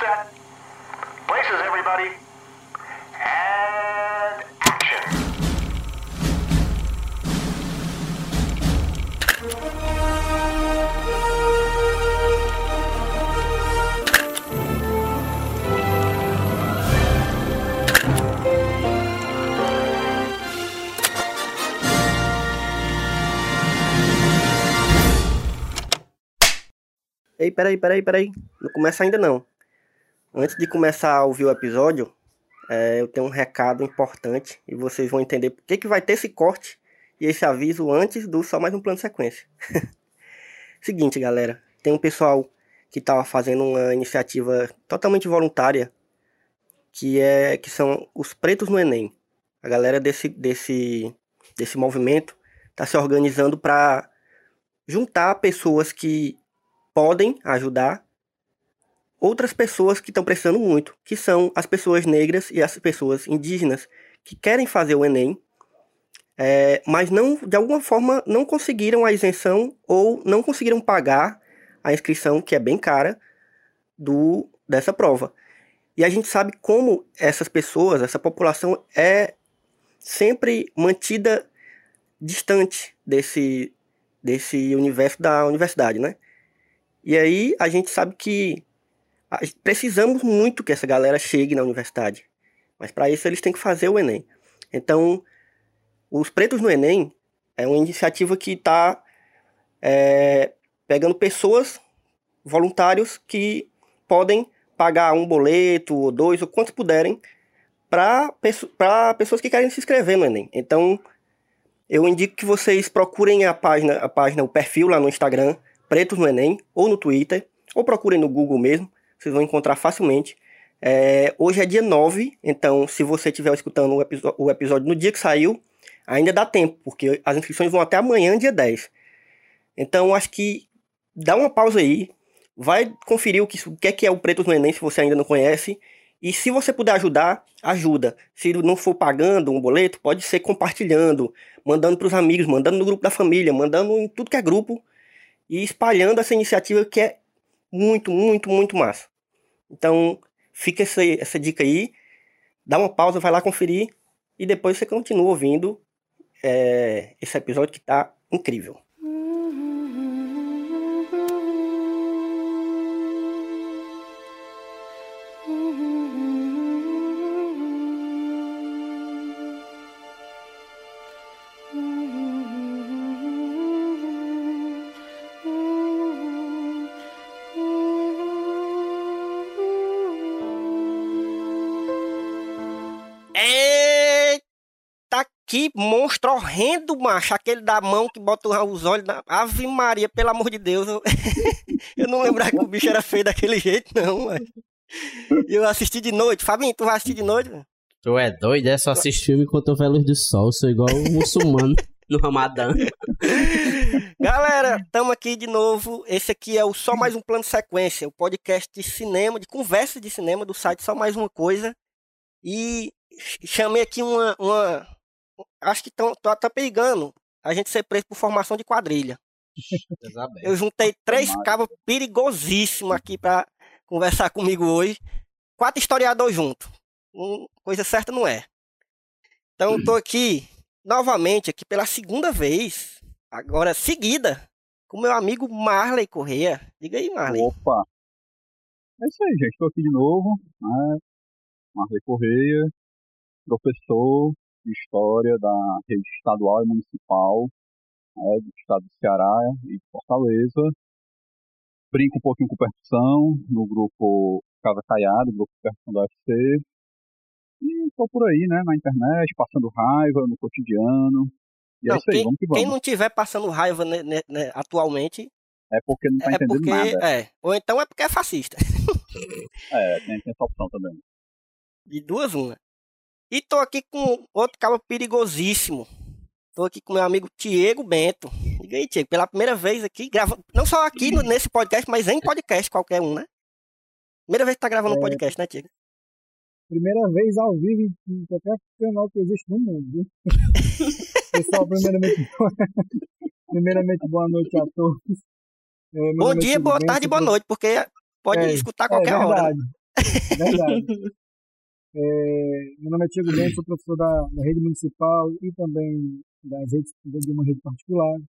set. Places, everybody. And action. Ei, peraí, peraí, peraí. Não começa ainda não. Antes de começar a ouvir o episódio, é, eu tenho um recado importante e vocês vão entender por que, que vai ter esse corte e esse aviso antes do só mais um plano de sequência. Seguinte, galera, tem um pessoal que estava fazendo uma iniciativa totalmente voluntária que é que são os pretos no Enem. A galera desse desse desse movimento está se organizando para juntar pessoas que podem ajudar outras pessoas que estão precisando muito, que são as pessoas negras e as pessoas indígenas que querem fazer o Enem, é, mas não de alguma forma não conseguiram a isenção ou não conseguiram pagar a inscrição que é bem cara do dessa prova. E a gente sabe como essas pessoas, essa população é sempre mantida distante desse desse universo da universidade, né? E aí a gente sabe que precisamos muito que essa galera chegue na universidade. Mas para isso eles têm que fazer o Enem. Então, os Pretos no Enem é uma iniciativa que está é, pegando pessoas, voluntários, que podem pagar um boleto, ou dois, ou quantos puderem, para pessoas que querem se inscrever no Enem. Então, eu indico que vocês procurem a página, a página, o perfil lá no Instagram, Pretos no Enem, ou no Twitter, ou procurem no Google mesmo, vocês vão encontrar facilmente. É, hoje é dia 9, então se você estiver escutando o, o, episódio no dia que saiu, ainda dá tempo, porque as inscrições vão até amanhã, dia 10. Então acho que dá uma pausa aí, vai conferir o que, o que é, que é o Pretos no Enem, se você ainda não conhece, e se você puder ajudar, ajuda. Se não for pagando um boleto, pode ser compartilhando, mandando para os amigos, mandando no grupo da família, mandando em tudo que é grupo e espalhando essa iniciativa que é muito, muito, muito massa. Então, fica essa, essa dica aí, dá uma pausa, vai lá conferir e depois você continua ouvindo é, esse episódio que tá incrível. Que monstro horrendo, macho. Aquele da mão que bota os olhos na. Ave Maria, pelo amor de Deus. Eu, eu não lembrava que o bicho era feio daquele jeito, não, macho. Eu assisti de noite. Fabinho, tu vai assistir de noite? Mano? Tu é doido, é só assistir filme enquanto eu luz do sol. Sou igual um muçulmano no Ramadã. Galera, estamos aqui de novo. Esse aqui é o Só Mais Um Plano Sequência, o podcast de cinema, de conversa de cinema do site Só Mais Uma Coisa. E chamei aqui uma, uma acho que estão tá, tá pegando a gente ser preso por formação de quadrilha. Eu juntei três cabos perigosíssimos aqui para conversar comigo hoje. Quatro historiadores juntos. Um, coisa certa não é. Então estou aqui novamente aqui pela segunda vez, agora seguida, com meu amigo Marley Correia. Diga aí, Marley. Opa! É isso aí, gente. Estou aqui de novo. Né? Marley Correia, professor, de História da rede estadual e municipal né, do estado do Ceará e de Fortaleza. Brinco um pouquinho com percussão no grupo Casa Caiado, grupo de percussão da UFC. E estou por aí, né, na internet, passando raiva no cotidiano. E é não, é isso aí, quem, vamos que vamos. Quem não estiver passando raiva né, né, né, atualmente. É porque não está é entendendo porque, nada. É. Ou então é porque é fascista. é, tem, tem essa opção também. De duas, uma. E tô aqui com outro cara perigosíssimo. Tô aqui com meu amigo Tiago Bento. Diga aí, Tiago, pela primeira vez aqui, gravando, não só aqui no, nesse podcast, mas em podcast qualquer um, né? Primeira vez que tá gravando é... um podcast, né, Tiago? Primeira vez ao vivo em qualquer canal que existe no mundo? Pessoal, primeiramente, primeiramente, boa noite a todos. É, Bom dia, boa tarde, boa noite, porque pode é, escutar a qualquer é hora. Né? Verdade. É, meu nome é Tiago Mendes, sou professor da, da rede municipal e também das redes, de uma rede particular.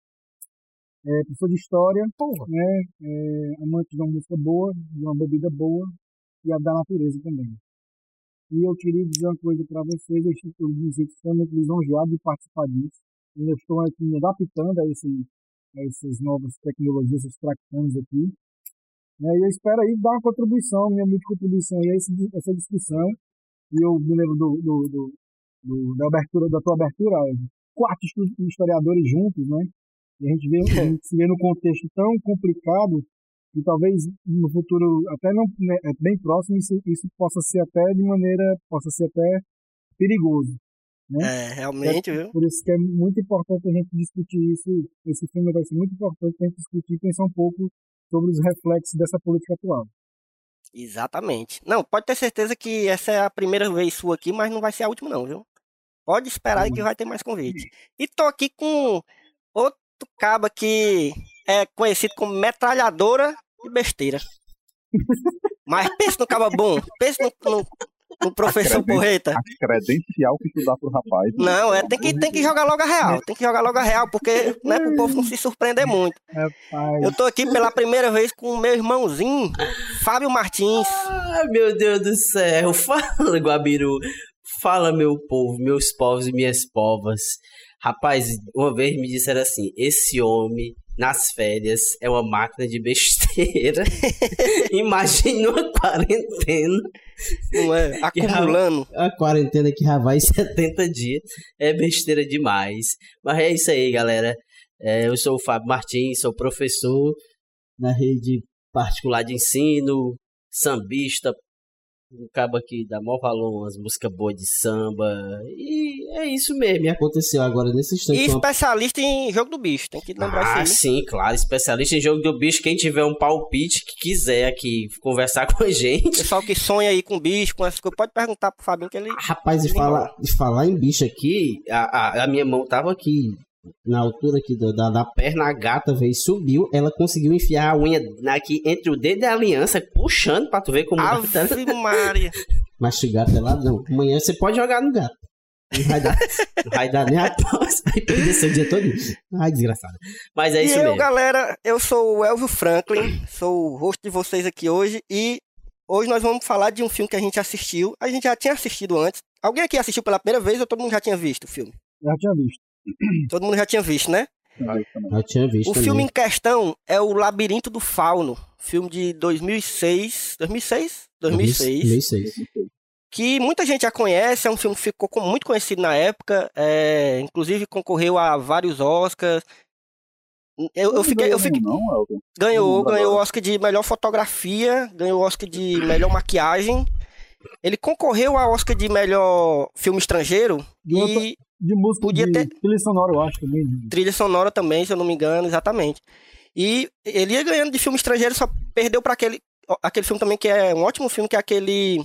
É, professor de história, né, é, amante de uma música boa, de uma bebida boa e a da natureza também. E eu queria dizer uma coisa para vocês, eu estou me extremamente lisonjeado de participar disso. Eu estou aqui me adaptando a, esse, a essas novas tecnologias, esses traquitões aqui. Né, e eu espero aí dar uma contribuição, minha humilde contribuição a essa discussão. E eu me lembro do, do, do, do da abertura, da tua abertura, quatro historiadores juntos, né? E a gente vê, a gente se vê num contexto tão complicado que talvez no futuro, até não né, é bem próximo, isso, isso possa ser até de maneira, possa ser até perigoso. Né? É, realmente, é, viu? Por isso que é muito importante a gente discutir isso. Esse filme vai ser muito importante a gente discutir e pensar um pouco sobre os reflexos dessa política atual. Exatamente. Não, pode ter certeza que essa é a primeira vez sua aqui, mas não vai ser a última não, viu? Pode esperar aí que vai ter mais convite. E tô aqui com outro caba que é conhecido como metralhadora de besteira. Mas pensa no caba bom, pensa no, no, no professor Porreta. A credencial que tu dá pro rapaz. né? Não, é, tem que, tem que jogar logo a real, tem que jogar logo a real, porque não é pro povo não se surpreender muito. Rapaz, Eu tô aqui pela primeira vez com o meu irmãozinho, Fábio Martins. Ai, meu Deus do céu. Fala, Guabiru. Fala, meu povo, meus povos e minhas povas. Rapaz, uma vez me disseram assim: esse homem nas férias é uma máquina de besteira. Imagine uma quarentena. Não é? Acumulando. A quarentena que já vai 70 dias. É besteira demais. Mas é isso aí, galera. É, eu sou o Fábio Martins, sou professor na rede particular de ensino, sambista, um cabo aqui dá mó valor, umas músicas boas de samba. E é isso mesmo. E aconteceu agora nesse instante. E especialista em jogo do bicho, tem que lembrar Ah, isso aí. sim, claro. Especialista em jogo do bicho. Quem tiver um palpite que quiser aqui conversar com a gente. Pessoal que sonha aí com bicho, com essas coisas, pode perguntar pro Fabinho que ele. Rapaz, de falar, de falar em bicho aqui, a, a, a minha mão tava aqui. Na altura aqui do- da, da perna, a gata veio, subiu, ela conseguiu enfiar a unha aqui entre o dedo e a aliança, puxando pra tu ver como tá Ave Maria. Mas o gato é ladrão. Amanhã você pode jogar no gato. Não vai dar, não vai dar nem a tosse. Vai perder seu dia todo. Ai, desgraçado. Mas é e isso eu, mesmo. galera, eu sou o Elvio Franklin, sou o host de vocês aqui hoje e hoje nós vamos falar de um filme que a gente assistiu. A gente já tinha assistido antes. Alguém aqui assistiu pela primeira vez ou todo mundo já tinha visto o filme? já tinha visto. Todo mundo já tinha visto, né? Ah. Eu tinha visto O filme também. em questão é o Labirinto do Fauno, filme de 2006, 2006? 2006. 2006. que muita gente já conhece, é um filme que ficou muito conhecido na época, é, inclusive concorreu a vários Oscars. Eu, eu fiquei, eu fiquei, Não, ganhou, ganhou o. Oscar de melhor fotografia, ganhou o Oscar de melhor maquiagem. Ele concorreu ao Oscar de melhor filme estrangeiro e De música Podia de ter- trilha sonora, eu acho também. trilha sonora também, se eu não me engano, exatamente. E ele ia ganhando de filme estrangeiro, só perdeu para aquele, aquele filme também que é um ótimo filme, que é aquele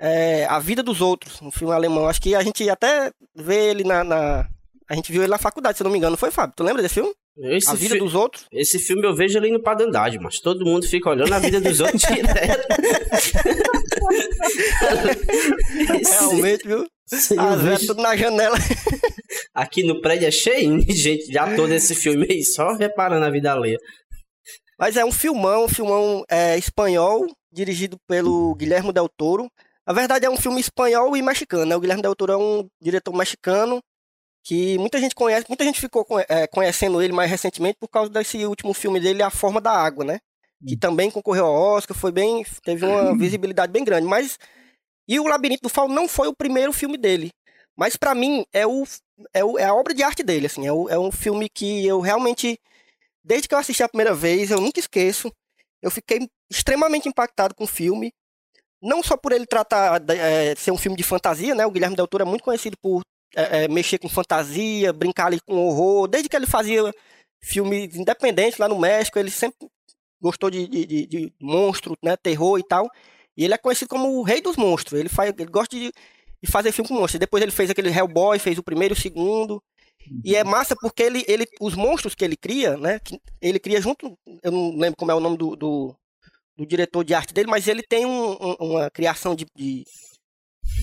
é, A Vida dos Outros, um filme alemão. Acho que a gente até vê ele na, na- A gente viu ele na faculdade, se eu não me engano, não foi, Fábio? Tu lembra desse filme? Esse, A Vida fi- dos Outros? esse filme eu vejo ali no Padandade, mas todo mundo fica olhando a vida dos outros direto. Realmente, viu? Esse As velhas vejo- tudo na janela. Aqui no prédio é cheio de gente de ator desse filme aí, só reparando a vida alheia. Mas é um filmão, um filmão é, espanhol, dirigido pelo Guilherme Del Toro. Na verdade, é um filme espanhol e mexicano, né? O Guilherme Del Toro é um diretor mexicano que muita gente conhece, muita gente ficou é, conhecendo ele mais recentemente por causa desse último filme dele, A Forma da Água, né? Que também concorreu ao Oscar, foi bem, teve uma visibilidade bem grande. Mas e o Labirinto do Fauno não foi o primeiro filme dele, mas pra mim é o, é o é a obra de arte dele, assim, é, o- é um filme que eu realmente desde que eu assisti a primeira vez, eu nunca esqueço. Eu fiquei extremamente impactado com o filme. Não só por ele tratar de eh, ser um filme de fantasia, né? O Guilherme Del Toro é muito conhecido por eh, eh, mexer com fantasia, brincar ali com horror. Desde que ele fazia filmes independentes lá no México, ele sempre gostou de, de, de- de monstro, né? Terror e tal. E ele é conhecido como o rei dos monstros. Ele, faz, ele gosta de, de fazer filme com monstros. Depois ele fez aquele Hellboy, fez o primeiro o segundo. E é massa porque ele, ele, os monstros que ele cria, né? Ele cria junto, eu não lembro como é o nome do, do, do diretor de arte dele, mas ele tem um, um, uma criação de, de,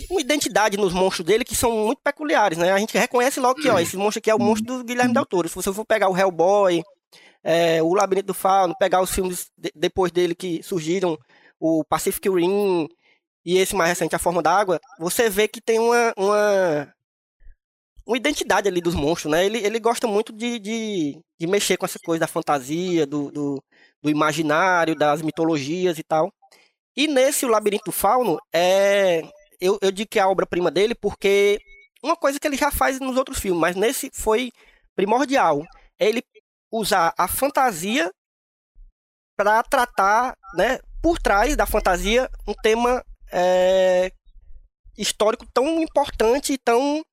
uma identidade nos monstros dele que são muito peculiares, né? A gente reconhece logo que, ó, esse monstro aqui é o monstro do Guilherme Del Toro. Se você for pegar o Hellboy, é, o Labirinto do Fauno, pegar os filmes de, depois dele que surgiram, o Pacific Rim e esse mais recente, A Forma d'Água, você vê que tem uma, uma, uma identidade ali dos monstros, né? Ele, ele gosta muito de, de, de mexer com essa coisa da fantasia, do, do, do imaginário, das mitologias e tal. E nesse O Labirinto Fauno, é, eu, eu digo que é a obra-prima dele porque uma coisa que ele já faz nos outros filmes, mas nesse foi primordial. É ele usar a fantasia para tratar, né, por trás da fantasia, um tema é, histórico tão importante e tão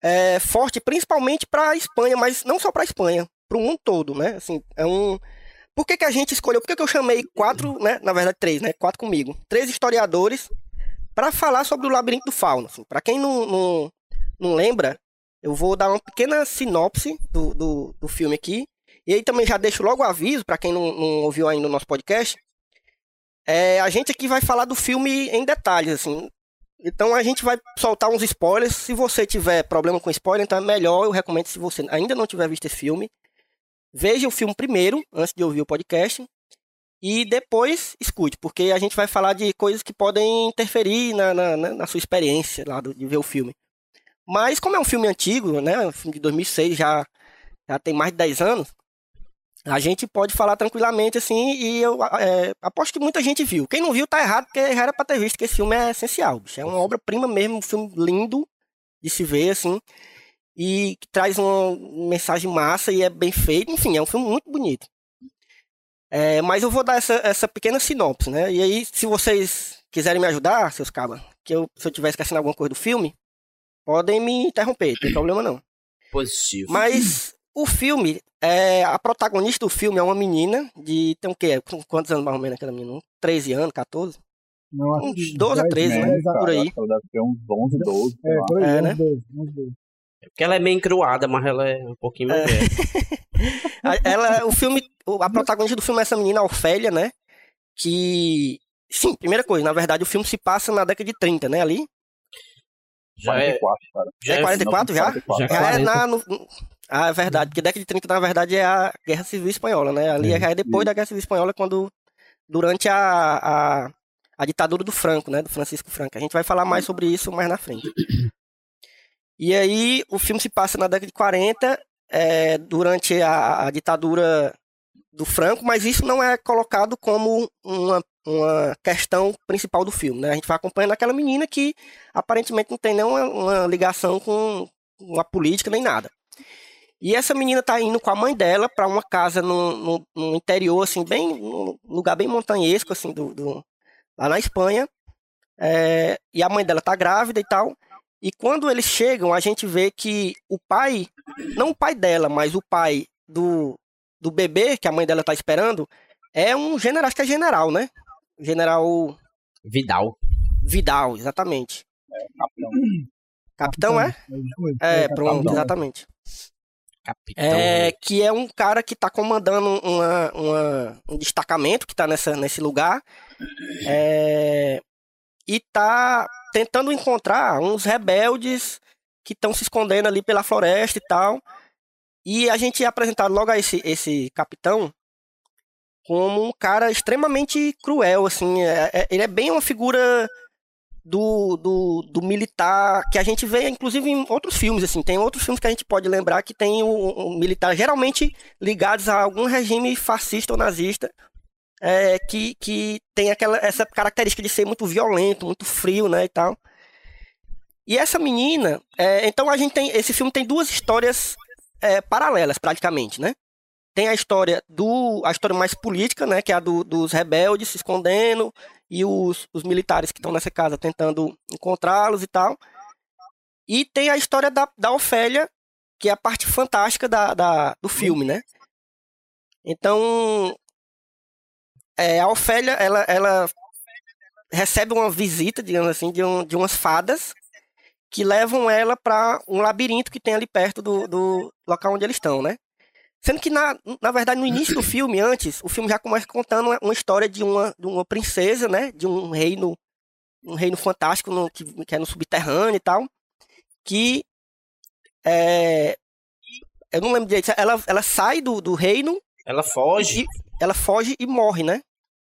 é, forte, principalmente para a Espanha, mas não só para a Espanha, para o mundo todo, né? Assim, é um por que, que a gente escolheu? Por que, que eu chamei quatro, né? Na verdade, três, né? Quatro comigo. Três historiadores para falar sobre o labirinto do fauno. Assim. Para quem não, não, não, lembra, eu vou dar uma pequena sinopse do, do, do filme aqui. E aí também já deixo logo o aviso, para quem não, não, ouviu ainda o nosso podcast. É, a gente aqui vai falar do filme em detalhes, assim. Então a gente vai soltar uns spoilers. Se você tiver problema com spoiler, então é melhor. Eu recomendo, se você ainda não tiver visto esse filme, veja o filme primeiro, antes de ouvir o podcast, e depois escute, porque a gente vai falar de coisas que podem interferir na, na, na sua experiência lá do, de ver o filme. Mas como é um filme antigo, né, um filme de 2006, já, já tem mais de 10 anos, a gente pode falar tranquilamente assim, e eu é, aposto que muita gente viu. Quem não viu tá errado, porque já era pra ter visto que esse filme é essencial. Bicho. É uma obra-prima mesmo, um filme lindo de se ver, assim e que traz uma mensagem massa e é bem feito. Enfim, é um filme muito bonito. É, mas eu vou dar essa, essa pequena sinopse, né? E aí, se vocês quiserem me ajudar, seus cabas, que eu, se eu tiver esquecendo alguma coisa do filme, podem me interromper, não tem problema não. Positivo. Mas o filme, é, a protagonista do filme é uma menina de. Tem o quê? Quantos anos mais ou menos aquela menina? 13 anos, 14? Não, acho Uns que 12 a 10, 13, né? Exato. Por aí. Ela deve ter uns 11, 12. sei É, por aí, É, uns né? dois, uns dois. Porque ela é meio encruada, mas ela é um pouquinho mais É. velha. A- Ela, o filme, a protagonista do filme é essa menina, a Ofélia, né? Que. Sim, primeira coisa, na verdade o filme se passa na década de 30, né? Ali. Já é, 44, cara. já é é 44 já? 44. Já é Já é 40. na. no- ah, é verdade, porque década de 30, na verdade, é a Guerra Civil Espanhola, né? Ali É. é depois da Guerra Civil Espanhola, quando. Durante a, a, a ditadura do Franco, né? Do Francisco Franco. A gente vai falar mais sobre isso mais na frente. E aí, o filme se passa na década de 40, é, durante a, a ditadura do Franco, mas isso não é colocado como uma, uma questão principal do filme, né? A gente vai acompanhando aquela menina que aparentemente não tem nenhuma uma ligação com uma política nem nada. E essa menina tá indo com a mãe dela para uma casa no, no, no interior, assim, bem, num lugar bem montanhesco, assim, do, do- lá na Espanha. É, e a mãe dela tá grávida e tal. E quando eles chegam, a gente vê que o pai, não o pai dela, mas o pai do, do bebê que a mãe dela tá esperando, é um general, acho que é general, né? General Vidal. Vidal, exatamente. Capitão. Capitão, é? É mesmo. É, capitão. pronto, exatamente. Capitão. É, que é um cara que tá comandando uma, uma- um destacamento que tá nessa, nesse lugar. É, e tá tentando encontrar uns rebeldes que estão se escondendo ali pela floresta e tal. E a gente é apresentado logo a esse, esse capitão como um cara extremamente cruel, assim. é- é- ele é bem uma figura do, do, do militar que a gente vê, inclusive, em outros filmes, assim. Tem outros filmes que a gente pode lembrar que tem o, o militar geralmente ligados a algum regime fascista ou nazista. é, que, que tem aquela, essa característica de ser muito violento, muito frio, né, e tal. E essa menina, é, então a gente tem, esse filme tem duas histórias é, paralelas, praticamente, né? Tem a história do, a história mais política, né, que é a do- dos rebeldes se escondendo e os, os militares que estão nessa casa tentando encontrá-los e tal. E tem a história da, da Ofélia, que é a parte fantástica da, da- do filme, né? Então, é, a Ofélia, ela, ela recebe uma visita, digamos assim, de, um, de umas fadas que levam ela para um labirinto que tem ali perto do, do local onde eles estão, né? Sendo que, na, na verdade, no início do filme, antes, o filme já começa contando uma, uma história de uma, de uma princesa, né? De um reino, um reino fantástico no, que, que é no subterrâneo e tal. Que é, eu não lembro direito. Ela, ela sai do, do reino. Ela foge. E, ela foge e morre, né?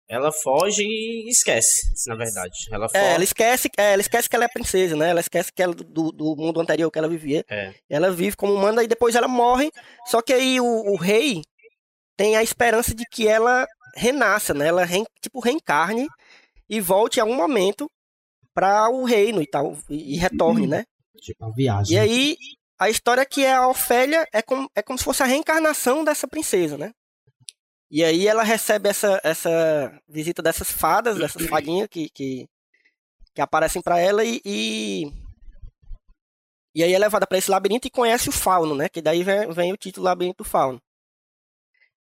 Ela foge e esquece, na verdade. Ela foge. É, ela esquece, é, ela esquece que ela é princesa, né? Ela esquece que ela do, do mundo anterior que ela vivia. É. Ela vive como humana e depois ela morre. Só que aí o, o rei tem a esperança de que ela renasça, né? Ela re, tipo reencarne e volte a um momento para o reino e tal e, e retorne, né? Tipo uma viagem. E aí a história que é a Ofélia é como, é como se fosse a reencarnação dessa princesa, né? E aí ela recebe essa, essa visita dessas fadas, dessas fadinhas que, que, que aparecem para ela e, e, e aí é levada para esse labirinto e conhece o fauno, né? Que daí vem, vem o título Labirinto Fauno.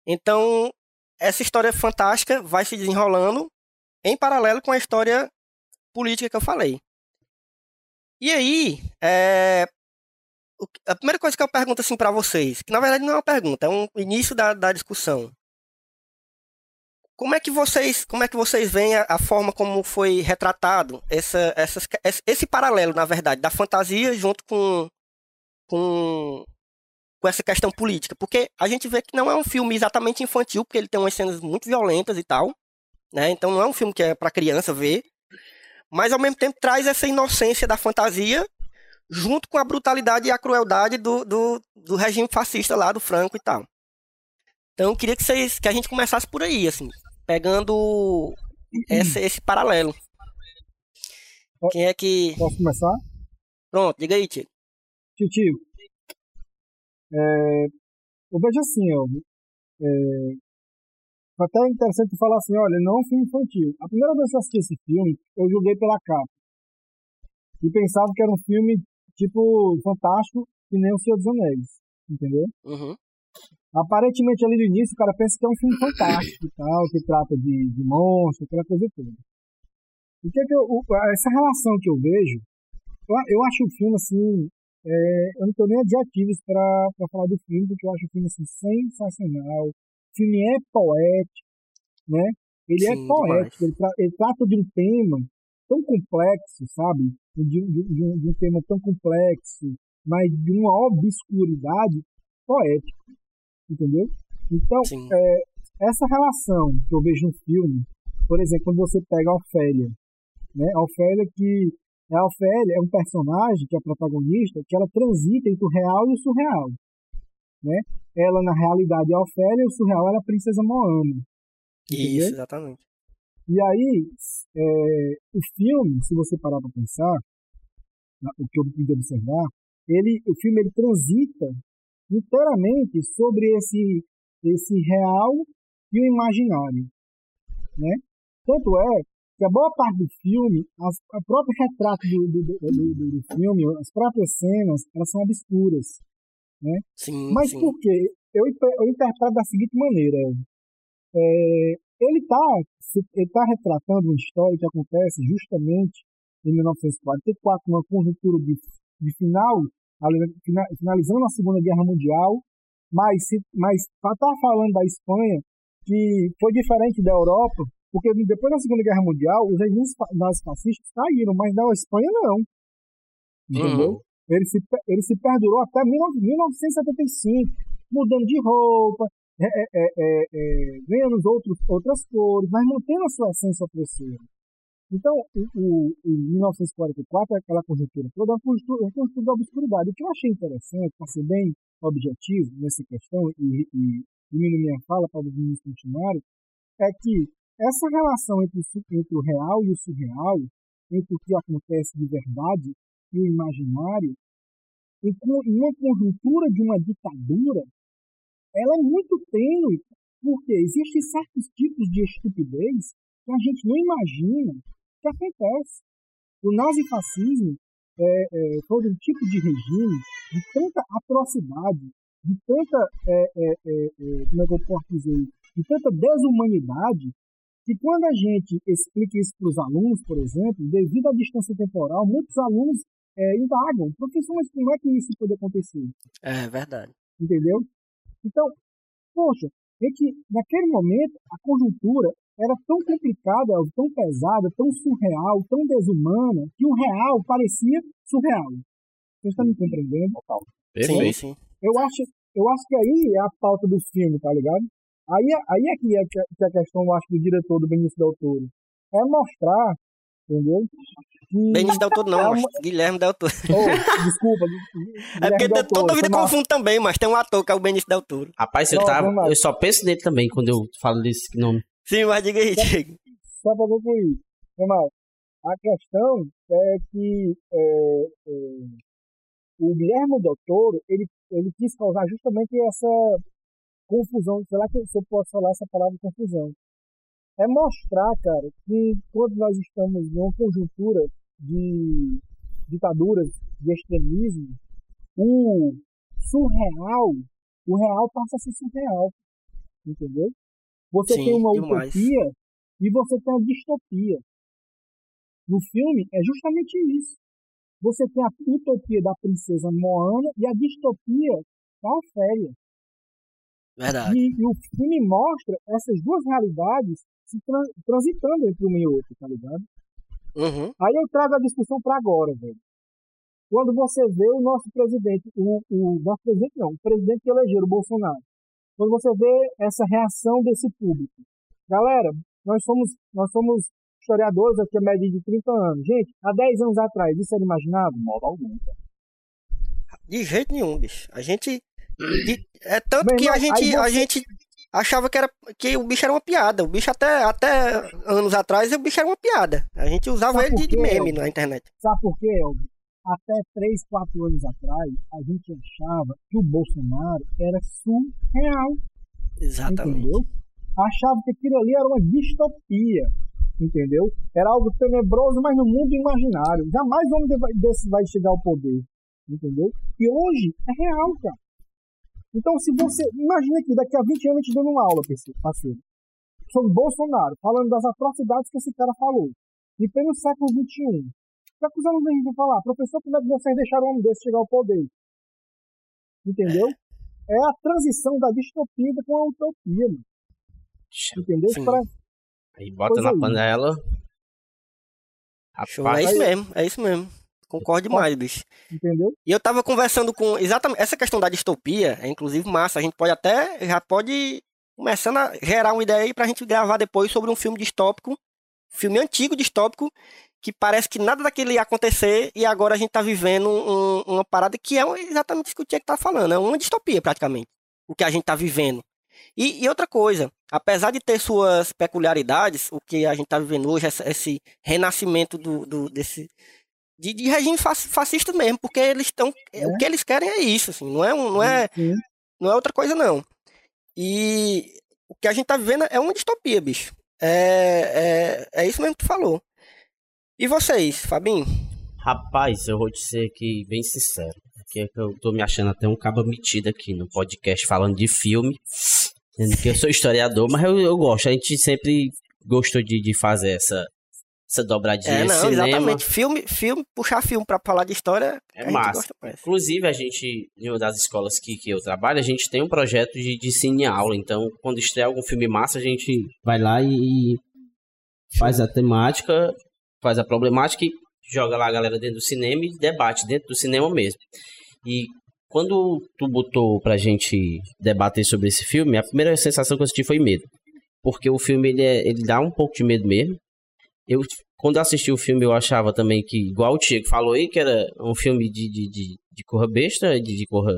Então, essa história fantástica vai se desenrolando em paralelo com a história política que eu falei. E aí, é, a primeira coisa que eu pergunto assim para vocês, que na verdade não é uma pergunta, é um início da, da discussão. Como é que vocês, como é que vocês veem a, a forma como foi retratado essa, essas, esse paralelo, na verdade, da fantasia junto com, com, com essa questão política? Porque a gente vê que não é um filme exatamente infantil, porque ele tem umas cenas muito violentas e tal, né? Então não é um filme que é para criança ver, mas ao mesmo tempo traz essa inocência da fantasia junto com a brutalidade e a crueldade do, do, do regime fascista lá do Franco e tal. Então eu queria que vocês que a gente começasse por aí, assim pegando esse, esse paralelo. Quem é que. Posso começar? Pronto, diga aí, Tio. Tio. É, eu vejo assim, ó. É, até interessante falar assim, olha, não é um filme infantil. A primeira vez que eu assisti esse filme, eu julguei pela capa. E pensava que era um filme, tipo, fantástico, que nem O Senhor dos Anéis. Entendeu? Uhum. Aparentemente, ali no início, o cara pensa que é um filme fantástico e tal, que trata de, de monstro, aquela coisa toda. O que é que eu, essa relação que eu vejo, eu, eu acho o filme, assim, é, eu não tenho nem adjetivos para falar do filme, porque eu acho o filme, assim, sensacional. O filme é poético, né? Ele é Sim, é poético, ele, tra ele, trata de um tema tão complexo, sabe? De, de, de, um, de um tema tão complexo, mas de uma obscuridade poética entendeu? Então, é, essa relação que eu vejo no filme, por exemplo, quando você pega a Ofélia, né? A Ofélia que a Ofélia é um personagem que é a protagonista, que ela transita entre o real e o surreal, né? Ela na realidade é a Ofélia e o surreal é a princesa Moana. Entendeu? Isso, exatamente. E aí, é, o filme, se você parar para pensar, o que eu pude observar, ele, o filme ele transita inteiramente sobre esse, esse real e o imaginário. Né? Tanto é que a boa parte do filme, as, o próprio retrato do, do, do, do, filme, as próprias cenas, elas são obscuras. Né? Sim, Mas sim. por quê? Eu, eu interpreto da seguinte maneira. É, ele está ele tá retratando uma história que acontece justamente em 1944, uma conjuntura de, de final finalizando a Segunda Guerra Mundial, mas mas está falando da Espanha que foi diferente da Europa, porque depois da Segunda Guerra Mundial os regimes fascistas caíram, mas da Espanha não, entendeu? Uhum. Ele se ele se perdurou até 1975, mudando de roupa, é, é, é, é, ganhando outros, outras cores, mas mantendo a sua essência opressora. Então, o, em 1944, aquela conjuntura toda, é uma conjuntura, da obscuridade. O que eu achei interessante, para ser bem objetivo nessa questão, e, diminuir minha fala para os meninos continuarem, é que essa relação entre, entre o real e o surreal, entre o que acontece de verdade e o imaginário, em uma conjuntura de uma ditadura, ela é muito tênue, porque existem certos tipos de estupidez que a gente não imagina que acontece. O nazifascismo é, é, foi um tipo de regime de tanta atrocidade, de tanta, é, é, é, é, como é que eu posso dizer, de tanta desumanidade, que quando a gente explica isso para os alunos, por exemplo, devido à distância temporal, muitos alunos indagam, professor, mas como é que isso pode acontecer? É verdade. Entendeu? Então, poxa, é que naquele momento a conjuntura era tão complicada, tão pesada, tão surreal, tão desumana, que o real parecia surreal. Vocês estão me compreendendo? Sim, sim. Eu acho, eu acho que aí é a pauta do filme, tá ligado? Aí, aí é que é que é a questão, eu acho, do diretor do Benício Del Toro. É mostrar, entendeu? Benício Del Toro não, mas Guilherme Del Toro. Oh, desculpa. É porque Guilherme toda Toro, vida foi mal. confundo também, mas tem um ator que é o Benício Del Toro. Rapaz, eu, Não, tava, eu só penso nele também quando eu falo desse nome. Sim, mas diga aí, Diego. Só para concluir. Mas a questão é que é, é, o Guilherme Del Toro, ele, ele quis causar justamente essa confusão, sei lá que- se eu posso falar essa palavra confusão. É mostrar, cara, que quando nós estamos em uma conjuntura de ditaduras, de extremismo, o surreal, o real passa a ser surreal. Entendeu? Você Sim, tem uma demais. utopia e você tem a distopia. No filme é justamente isso. Você tem a utopia da princesa Moana e a distopia da Ofélia. Verdade. E, e o filme mostra essas duas realidades se tran- transitando entre uma e outra, tá ligado? Uhum. Aí eu trago a discussão para agora, velho. Quando você vê o nosso presidente, o, o nosso presidente não, o presidente que elegeu, o Bolsonaro. Quando você vê essa reação desse público. Galera, nós somos, nós somos historiadores aqui a média de 30 anos. Gente, há 10 anos atrás, isso era imaginável? De modo algum. De jeito nenhum, bicho. A gente. de- é tanto que a gente, aí a você- gente achava que, era, que o bicho era uma piada. O bicho até, até anos atrás, o bicho era uma piada. A gente usava Sabe ele de, meme na internet. Sabe por quê, Elvio? Até 3, 4 anos atrás, a gente achava que o Bolsonaro era surreal. Exatamente. entendeu? Achava que aquilo ali era uma distopia, entendeu? Era algo tenebroso, mas no mundo imaginário. Jamais um homem de- desse vai chegar ao poder, entendeu? E hoje é real, cara. Então, se você. Imagina que daqui a 20 anos a gente dando uma aula, parceiro, parceiro, sobre Bolsonaro, falando das atrocidades que esse cara falou. E pleno século XXI. O que é que os alunos gente vão falar? Professor, como é que vocês deixaram um homem desse chegar ao poder? Entendeu? É a transição da distopia com a utopia, mano. Entendeu? Sim. Pra- Aí bota Pois na aí. panela. Show. É Rapaz, isso mesmo, é isso mesmo. Concordo demais, bicho. Entendeu? E eu tava conversando com. Exatamente. Essa questão da distopia é inclusive massa. A gente pode até. Já pode. Começando a gerar uma ideia aí pra gente gravar depois sobre um filme distópico. Filme antigo distópico. Que parece que nada daquele ia acontecer. E agora a gente tá vivendo um- uma parada que é exatamente isso que o Tiago tá falando. É uma distopia, praticamente. O que a gente tá vivendo. E, e outra coisa, apesar de ter suas peculiaridades, o que a gente está vivendo hoje, essa- esse renascimento do, do- desse de, de regime fascista mesmo, porque eles estão, o que eles querem é isso, assim, não é um, não é, não é outra coisa não. E o que a gente tá vivendo é uma distopia, bicho. É, é, é isso mesmo que tu falou. E vocês, Fabinho? Rapaz, eu vou te ser aqui bem sincero. Porque é que eu tô me achando até um cabo metido aqui no podcast falando de filme. Sendo que eu sou historiador, mas eu, eu gosto. A gente sempre gostou de, de fazer essa, essa dobradinha. É, não, cinema. exatamente. Filme, filme, puxar filme pra falar de história, É massa. Inclusive, a gente, em uma das escolas que, que eu trabalho, a gente tem um projeto de, de cine aula. Então, quando estreia algum filme massa, a gente vai lá e, e faz a temática, faz a problemática e joga lá a galera dentro do cinema e debate dentro do cinema mesmo. E quando tu botou pra gente debater sobre esse filme, a primeira sensação que eu senti foi medo. Porque o filme, ele, é- ele dá um pouco de medo mesmo. Eu, quando eu assisti o filme, eu achava também que, igual o Tiago falou aí, que era um filme de, de, de, de corra besta, de, de corra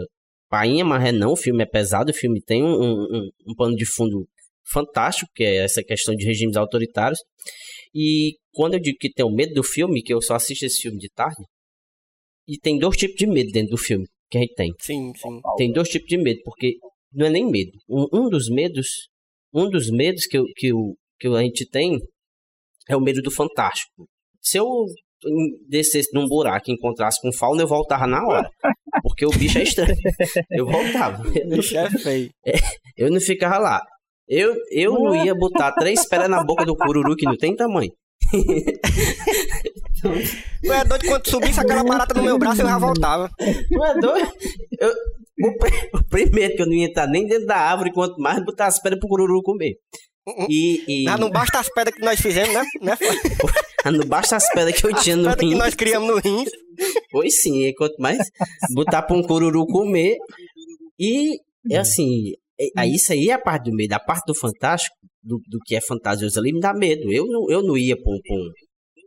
painha, mas é não, o filme é pesado, o filme tem um, um, um- pano de fundo fantástico, que é essa questão de regimes autoritários. E quando eu digo que tenho medo do filme, que eu só assisto esse filme de tarde, e tem dois tipos de medo dentro do filme que a gente tem. Sim, sim. Tem dois tipos de medo, porque não é nem medo. Um, um dos medos, um dos medos que, eu, que, o, que a gente tem é o medo do fantástico. Se eu descesse num buraco e encontrasse com fauna, eu voltava na hora. Porque o bicho é estranho. Eu voltava. Bicho é feio. Eu não ficava lá. Eu, eu não ia botar três pés na boca do cururu que não tem tamanho. Tu é doido quando subisse aquela barata no meu braço, eu já voltava. Não é doido? Eu, O, o primeiro que eu não ia estar nem dentro da árvore, quanto mais botar as pedras pro cururu comer. E, e Ah, não basta as pedras que nós fizemos, né? né? ah, não basta as pedras que eu tinha As no pedras que rim. nós criamos no rim. Pois sim, e quanto mais botar pra um cururu comer. E é assim, é- aí isso aí é a parte do medo. A parte do fantástico, do, do que é fantasioso ali, me dá medo. Eu não, eu não ia pra, um- pra um-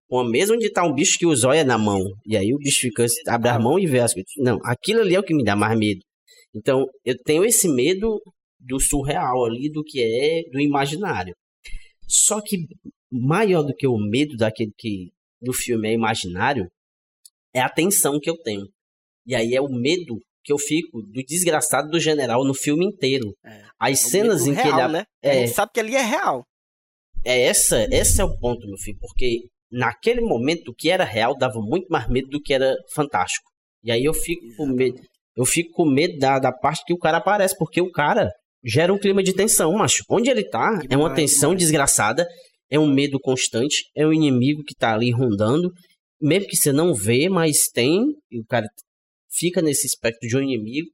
pra uma mesa onde tá um bicho que os olha na mão. E aí o bicho fica, abre a mão e vê as coisas. Não, aquilo ali é o que me dá mais medo. Então, eu tenho esse medo do surreal ali, do que é do imaginário. Só que maior do que o medo daquele que do filme é imaginário é a tensão que eu tenho. E aí é o medo que eu fico do desgraçado do general no filme inteiro. É. As É cenas em que real, ele. né? é. A gente sabe que ali é real. É essa, esse é o ponto, meu filho, porque naquele momento o que era real dava muito mais medo do que era fantástico. E aí eu fico com medo, eu fico com medo da, da parte que o cara aparece, porque o cara gera um clima de tensão, macho. Onde ele tá é uma tensão demais. desgraçada, é um medo constante, é um inimigo que tá ali rondando, mesmo que você não vê, mas tem, e o cara fica nesse espectro de um inimigo.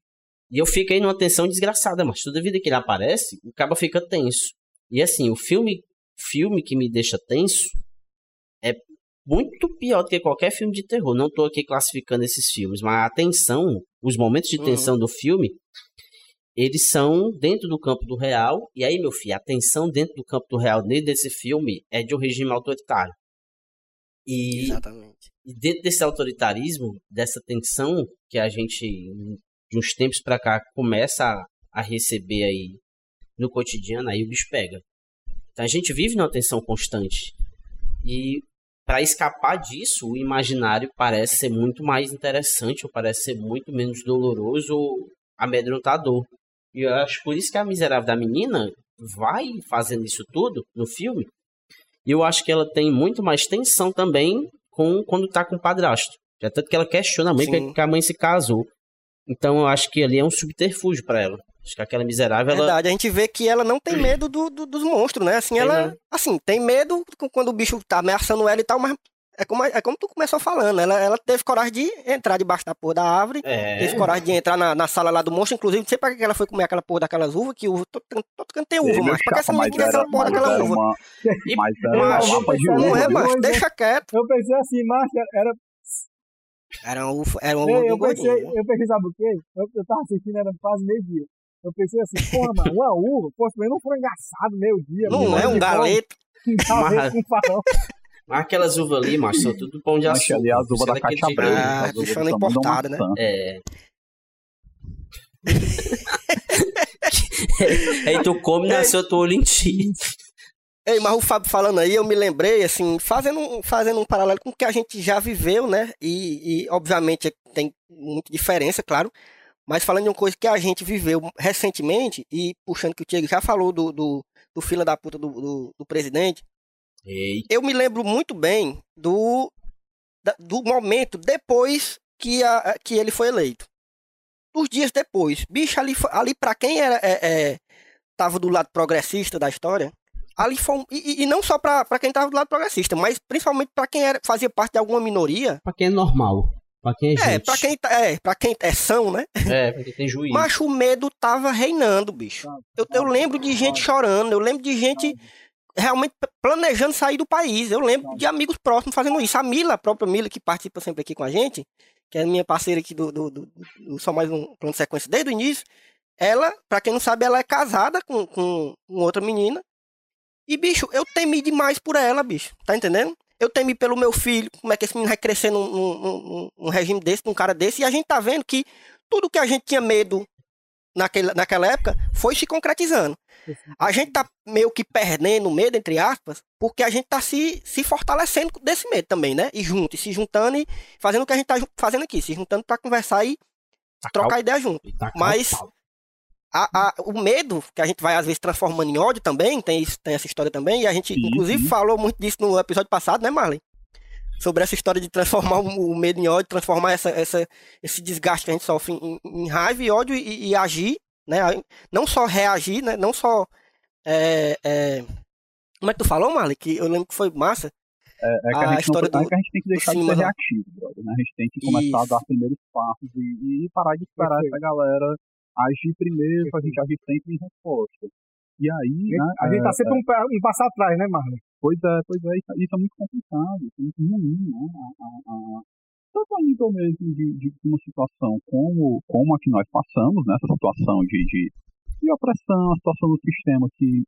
E eu fico aí numa tensão desgraçada, mas toda vida que ele aparece, o cara fica tenso. E assim, o filme filme que me deixa tenso é muito pior do que qualquer filme de terror. Não tô aqui classificando esses filmes, mas a tensão, os momentos de Uhum. tensão do filme, eles são dentro do campo do real. E aí, meu filho, a tensão dentro do campo do real dentro desse filme é de um regime autoritário. E, Exatamente. e dentro desse autoritarismo, dessa tensão que a gente, de uns tempos pra cá, começa a, a receber aí no cotidiano, aí o bicho pega. Então a gente vive numa tensão constante. E para escapar disso, o imaginário parece ser muito mais interessante, ou parece ser muito menos doloroso ou amedrontador. E eu acho por isso que a miserável da menina vai fazendo isso tudo no filme. E eu acho que ela tem muito mais tensão também com quando tá com o padrasto. Já tanto que ela questiona a mãe Sim. porque a mãe se casou. Então eu acho que ali é um subterfúgio para ela. Acho que aquela miserável, ela Verdade, a gente vê que ela não tem medo do, do- dos monstros, né? Assim, Tem ela, não. assim, tem medo quando o bicho tá ameaçando ela e tal, mas é como, é como tu começou falando, ela, ela teve coragem de entrar debaixo da porra da árvore, é, teve coragem de entrar na, na sala lá do monstro, inclusive, não sei pra que ela foi comer aquela porra daquelas uvas, que uva, todo, canto- todo canto tem uva, mas pra que essa mas menina queria aquela porra mas daquela uva? uma, E- mas era uma Mas- lapa de Não Não é, mas coisa. deixa quieto. Eu pensei assim, macho, era. Era uma uva, era Eu, uva eu, pensei, eu pensei, sabe o quê? Eu, eu tava assistindo, era quase meio-dia. Eu pensei assim, porra, mano, uma uva, pô, comendo um frango assado meio-dia. Não é um galeto. Um Mas- com farol. Mas aquelas uvas ali, macho, são tudo pão de Acho açúcar. ali as uvas é da caixa jeito. preta. Ah, as uvas bichona do tamanho da importada, né? É. Aí tu come e nasceu teu olho em ti. Ei, mas o Fábio falando aí, eu me lembrei, assim, fazendo, um- fazendo um paralelo com o que a gente já viveu, né? E, e, obviamente tem muita diferença, claro. Mas falando de uma coisa que a gente viveu recentemente, e puxando que o Diego já falou do, do, do fila da puta do, do, do presidente, Ei, eu me lembro muito bem do, da- do momento depois que, a, que ele foi eleito. Os dias depois. Bicho, ali, ali para quem era, é, é, tava do lado progressista da história, ali foi um- e, e- não só para quem tava do lado progressista, mas principalmente para quem era, fazia parte de alguma minoria. pra quem é normal. Pra quem é gente. É, para quem, tá- é, pra quem é são, né? É, pra quem tem juízo. Mas o medo tava reinando, bicho. Eu, eu lembro de gente chorando, eu lembro de gente realmente planejando sair do país. Eu lembro de amigos próximos fazendo isso. A Mila, a própria Mila, que participa sempre aqui com a gente, que é minha parceira aqui do, do, do- do Só Mais Um Plano de Sequência desde o início, ela, pra quem não sabe, ela é casada com, com, com outra menina. E, bicho, eu temi demais por ela, bicho. Tá entendendo? Eu temi pelo meu filho, como é que esse menino vai crescer num, num, num- num regime desse, num cara desse. E a gente tá vendo que tudo que a gente tinha medo naquele, naquela época foi se concretizando. A gente tá meio que perdendo medo, entre aspas, porque a gente tá se, se fortalecendo desse medo também, né? E junto, e se juntando e fazendo o que a gente tá fazendo aqui, se juntando pra conversar e Tacar trocar ideia junto. o mas-. A, a- o medo, que a gente vai às vezes transformando em ódio também, tem, isso, tem essa história também, e a gente Sim, inclusive sim. falou muito disso no episódio passado, né, Marley? Sobre essa história de transformar o, medo em ódio, transformar essa, essa, esse desgaste que a gente sofre em, em raiva e ódio e, e agir, né? Não só reagir, né? Não só. é, é, Como é que tu falou, Marley? Que eu lembro que foi massa. É, é que a, A gente história não, é do- que a gente tem que deixar de cinema ser reativo, brother, né? A gente tem que começar Isso. a dar primeiros passos e, e parar de esperar Perfeito. essa galera agir primeiro, pra gente agir sempre em resposta. E aí, né, A gente é, tá sempre um, pa- um passo atrás, né, Marlon? Pois é, pois é, isso, isso é muito complicado, isso é muito ruim, né? A, a- a- tanto a nível mesmo de, de uma situação como, como a que nós passamos, né? Essa situação de, de, de opressão, a situação do sistema que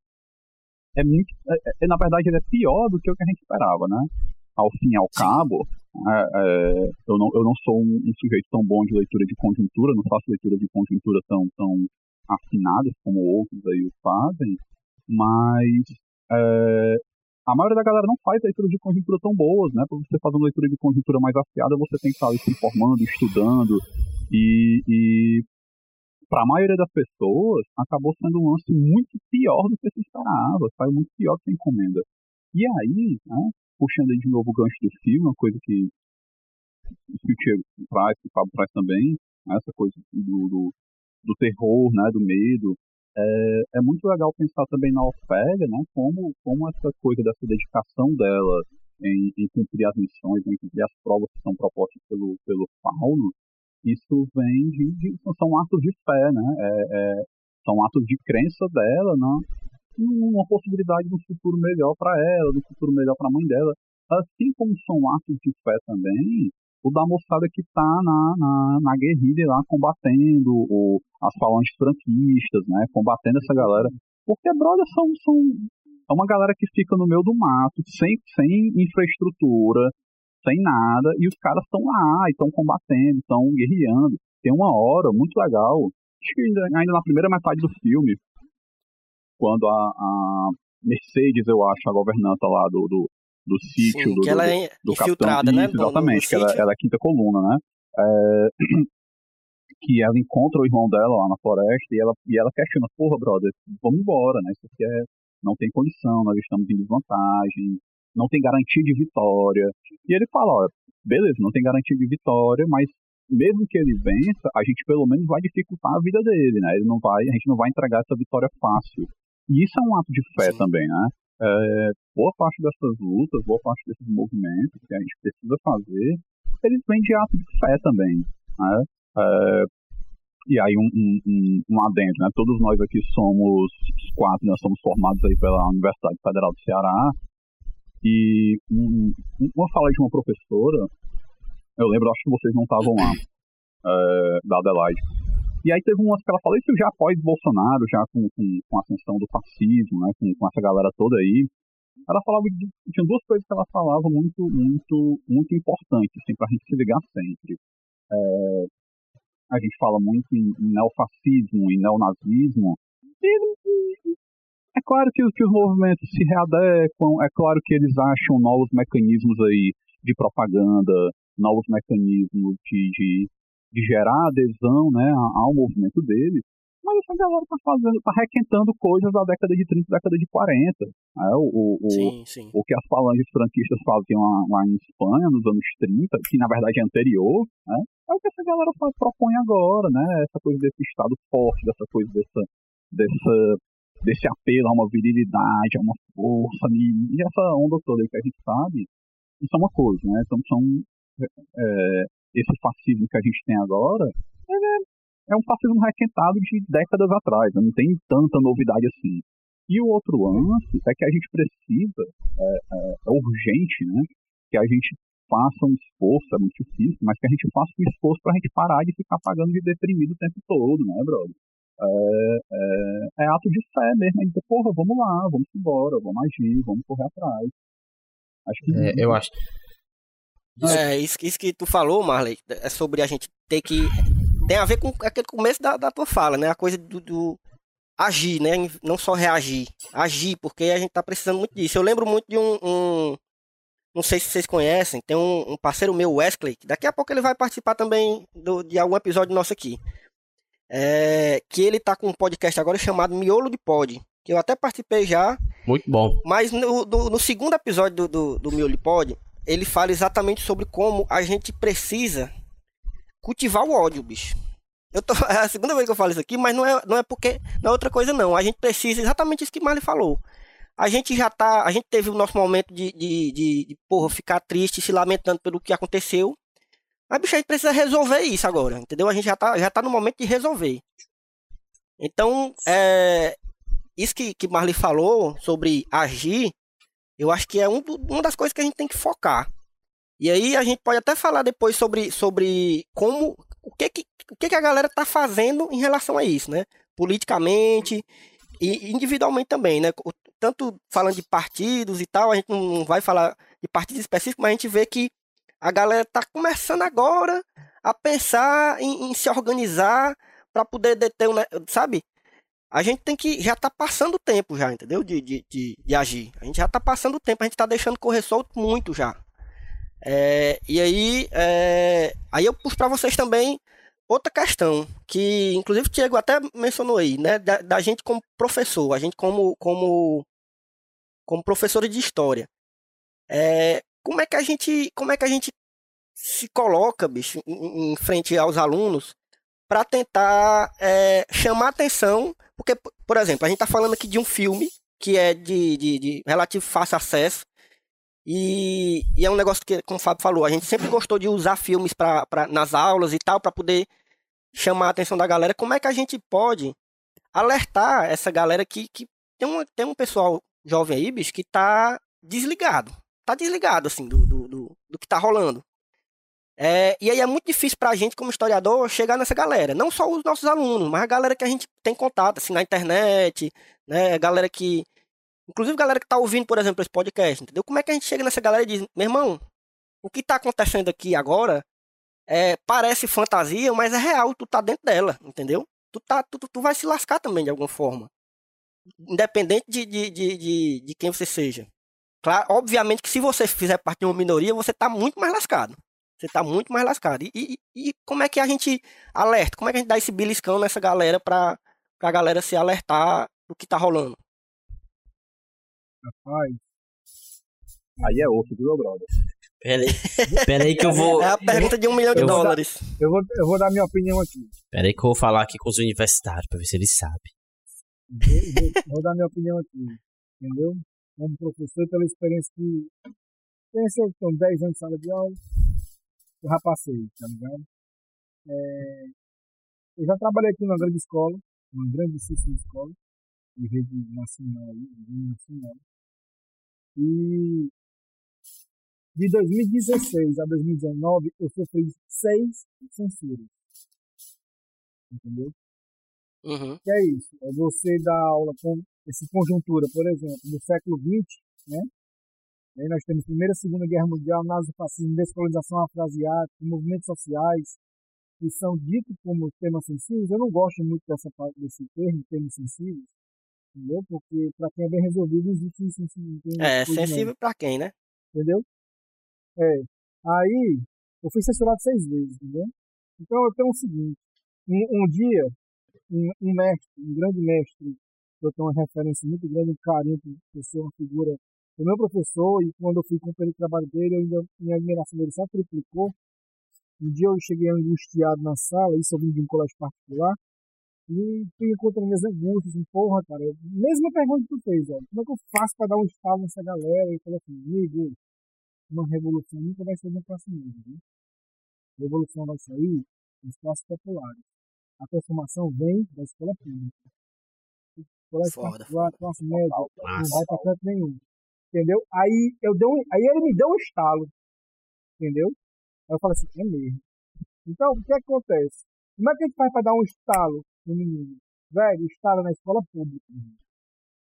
é muito, é, é- na verdade, ele é pior do que o que a gente esperava, né? Ao fim e ao cabo, é, é, eu, não, eu não sou um, um sujeito tão bom de leitura de conjuntura, não faço leitura de conjuntura tão, tão afinadas como outros aí o fazem, mas é, a maioria da galera não faz leitura de conjuntura tão boas, né? Para você fazer uma leitura de conjuntura mais afiada, você tem que estar se informando, estudando, e, e para a maioria das pessoas, acabou sendo um lance muito pior do que se esperava, saiu muito pior do que a encomenda. E aí, né, puxando aí de novo o gancho do filme, uma coisa que, que o Diego traz, que o Fábio traz também, né, essa coisa do, do, do terror, né, do medo, é, é muito legal pensar também na Ofélia, né, como, como essa coisa dessa dedicação dela em, em cumprir as missões, em cumprir as provas que são propostas pelo, pelo Fauno, isso vem de, de- são atos de fé, né, é, é, são atos de crença dela, né, uma possibilidade de um futuro melhor para ela, de um futuro melhor para a mãe dela, assim como são atos de fé também, o da moçada que está na, na, na guerrilha lá combatendo o, as falanges franquistas, né? Combatendo essa galera. Porque, brother, são, são é uma galera que fica no meio do mato, sem, sem infraestrutura, sem nada, e os caras estão lá, estão combatendo, estão guerreando. Tem uma hora muito legal, acho que ainda, ainda na primeira metade do filme, quando a, a Mercedes, eu acho, a governanta lá do, do, do sítio, Sim, do, que ela é do infiltrada, né? Exatamente, que ela, ela é a quinta coluna, né? É, que ela encontra o irmão dela lá na floresta e ela, e ela questiona, porra, brother, vamos embora, né? Isso aqui é, não tem condição, nós estamos em desvantagem, não tem garantia de vitória. E ele fala, ó, beleza, não tem garantia de vitória, mas mesmo que ele vença, a gente pelo menos vai dificultar a vida dele, né? Ele não vai, a gente não vai entregar essa vitória fácil. E isso é um ato de fé Sim. também, né? É, boa parte dessas lutas, boa parte desses movimentos que a gente precisa fazer, eles vêm de ato de fé também, né? É, e aí um, um, um, adendo, né? Todos nós aqui somos os quatro, nós somos formados aí pela Universidade Federal do Ceará. E um- uma fala de uma professora, eu lembro, acho que vocês não estavam lá, é, da Adelaide. E aí teve umas que ela falou, isso já após Bolsonaro, já com, com, com a ascensão do fascismo, né? Com, com essa galera toda aí. Ela falava de, tinha duas coisas que ela falava muito, muito, muito importantes, assim, pra gente se ligar sempre. É, a gente fala muito em, em neofascismo, em neonazismo, e, é claro que, que os movimentos se readequam, é claro que eles acham novos mecanismos aí de propaganda, novos mecanismos de, de, de gerar adesão né, ao movimento deles, mas essa galera tá fazendo, tá requentando coisas da década de 30, década de 40. né? o, o, o- Sim, sim. o que as falanges franquistas faziam lá, em Espanha nos anos 30, que na verdade é anterior, né? É o que essa galera propõe agora, né? Essa coisa desse estado forte, dessa coisa dessa, dessa, desse apelo a uma virilidade, a uma força, e, essa onda toda aí que a gente sabe, isso é uma coisa, né? Então são é, esse fascismo que a gente tem agora, é, é um fascismo requentado de décadas atrás, né? não tem tanta novidade assim. E o outro lance é que a gente precisa, é, é, é urgente, né? Que a gente faça um esforço, é muito difícil, mas que a gente faça um esforço para a gente parar de ficar pagando de deprimido o tempo todo, né, brother? É, é, é ato de fé mesmo, dizer, porra, vamos lá, vamos embora, vamos agir, vamos correr atrás. Acho que É, eu acho. É, isso, isso que tu falou, Marley, é sobre a gente ter que. Tem a ver com aquele começo da, da tua fala, né? A coisa do, do agir, né? Não só reagir. Agir, porque a gente tá precisando muito disso. Eu lembro muito de um. um- não sei se vocês conhecem, tem um, um parceiro meu, Wesley, que daqui a pouco ele vai participar também do- de algum episódio nosso aqui. É, que ele tá com um podcast agora chamado Miolo de Pod. Que eu até participei já, Muito bom. mas no, do- no segundo episódio do, do, do Miolo de Pod, ele fala exatamente sobre como a gente precisa cultivar o ódio, bicho. Eu tô, é a segunda vez que eu falo isso aqui, mas não é, não é porque. Não é outra coisa, não. A gente precisa exatamente isso que Marley falou. a gente já tá. A gente teve o nosso momento de, de, de, de porra, ficar triste, se lamentando pelo que aconteceu. Mas, bicho, a gente precisa resolver isso agora, entendeu? A gente já tá, já tá no momento de resolver. Então, é, isso que, que Marley falou sobre agir, eu acho que é um, uma das coisas que a gente tem que focar. E aí a gente pode até falar depois sobre, sobre como o que, que, o que, que a galera tá fazendo em relação a isso, né? Politicamente e individualmente também, né? Tanto falando de partidos e tal, a gente não vai falar de partidos específicos, mas a gente vê que a galera tá começando agora a pensar em, em se organizar para poder deter, sabe? A gente tem que já tá passando o tempo já, entendeu? De, de, de, de, agir. A gente já tá passando o tempo, a gente tá deixando correr solto muito já. É, e aí, é, aí eu puxo para vocês também outra questão que, inclusive, o Diego até mencionou aí, né? Da, da, gente como professor, a gente como como como professor de história. É, como é que a gente, como é que a gente se coloca, bicho, em, em frente aos alunos para tentar é, chamar atenção, porque, por exemplo, a gente está falando aqui de um filme que é de, de, de relativo fácil acesso e, e, é um negócio que, como o Fábio falou, a gente sempre gostou de usar filmes pra, pra nas aulas e tal para poder chamar a atenção da galera. Como é que a gente pode alertar essa galera que, que tem, um, tem um pessoal jovem aí, bicho, que tá desligado tá desligado, assim, do, do, do, do que tá rolando. É, e aí é muito difícil pra gente, como historiador, chegar nessa galera. Não só os nossos alunos, mas a galera que a gente tem contato, assim, na internet, né? Galera que. Inclusive galera que tá ouvindo, por exemplo, esse podcast, entendeu? Como é que a gente chega nessa galera e diz, meu irmão, o que tá acontecendo aqui agora é, parece fantasia, mas é real, tu tá dentro dela, entendeu? Tu, tá, tu, tu vai se lascar também de alguma forma. Independente de, de, de, de, de quem você seja. Claro, obviamente que se você fizer parte de uma minoria, você está muito mais lascado. Você está muito mais lascado. E, e, e, como é que a gente alerta? Como é que a gente dá esse beliscão nessa galera para a galera se alertar do que está rolando? Rapaz. Aí é outro, viu, brother? Peraí, peraí que eu vou. É a pergunta de um milhão de eu dólares. Vou dar, eu, vou, eu vou dar minha opinião aqui. Peraí que eu vou falar aqui com os universitários para ver se eles sabem. Vou, vou, vou dar minha opinião aqui. Entendeu? como professor, pela experiência que que são 10 anos de sala de aula, eu já passei, tá ligado? É, eu já trabalhei aqui numa grande escola, uma grandíssima escola, de rede nacional, nacional. E de 2016 a 2019 eu sofri seis censuras. Entendeu? Uhum. Que é isso? É você dar aula com essa conjuntura, por exemplo, no século XX, né? Aí nós temos Primeira e Segunda Guerra Mundial, nazifascismo, descolonização afrasiática, movimentos sociais, que são ditos como temas sensíveis. Eu não gosto muito dessa desse termo, temas sensíveis, entendeu? Porque para quem é bem resolvido, existe sensível. É, sensível para quem, né? Entendeu? É. Aí, eu fui censurado seis vezes, entendeu? Então eu tenho o seguinte: um, um dia, um, um mestre, um grande mestre eu tenho uma referência muito grande, um carinho por ser uma figura do meu professor, e quando eu fui cumprir o trabalho dele, eu ainda, minha admiração dele só triplicou. Um dia eu cheguei angustiado na sala, isso eu vim de um colégio particular, e fui encontrando minhas angústias, assim, porra, cara, eu, mesma pergunta que tu fez, ó, como é que eu faço para dar um estalo nessa galera? E falei assim, amigo, uma revolução nunca vai ser classe média, né? A revolução vai sair nas classes populares. A transformação vem da escola pública colégio foda, particular, classe média, não vai pra canto nenhum. Entendeu? Aí, eu dei um, aí ele me deu um estalo. Entendeu? Aí eu falei assim, é mesmo. Então, o que acontece? Como é que a gente faz para dar um estalo no menino? Velho, estala na escola pública.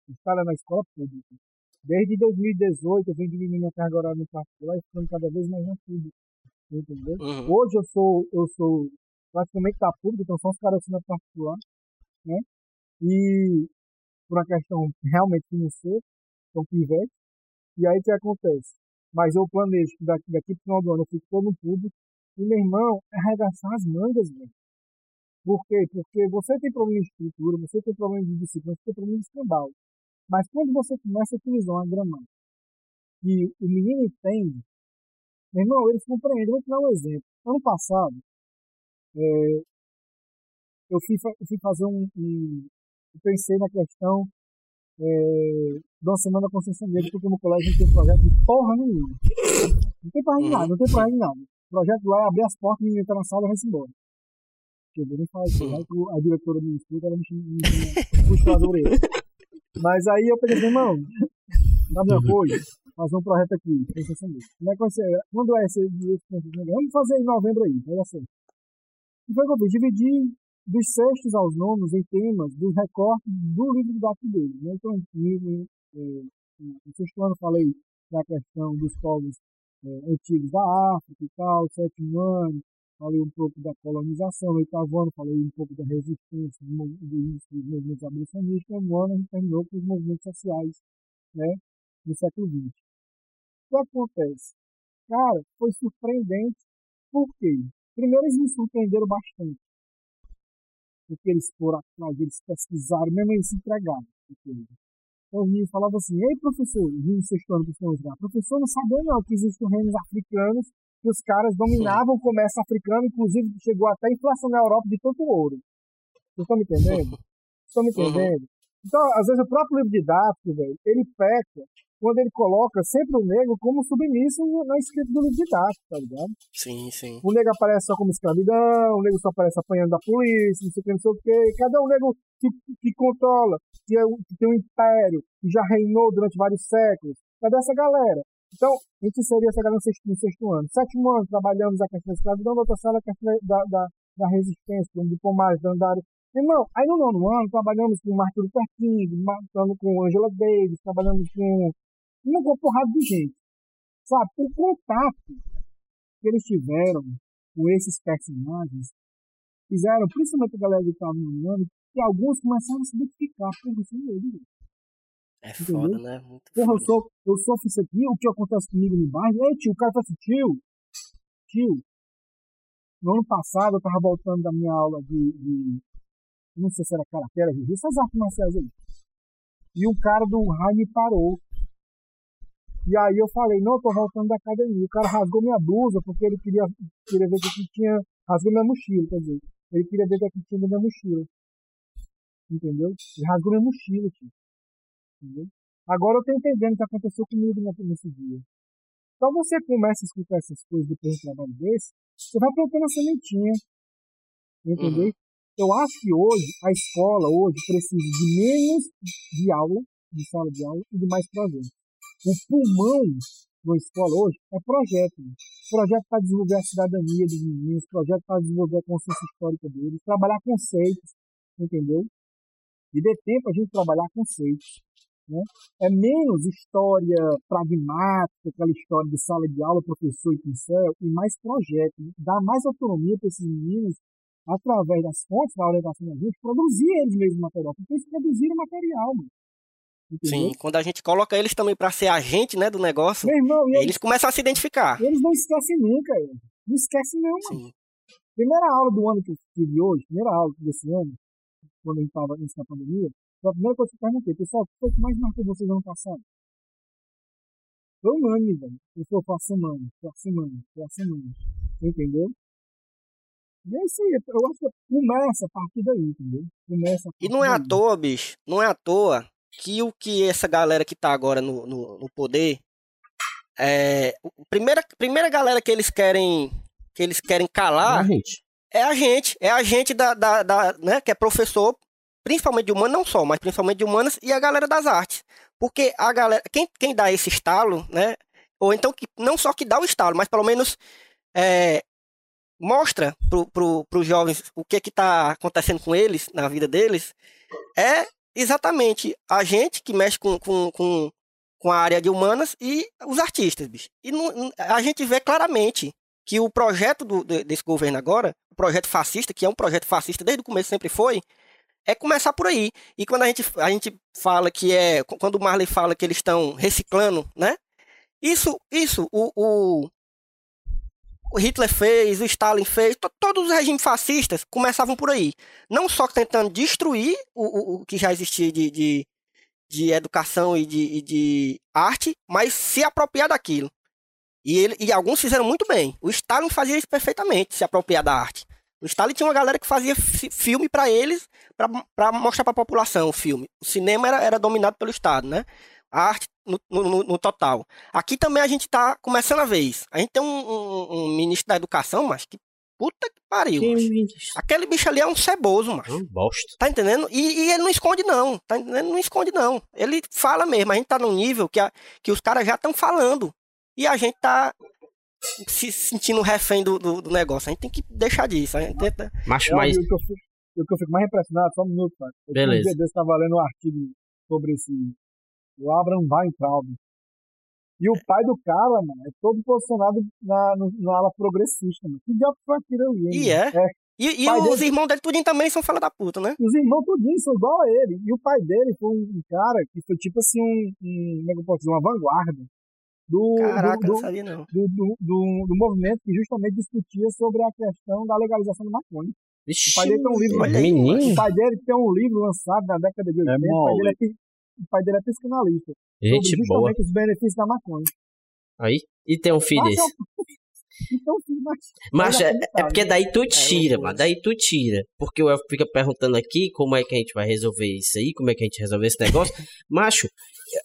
Estala na escola pública. Desde 2018 eu venho diminuindo a carga horária no particular e ficando cada vez mais na pública. Entendeu? Uhum. Hoje eu sou, eu sou praticamente da pública, então são os caras assim na particular. Né? E por uma questão realmente financeira, então pivete. E aí o que acontece? Mas eu planejo que daqui, daqui para o final do ano eu fico todo no público. E meu irmão, é arregaçar as mangas, velho. Por quê? Porque você tem problema de estrutura, você tem problema de disciplina, você tem problema de escambau. Mas quando você começa a utilizar uma gramática e o menino entende, meu irmão, eles compreendem. Vou te dar um exemplo. Ano passado, é, eu, fui, eu fui fazer um, um, eu pensei na questão é, uma semana com consciência negra, porque no colégio não tem projeto de porra nenhuma. Não tem de nada, não tem projeto de nada. O projeto lá é abrir as portas, ninguém entrar na sala e vai-se embora. Eu vou nem falar isso, né? que a diretora do instituto, ela me puxou a orelha. Mas aí eu peguei, irmão, dá meu apoio, fazer um projeto aqui, consciência negra. Como é que vai ser? Quando é esse Vamos fazer em novembro aí, dar certo. E foi o que eu fiz, dividi dos sextos aos nonos em temas dos recortes do livro didático dele. Né? Então, no, sexto ano falei da questão dos povos é, antigos da África e tal, sétimo ano falei um pouco da colonização, oitavo ano falei um pouco da resistência do, do, dos movimentos abolicionistas, no ano a gente terminou com os movimentos sociais né, do século XX. O que acontece? Cara, foi surpreendente, por quê? Primeiro eles me surpreenderam bastante porque eles foram atrás, eles pesquisaram, mesmo eles se entregaram. Então o menino falava assim, ei professor, vinha sexto ano para professor não sabia não que existem reinos africanos que os caras dominavam o comércio africano, inclusive chegou até a inflação na Europa de tanto ouro. Vocês estão me entendendo? Vocês estão me uhum. entendendo? Então, às vezes, o próprio livro didático, velho, ele peca quando ele coloca sempre o negro como submisso na escrita do livro didático, tá ligado? Sim, sim. O negro aparece só como escravidão, o negro só aparece apanhando da polícia, não sei o que, não sei o que. Cadê o negro que, que controla, que, é, que tem um império, que já reinou durante vários séculos? Cadê essa galera? Então, a gente seria essa galera no sexto, no sexto ano. Sétimo ano, trabalhamos a questão da escravidão, na outra sala a questão da, da, da resistência, do Pomar, da Andário. Irmão, aí no nono ano, trabalhamos com Martin Luther King, trabalhamos com Angela Davis, trabalhamos com uma porrada de gente. Sabe? O contato que eles tiveram com esses personagens fizeram, principalmente a galera que estava no ano, que alguns começaram a se identificar por isso mesmo. É Entendeu? foda, né? Muito Porra, eu sou, eu sofro isso aqui, o que acontece comigo no bairro? Ei, tio, o cara fala assim, tio, tio, no ano passado eu tava voltando da minha aula de, de não sei se era karatê, essas artes marciais aí. E o cara do raio me parou. E aí eu falei, não, eu tô voltando da academia. O cara rasgou minha blusa porque ele queria, queria ver o que tinha. Rasgou minha mochila, quer dizer. Ele queria ver o que tinha na minha mochila. Entendeu? Ele rasgou minha mochila, tio. Entendeu? Agora eu tô entendendo o que aconteceu comigo nesse dia. Então você começa a escutar essas coisas depois de um trabalho desse, você vai plantando a sementinha. Entendeu? Uhum. Eu acho que hoje, a escola hoje precisa de menos de aula, de sala de aula, e de mais projetos. O pulmão da escola hoje é projeto. Projeto para desenvolver a cidadania dos meninos, projeto para desenvolver a consciência histórica deles, trabalhar conceitos, entendeu? E dê tempo a gente trabalhar conceitos. Né? É menos história pragmática, aquela história de sala de aula, professor e pincel, e mais projeto. Né? Dá mais autonomia para esses meninos, através das fontes da orientação da gente, produzir eles mesmos material. Porque eles produziram material, mano. Entendeu? Sim, quando a gente coloca eles também para ser agente né, do negócio, irmão, eles, eles, começam a se identificar. Eles não esquecem nunca, não esquecem não, mano. Sim. Primeira aula do ano que eu tive hoje, primeira aula desse ano, quando a gente estava antes da pandemia, foi a primeira coisa que eu perguntei, pessoal, o que foi que mais marcou vocês ano passado? Foi um ano, velho. Eu falei, foi a semana, foi a semana, foi a semana. Entendeu? E é isso aí, eu acho que começa a partir daí, entendeu? Começa e não é à toa, bicho, não é à toa que o que essa galera que tá agora no, no, no poder é a primeira, primeira galera que eles querem que eles querem calar é a gente, é a gente, é a gente da, da, da né, que é professor, principalmente de humanas, não só, mas principalmente de humanas e a galera das artes. Porque a galera, quem, quem dá esse estalo, né, ou então que não só que dá o estalo, mas pelo menos é, mostra para pro, os jovens o que que tá acontecendo com eles, na vida deles, é exatamente a gente que mexe com, com, com, com a área de humanas e os artistas, bicho. E não, a gente vê claramente que o projeto do, desse governo agora, o projeto fascista, que é um projeto fascista desde o começo sempre foi, é começar por aí. E quando a gente, a gente fala que é. Quando o Marley fala que eles estão reciclando, né? Isso, isso, o, o, o Hitler fez, o Stalin fez, todos os regimes fascistas começavam por aí. Não só tentando destruir o, o, o que já existia de, de, de educação e de, e de, arte, mas se apropriar daquilo. E, ele, e alguns fizeram muito bem. O Stalin fazia isso perfeitamente, se apropriar da arte. No Stalin tinha uma galera que fazia fi- filme pra eles, pra mostrar pra população o filme. O cinema era, era dominado pelo Estado, né? A arte no, no- no- total. Aqui também a gente tá começando a ver isso. A gente tem um, um- um ministro da educação, mas que puta que pariu. Macho. me- Aquele bicho ali é um ceboso, macho. Não, bosta. Tá entendendo? E, e ele não esconde, não. Tá entendendo? Não esconde, não. Ele fala mesmo. A gente tá num nível que, a- que os caras já estão falando. E a gente tá se sentindo refém do, do, do negócio. A gente tem que deixar disso. A gente tenta... Macho, É, mas. o, que eu fico, o que eu fico mais impressionado, só um minuto, cara. Eu Beleza. Um dia desse estava lendo um artigo sobre esse. O Abraham Weintraub. E o pai do cara, mano, é todo posicionado na, no- na ala progressista, mano. Que diabo foi aquilo ali? E mano? é. E, e os dele- irmãos dele tudinho também são fala da puta, né? Os irmãos tudinho são igual a ele. E o pai dele foi um, um cara que foi tipo assim, um, um, como é que eu posso dizer, uma vanguarda do, Caraca, do, não sabia não. do, do, do- do movimento que justamente discutia sobre a questão da legalização do maconha. Vixe, pai dele tem um livro- Olha aí, menino. O pai dele tem um livro lançado na década de 80. o, pai dele é, o pai dele é psicanalista. Gente sobre boa. justamente os benefícios da maconha. Aí. E tem um filho Mas, desse. Então, filho, mas. Mas é, é inacreditável. porque daí tu tira, loucura. mano. Daí tu tira. Porque o Elfo fica perguntando aqui como é que a gente vai resolver isso aí, como é que a gente resolve esse negócio. Macho,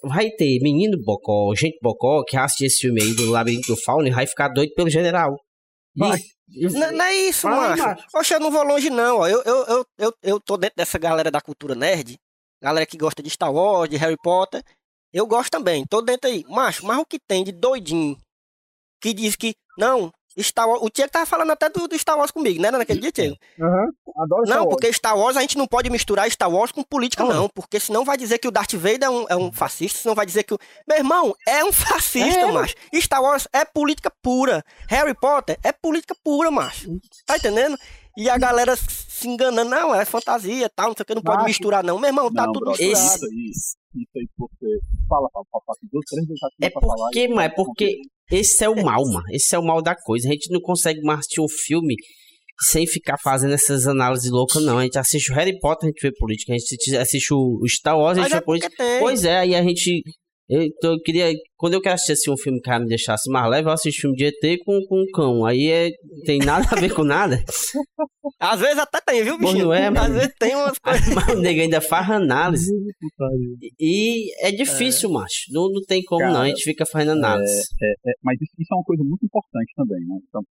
vai ter menino bocó, gente bocó, que assiste esse filme aí do Labirinto do Fauno e vai ficar doido pelo general. Não, não é isso, Fala aí, macho. macho. Poxa, eu não vou longe, não. Ó. Eu, eu, eu, eu, eu tô dentro dessa galera da cultura nerd. Galera que gosta de Star Wars, de Harry Potter. Eu gosto também. Tô dentro aí. Macho, mas o que tem de doidinho que diz que, não, Star Wars... O Tiago tava falando até do, do Star Wars comigo, né? Naquele dia, Tiago? Aham. Adoro Star Não, Wars. porque Star Wars a gente não pode misturar Star Wars com política, Olha. não. Porque senão vai dizer que o Darth Vader é um, é um fascista, senão vai dizer que o. Meu irmão, é um fascista, É. macho. Star Wars é política pura. Harry Potter é política pura, macho. Tá entendendo? E a galera se enganando, não, é fantasia tal, não sei o que, não pode Macho. misturar, não. Meu irmão, tá Não, tudo misturado. isso aí, isso aí porque fala, fala, fala, fala, três É falar porque, mas é porque esse é o mal, mano. Esse é o mal da coisa. A gente não consegue mais assistir um filme sem ficar fazendo essas análises loucas, não. A gente assiste o Harry Potter, a gente vê política. A gente assiste o Star Wars, a gente Mas é vê política. porque tem. Pois é, aí a gente. Eu, então, eu queria. Quando eu quero assistir assim, um filme que me deixasse mais leve, eu assisto filme de ET com, com um cão. Aí é, tem nada a ver com nada. Às vezes até tem, viu, Pois bichinho? não é, Às mano? vezes tem umas coisas. Mas o nego ainda faz análise. E é difícil, macho. Não, não tem como, não. A Cara, gente fica fazendo análise. É, mas isso, isso é uma coisa muito importante também, né? Então,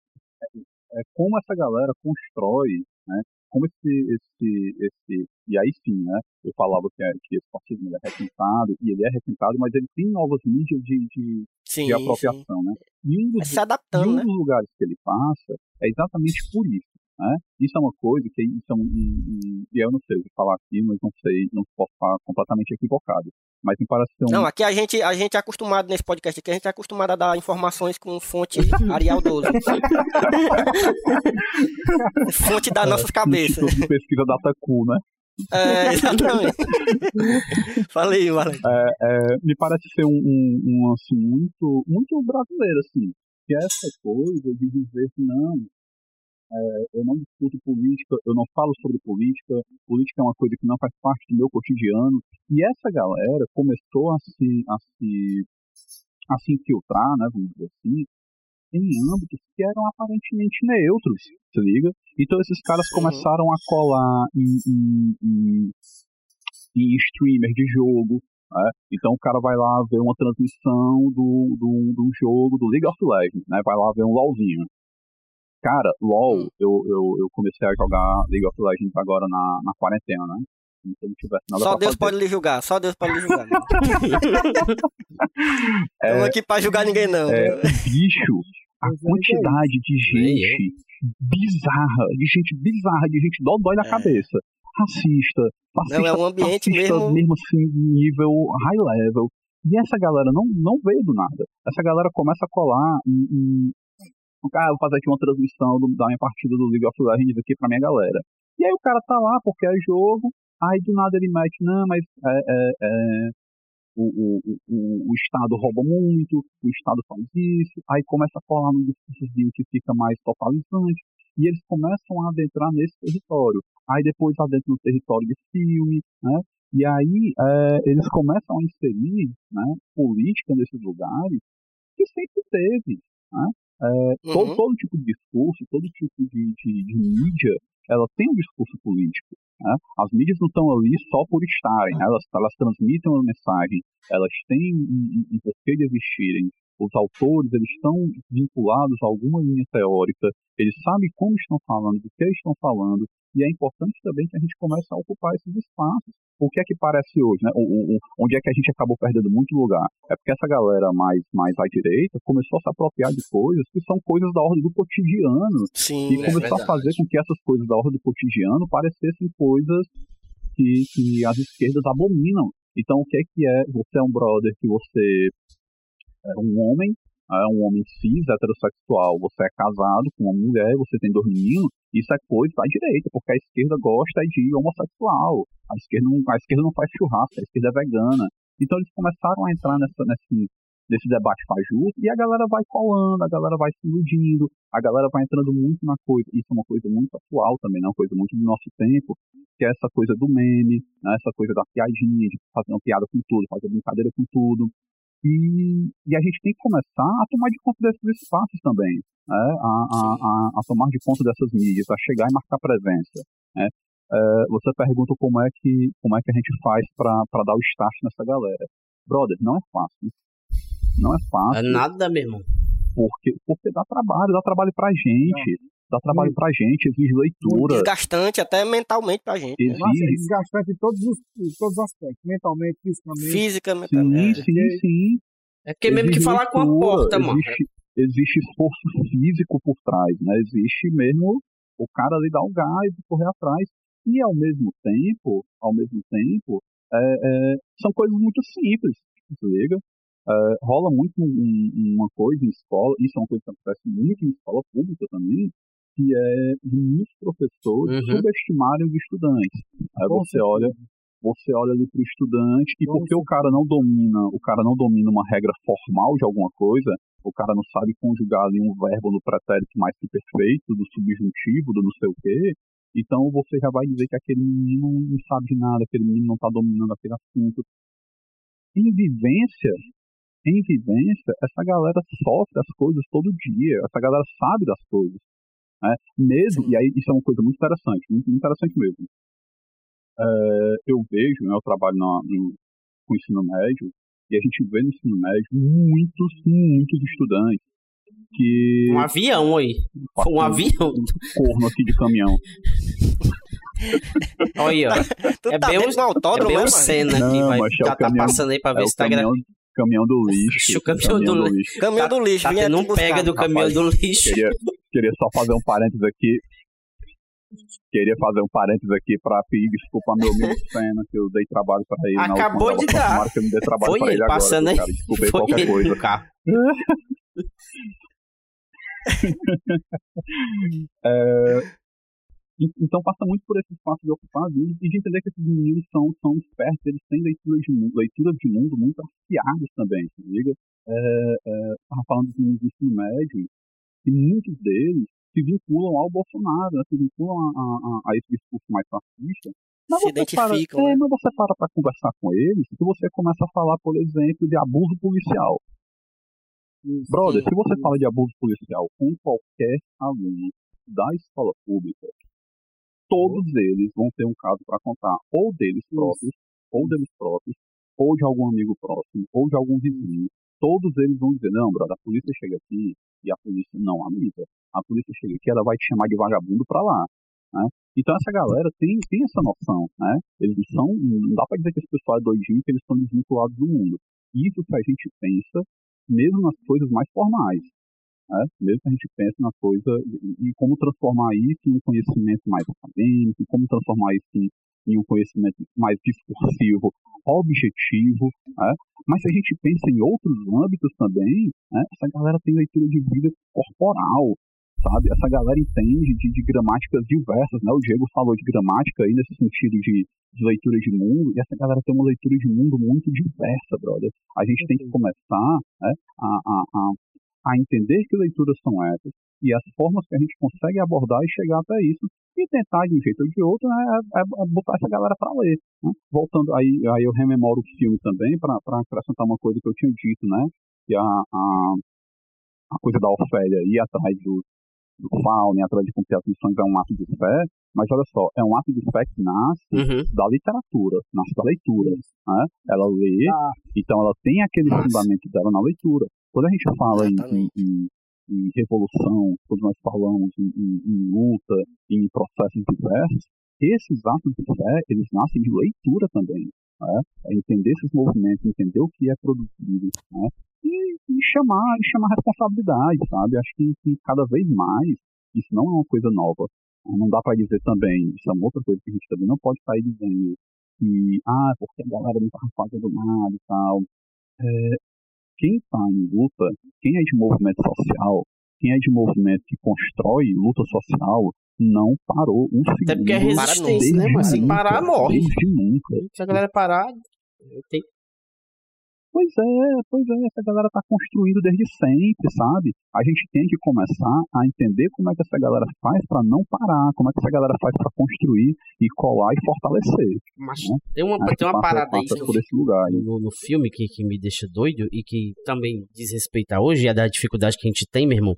é, é como essa galera constrói, né? Como esse, esse, esse, e aí sim, né? Eu falava que, é, que esse fascismo é requintado, e ele é requintado, mas ele tem novas mídias de, de, Sim, de sim. apropriação, né? E um dos, se e adaptando, um né? dos lugares que ele passa é exatamente por isso. Né? Isso é uma coisa que isso é um, um- e eu não sei o que falar aqui, mas não sei, não posso estar completamente equivocado. Mas em comparação Não, aqui a gente, a gente é acostumado nesse podcast aqui, a gente é acostumado a dar informações com fonte Arial 12. fonte das nossas cabeças. De pesquisa Datacu, né? É, exatamente. Falei, falei. É, me parece ser um, um, um lance muito, muito brasileiro, assim. Que é essa coisa de dizer que não, é, eu não discuto política, eu não falo sobre política, política é uma coisa que não faz parte do meu cotidiano. E essa galera começou a se, a se, a se infiltrar, né, vamos dizer assim, em âmbitos que eram aparentemente neutros, se liga? Então esses caras começaram a colar em, em, em, em streamer de jogo, né? Então o cara vai lá ver uma transmissão do, do, do jogo do League of Legends, né? Vai lá ver um LOLzinho. Cara, LOL, Hum. eu, eu, eu comecei a jogar League of Legends agora na, na quarentena, né? Nada Só Deus fazer. pode lhe julgar, só Deus pode lhe julgar. Não É, Estamos aqui pra julgar ninguém, não. é, bicho, a Pois é, quantidade de gente bizarra, de gente bizarra, de gente dói da É. cabeça. Racista, Não, é um ambiente fascista mesmo. assim, nível high level. E essa galera não, não veio do nada. Essa galera começa a colar em. em ah, vou fazer aqui uma transmissão do- da minha partida do League of Legends aqui pra minha galera. E aí o cara tá lá porque é jogo, aí do nada ele mete, não, mas é, é, é, o, o, o, o Estado rouba muito, o Estado faz isso, aí começa a colar num discursozinho que fica mais totalizante, e eles começam a adentrar nesse território. Aí depois adentram no território de filme, né? E aí é, eles começam a inserir né, política nesses lugares que sempre teve. Né? É, todo, Uhum. todo tipo de discurso, todo tipo de, de, de mídia, ela tem um discurso político. Né? As mídias não estão ali só por estarem, né? elas, elas transmitem uma mensagem, elas têm um, um- um porquê de existirem. Os autores eles estão vinculados a alguma linha teórica, eles sabem como estão falando, do que estão falando, e é importante também que a gente comece a ocupar esses espaços. O que é que parece hoje, né? O, o- onde é que a gente acabou perdendo muito lugar? É porque essa galera mais, mais à direita começou a se apropriar de coisas que são coisas da ordem do cotidiano, Sim. e é começou a verdade. fazer com que essas coisas da ordem do cotidiano parecessem coisas que, que as esquerdas abominam. Então, o que é que é? Você é um brother que você é um homem, é um homem cis, heterossexual, você é casado com uma mulher, você tem dois meninos, isso é coisa da direita, porque a esquerda gosta de homossexual, a esquerda não, a esquerda não faz churrasco, a esquerda é vegana. Então eles começaram a entrar nessa, nesse, nesse debate fajuto e a galera vai colando, a galera vai se iludindo, a galera vai entrando muito na coisa. Isso é uma coisa muito atual também, é uma coisa muito do nosso tempo, que é essa coisa do meme, né, essa coisa da piadinha, de fazer uma piada com tudo, fazer brincadeira com tudo. E, e a gente tem que começar a tomar de conta desses espaços também, né? a, a, a, a tomar de conta dessas mídias, a chegar e marcar presença. Né? É, você pergunta como é que, como é que a gente faz para dar o start nessa galera. Brother, não é fácil. Não é É fácil, nada, meu irmão. porque, porque dá trabalho, dá trabalho pra gente. Dá trabalho pra gente, exige leitura, Desgastante até mentalmente pra gente. né? Nossa, é exige. desgastante em todos os, em todos os aspectos, mentalmente, fisicamente. Fisicamente. Sim, é. sim, sim. É porque mesmo que Exige falar com a leitura, porta, mano. Existe, esforço físico por trás, né? Existe mesmo o cara ali dar o gás e correr atrás. E ao mesmo tempo, ao mesmo tempo, é, é, são coisas muito simples, liga? É, rola muito um- um- uma coisa em escola, isso é uma coisa que acontece muito em escola pública também, que é de muitos professores Uhum. subestimarem os estudantes. Aí você olha, você olha ali para o estudante e porque o cara não domina, o cara não domina uma regra formal de alguma coisa, o cara não sabe conjugar ali um verbo no pretérito mais que perfeito, do subjuntivo, do não sei o quê, então você já vai dizer que aquele menino não sabe de nada, aquele menino não está dominando aquele assunto. Em vivência, em vivência, essa galera sofre as coisas todo dia, essa galera sabe das coisas. Né? Mesmo, e aí isso é uma coisa muito interessante, muito, interessante mesmo. É, eu vejo, né, eu trabalho na, no, com ensino médio, e a gente vê no ensino médio muitos, muitos estudantes que Um avião aí. Foi um avião. corno aqui de caminhão. Olha aí, ó. Tu É tá bem dentro o- do É autódromo, bem que Não, vai, mas é o já tá caminhão- passando aí pra ver É o se tá gravando. caminhão, caminhão do lixo. O caminhão do lixo. Caminhão Tá- do lixo, Tá vinha tendo te um pega do caminhão Rapaz, do lixo. Queria, queria só fazer um parênteses aqui. Queria fazer um parênteses aqui pra pedir desculpa ao meu amigo Senna, que eu dei trabalho pra ele. Acabou de dar. Tomara que eu me dê trabalho Foi pra ele ele agora, passando viu, aí. aí Foi qualquer ele coisa. no carro. É, então passa muito por esse espaço de ocupar e de entender que esses meninos são, são espertos, eles têm leitura de mundo, leitura de mundo muito afiadas também, se liga? É, é, falando dos meninos do ensino médio, e muitos deles se vinculam ao Bolsonaro, né, se vinculam a, a, a- esse discurso mais fascista. Mas Se você para, identificam, é, né? mas você para para conversar com eles e você começa a falar, por exemplo, de abuso policial. Isso. Brother, se você fala de abuso policial com qualquer aluno da escola pública, todos eles vão ter um caso para contar, ou deles próprios, ou deles próprios, ou de algum amigo próximo, ou de algum vizinho. Todos eles vão dizer, não, brother, a polícia chega aqui e a polícia não amiga. A polícia chega aqui, ela vai te chamar de vagabundo pra lá. Né? Então essa galera tem, tem essa noção, né? Eles não são, não dá pra dizer que esse pessoal é doidinho, que eles estão desvinculados do mundo. Isso que a gente pensa, mesmo nas coisas mais formais. Né? Mesmo que a gente pense na coisa e, e como transformar isso em um conhecimento mais acadêmico, como transformar isso em, em um conhecimento mais discursivo, objetivo. Né? Mas se a gente pensa em outros âmbitos também, né? essa galera tem leitura de vida corporal, sabe? Essa galera entende de, de gramáticas diversas, né? O Diego falou de gramática aí nesse sentido de, de leitura de mundo, e essa galera tem uma leitura de mundo muito diversa, brother. A gente tem que começar né, a, a, a, a entender que leituras são essas e as formas que a gente consegue abordar e chegar até isso e tentar de um jeito ou de outro né, é, é botar essa galera para ler. Né? Voltando aí, aí eu rememoro o filme também para acrescentar uma coisa que eu tinha dito, né? Que a, a a coisa da Ofélia ir atrás do, do Fauna, atrás de cumprir as missões é um ato de fé, mas olha só, é um ato de fé que nasce Uhum. da literatura, nasce da leitura. Né? Ela lê, Ah, então ela tem aquele Nossa. fundamento dela na leitura. Quando a gente fala em, em. Em- revolução, quando nós falamos em, em- em luta, em processos diversos, esses atos de fé, eles nascem de leitura também. Né? É entender esses movimentos, entender o que é produzido, né? e, e chamar e chamar responsabilidade, sabe? Acho que, que cada vez mais isso não é uma coisa nova. Não dá para dizer também, isso é uma outra coisa que a gente também não pode sair dizendo que, ah, porque a galera não está fazendo nada e tal. É, quem está em luta, quem é de movimento social, quem é de movimento que constrói luta social, não parou um segundo. Até porque é resistência, né, mano? Se parar, morre. Desde nunca. Se a galera parar, tem... Pois é, pois é, essa galera tá construindo desde sempre, sabe? A gente tem que começar a entender como é que essa galera faz para não parar, como é que essa galera faz para construir e colar e fortalecer. Mas Né? tem uma, tem uma passa- parada aí passa no, por esse lugar. aí. no, no filme que, que me deixa doido e que também diz respeito a hoje e a da dificuldade que a gente tem, meu irmão,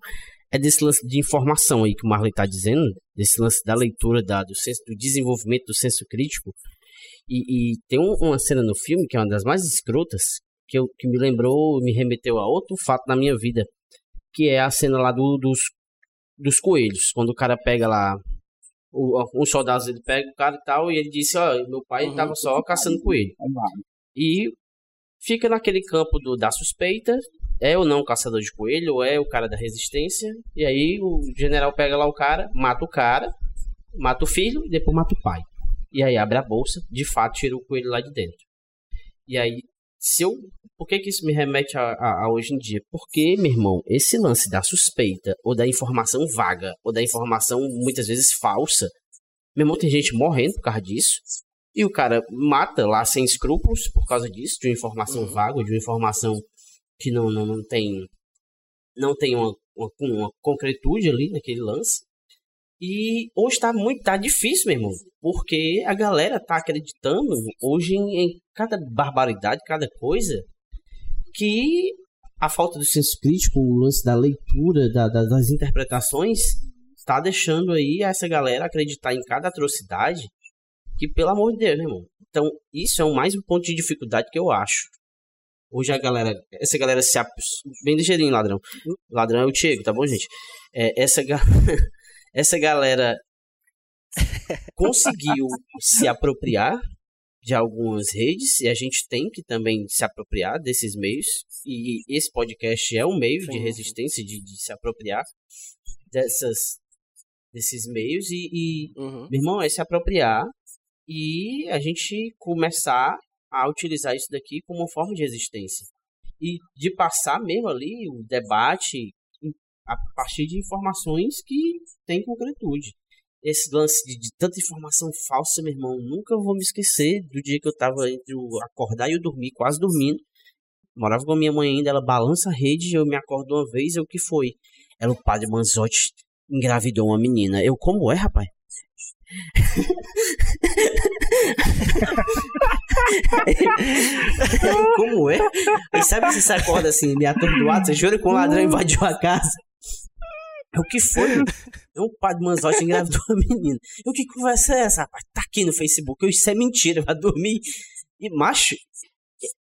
é desse lance de informação aí que o Marley tá dizendo, desse lance da leitura, da, do, senso, do desenvolvimento do senso crítico. E, e tem um- uma cena no filme que é uma das mais escrotas, que, eu, que me lembrou, me remeteu a outro fato na minha vida, que é a cena lá do, dos, dos coelhos, quando o cara pega lá, o, os soldados ele pega o cara e tal, e ele disse, ó, meu pai Uhum. tava só caçando coelho. Vai. E fica naquele campo do, da suspeita, é ou não o caçador de coelho, ou é o cara da resistência, e aí o general pega lá o cara, mata o cara, mata o filho, e depois mata o pai. E aí abre a bolsa, de fato tira o coelho lá de dentro. E aí, se eu. Por que, que isso me remete a, a- a hoje em dia? Porque, meu irmão, esse lance da suspeita, ou da informação vaga, ou da informação muitas vezes falsa, meu irmão, tem gente morrendo por causa disso. E o cara mata lá sem escrúpulos por causa disso, de uma informação Uhum. vaga, de uma informação que não, não, não tem não tem uma, uma, uma concretude ali naquele lance. E hoje tá muito tá difícil, meu irmão, porque a galera tá acreditando hoje em, cada barbaridade, cada coisa, que a falta do senso crítico, o lance da leitura, da- da- das interpretações, tá deixando aí essa galera acreditar em cada atrocidade que, pelo amor de Deus, né, irmão? Então, isso é mais um ponto de dificuldade que eu acho. Hoje a galera, essa galera se. Bem ligeirinho, ladrão. Ladrão é o Diego, tá bom, gente? É, essa, ga- essa galera conseguiu se apropriar de algumas redes e a gente tem que também se apropriar desses meios. E esse podcast é um meio de resistência, de, de se apropriar dessas, desses meios. E, e Uhum. meu irmão, é se apropriar e a gente começar a utilizar isso daqui como forma de resistência. E de passar mesmo ali o debate a partir de informações que têm concretude. Esse lance de, de tanta informação falsa, meu irmão, nunca vou me esquecer do dia que eu tava entre o acordar e o dormir, quase dormindo. Morava com a minha mãe ainda, ela balança a rede, eu me acordo uma vez, eu o que foi? Era o padre Manzotti engravidou uma menina. Eu, como é, rapaz? Como é? E sabe que você acorda assim, meio atordoado, você jura que um ladrão invadiu a casa? É o que foi? É um padre Manzotti engravidou uma menina. E o que conversa é essa, rapaz? Tá aqui no Facebook. Eu, isso é mentira, vai dormir. E macho.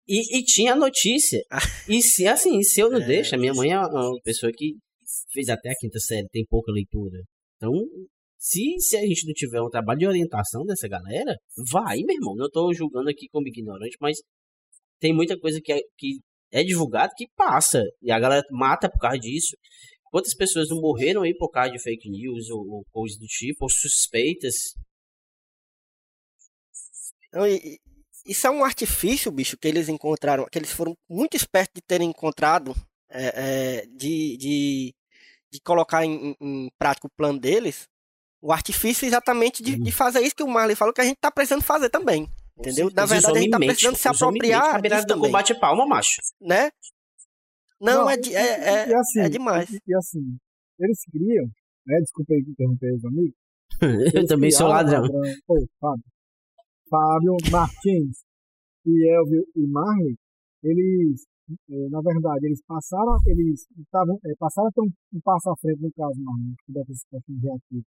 E, e tinha a notícia. E se assim, se eu não É, deixo, a minha mãe é uma pessoa que fez até a quinta série, tem pouca leitura. Então, se, se a gente não tiver um trabalho de orientação dessa galera, vai, meu irmão. Não tô julgando aqui como ignorante, mas tem muita coisa que é, que é divulgado que passa. E a galera mata por causa disso. Quantas pessoas não morreram aí por causa de fake news ou, ou coisas do tipo, ou suspeitas? Isso é um artifício, bicho, que eles encontraram, que eles foram muito espertos de terem encontrado, é, é, de, de, de colocar em, em- prática o plano deles. O artifício exatamente de, de fazer isso que o Marley falou que a gente tá precisando fazer também. Entendeu? Na Os verdade, a gente tá precisando se mente apropriar disso do também, combate palma, macho. né? Não, Não, é, de- é, é, e assim, é demais. E, e assim, eles criam, né? Desculpa aí interromper os amigos. Eu também sou ladrão. Ô, Fábio. Fábio Martins e Elvio e Marley, eles é, na verdade, eles passaram, eles estavam, é, passaram a ter um, um, passo à frente, no caso, não, dessas questões reativas,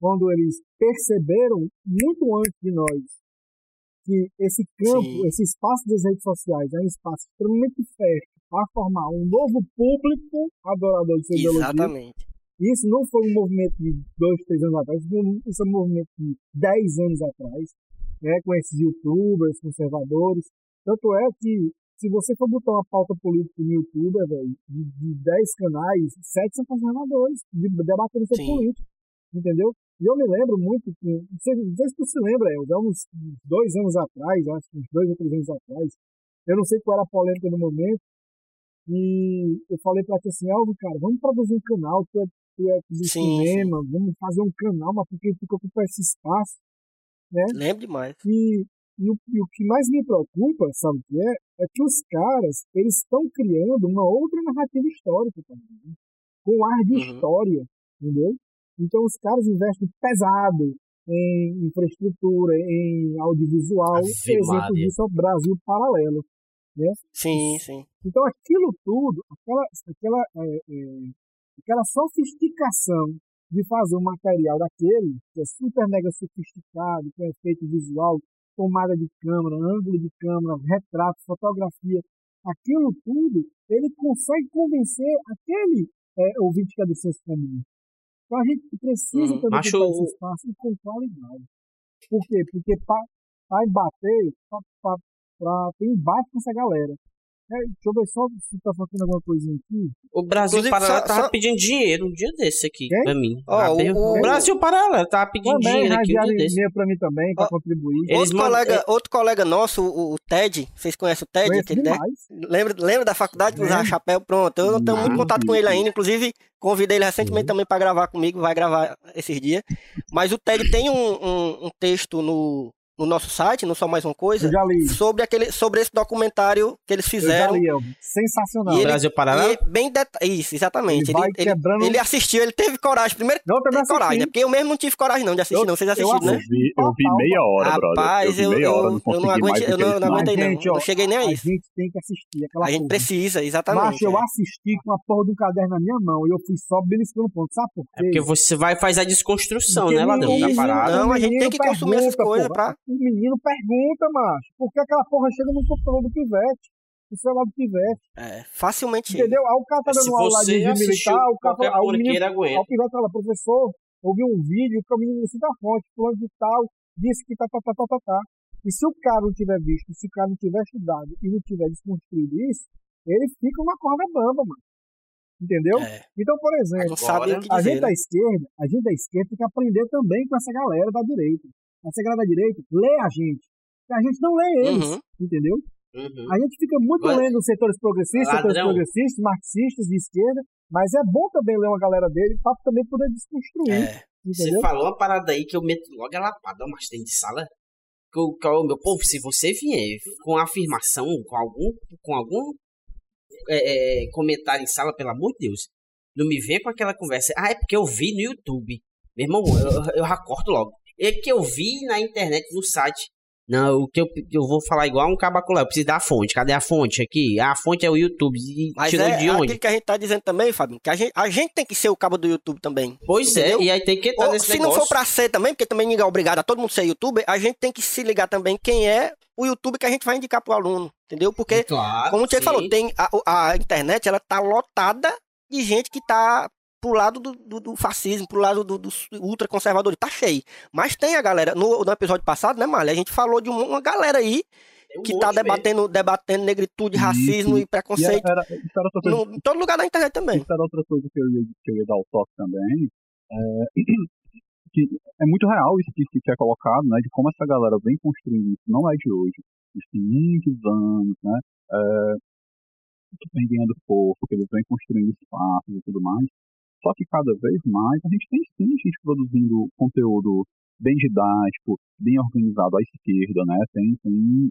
quando eles perceberam, muito antes de nós, que esse campo, Sim. esse espaço das redes sociais é um espaço extremamente fértil para formar um novo público adorador de sua Exatamente. Isso não foi um movimento de dois, três anos atrás, isso é um movimento de dez anos atrás, né, com esses youtubers, conservadores. Tanto é que, se você for botar uma pauta política no YouTube, velho, de, de dez canais, sete são conservadores, de, debatendo sobre política, entendeu? E eu me lembro muito que, não sei, não sei se tu se lembra, El, uns dois anos atrás, acho que uns dois ou três anos atrás, eu não sei qual era a polêmica no momento, e eu falei pra ti assim, Alvo, cara, vamos produzir um canal, tu é, tu é de cinema, vamos fazer um canal, mas porque tu ocupa esse espaço, né? Lembro demais. E, e, o, e o que mais me preocupa, sabe o que é? É que os caras, eles estão criando uma outra narrativa histórica também, né? com ar de uhum. história, entendeu? Então os caras investem pesado em infraestrutura, em audiovisual. Exemplo disso é o Brasil Paralelo. Né? Sim, sim. Então aquilo tudo, aquela, aquela, é, é, aquela sofisticação de fazer um material daquele, que é super mega sofisticado, com efeito visual, tomada de câmera, ângulo de câmera, retrato, fotografia, aquilo tudo, ele consegue convencer aquele é, ouvinte que é do senso comum. Então a gente precisa uhum. também Macho... esse espaço e com qualidade. Por quê? Porque para bater, para ter embate com essa galera. É, deixa eu ver só se tá faltando alguma coisinha aqui. O Brasil Inclusive, Paralelo tava só... pedindo dinheiro um dia desse aqui Quem? pra mim. Oh, ah, o, o, Brasil Paralelo tava pedindo também, dinheiro aqui um dia desse. pra mim também, pra oh, contribuir. Outro, colega, é... outro colega nosso, o, o, Ted, vocês conhecem o Ted? Aquele lembra, lembra da faculdade que usava chapéu? Pronto, eu não tenho muito contato com ele ainda, inclusive convidei ele recentemente também para gravar comigo, vai gravar esses dias. Mas o Ted tem um, um, um texto no, no nosso site, não só mais uma coisa, sobre aquele sobre esse documentário que eles fizeram. Eu já li, sensacional. E ele, Brasil Paralelo. E bem deta... Isso, exatamente. Ele, ele, quebrando... ele, assistiu, ele teve coragem. Primeiro não, teve coragem, né? Porque eu mesmo não tive coragem não de assistir, eu, não. Vocês assistiram, né? Eu vi, eu vi meia hora, Rapaz, eu, eu, hora, eu, não eu não, não aguentei não. Gente, ó, não cheguei nem a isso. A gente tem que assistir aquela A gente precisa, exatamente. Mas eu é. assisti com a porra do caderno na minha mão e eu fui só beliscando ponto. Sabe por quê? É porque você vai fazer a desconstrução, né, Ladrão? Da parada. Não, a gente tem que consumir essas coisas pra... O menino pergunta macho, por que aquela porra chega no computador do pivete? No celular do pivete. É, facilmente. Entendeu? Aí o cara tá dando aula de militar, o cara aí o menino, aí o pivete fala, professor, ouvi um vídeo que o menino disse da fonte, fulano de tal, disse que tá, tá, tá, tá, tá, tá. E se o cara não tiver visto, se o cara não tiver estudado e não tiver desconstruído isso, ele fica uma corda bamba, mano. Entendeu? É. Então, por exemplo, Agora, a gente da né? esquerda, a gente da esquerda tem que aprender também com essa galera da direita. Essa galera da direita lê a gente a gente não lê eles, uhum. entendeu? Uhum. A gente fica muito mas... lendo os setores progressistas, Ladrão. setores progressistas, marxistas, de esquerda, mas é bom também ler uma galera dele para também poder desconstruir. É. Você falou uma parada aí que eu meto logo a lapada, mas tem de sala. Que o, que meu povo, se você vier com afirmação, com algum, com algum é, é, comentário em sala, pelo amor de Deus, não me venha com aquela conversa. Ah, é porque eu vi no YouTube. Meu irmão, eu, eu corto logo. É que eu vi na internet, no site. Não, o que eu, eu vou falar igual um cabaculé, eu preciso da fonte. Cadê a fonte aqui? A fonte é o YouTube. E Mas tirou é, de onde? aquilo que a gente tá dizendo também, Fábio, que a gente, a gente tem que ser o cabo do YouTube também. Pois é, entendeu? é, e aí tem que entrar Ou, Se negócio. não for pra ser também, porque também ninguém é obrigado a todo mundo ser youtuber, a gente tem que se ligar também quem é o YouTube que a gente vai indicar pro aluno, entendeu? Porque, claro, como o Tiago falou, tem a, a internet, ela tá lotada de gente que tá pro lado do, do, do fascismo, pro lado do, do ultraconservador, tá cheio. Mas tem a galera, no, no episódio passado, né, Malha, a gente falou de uma, uma galera aí que um tá debatendo, debatendo negritude, racismo e preconceito e era, era no, em todo lugar da internet também. Isso era outra coisa que eu ia, que eu ia dar o toque também. É, que é muito real isso que, que é colocado, né, de como essa galera vem construindo isso, não é de hoje. Isso tem muitos anos, né, é, vem ganhando força, que eles vêm construindo espaços e tudo mais. Só que cada vez mais a gente tem sim gente produzindo conteúdo bem didático, bem organizado à esquerda, né? Tem, tem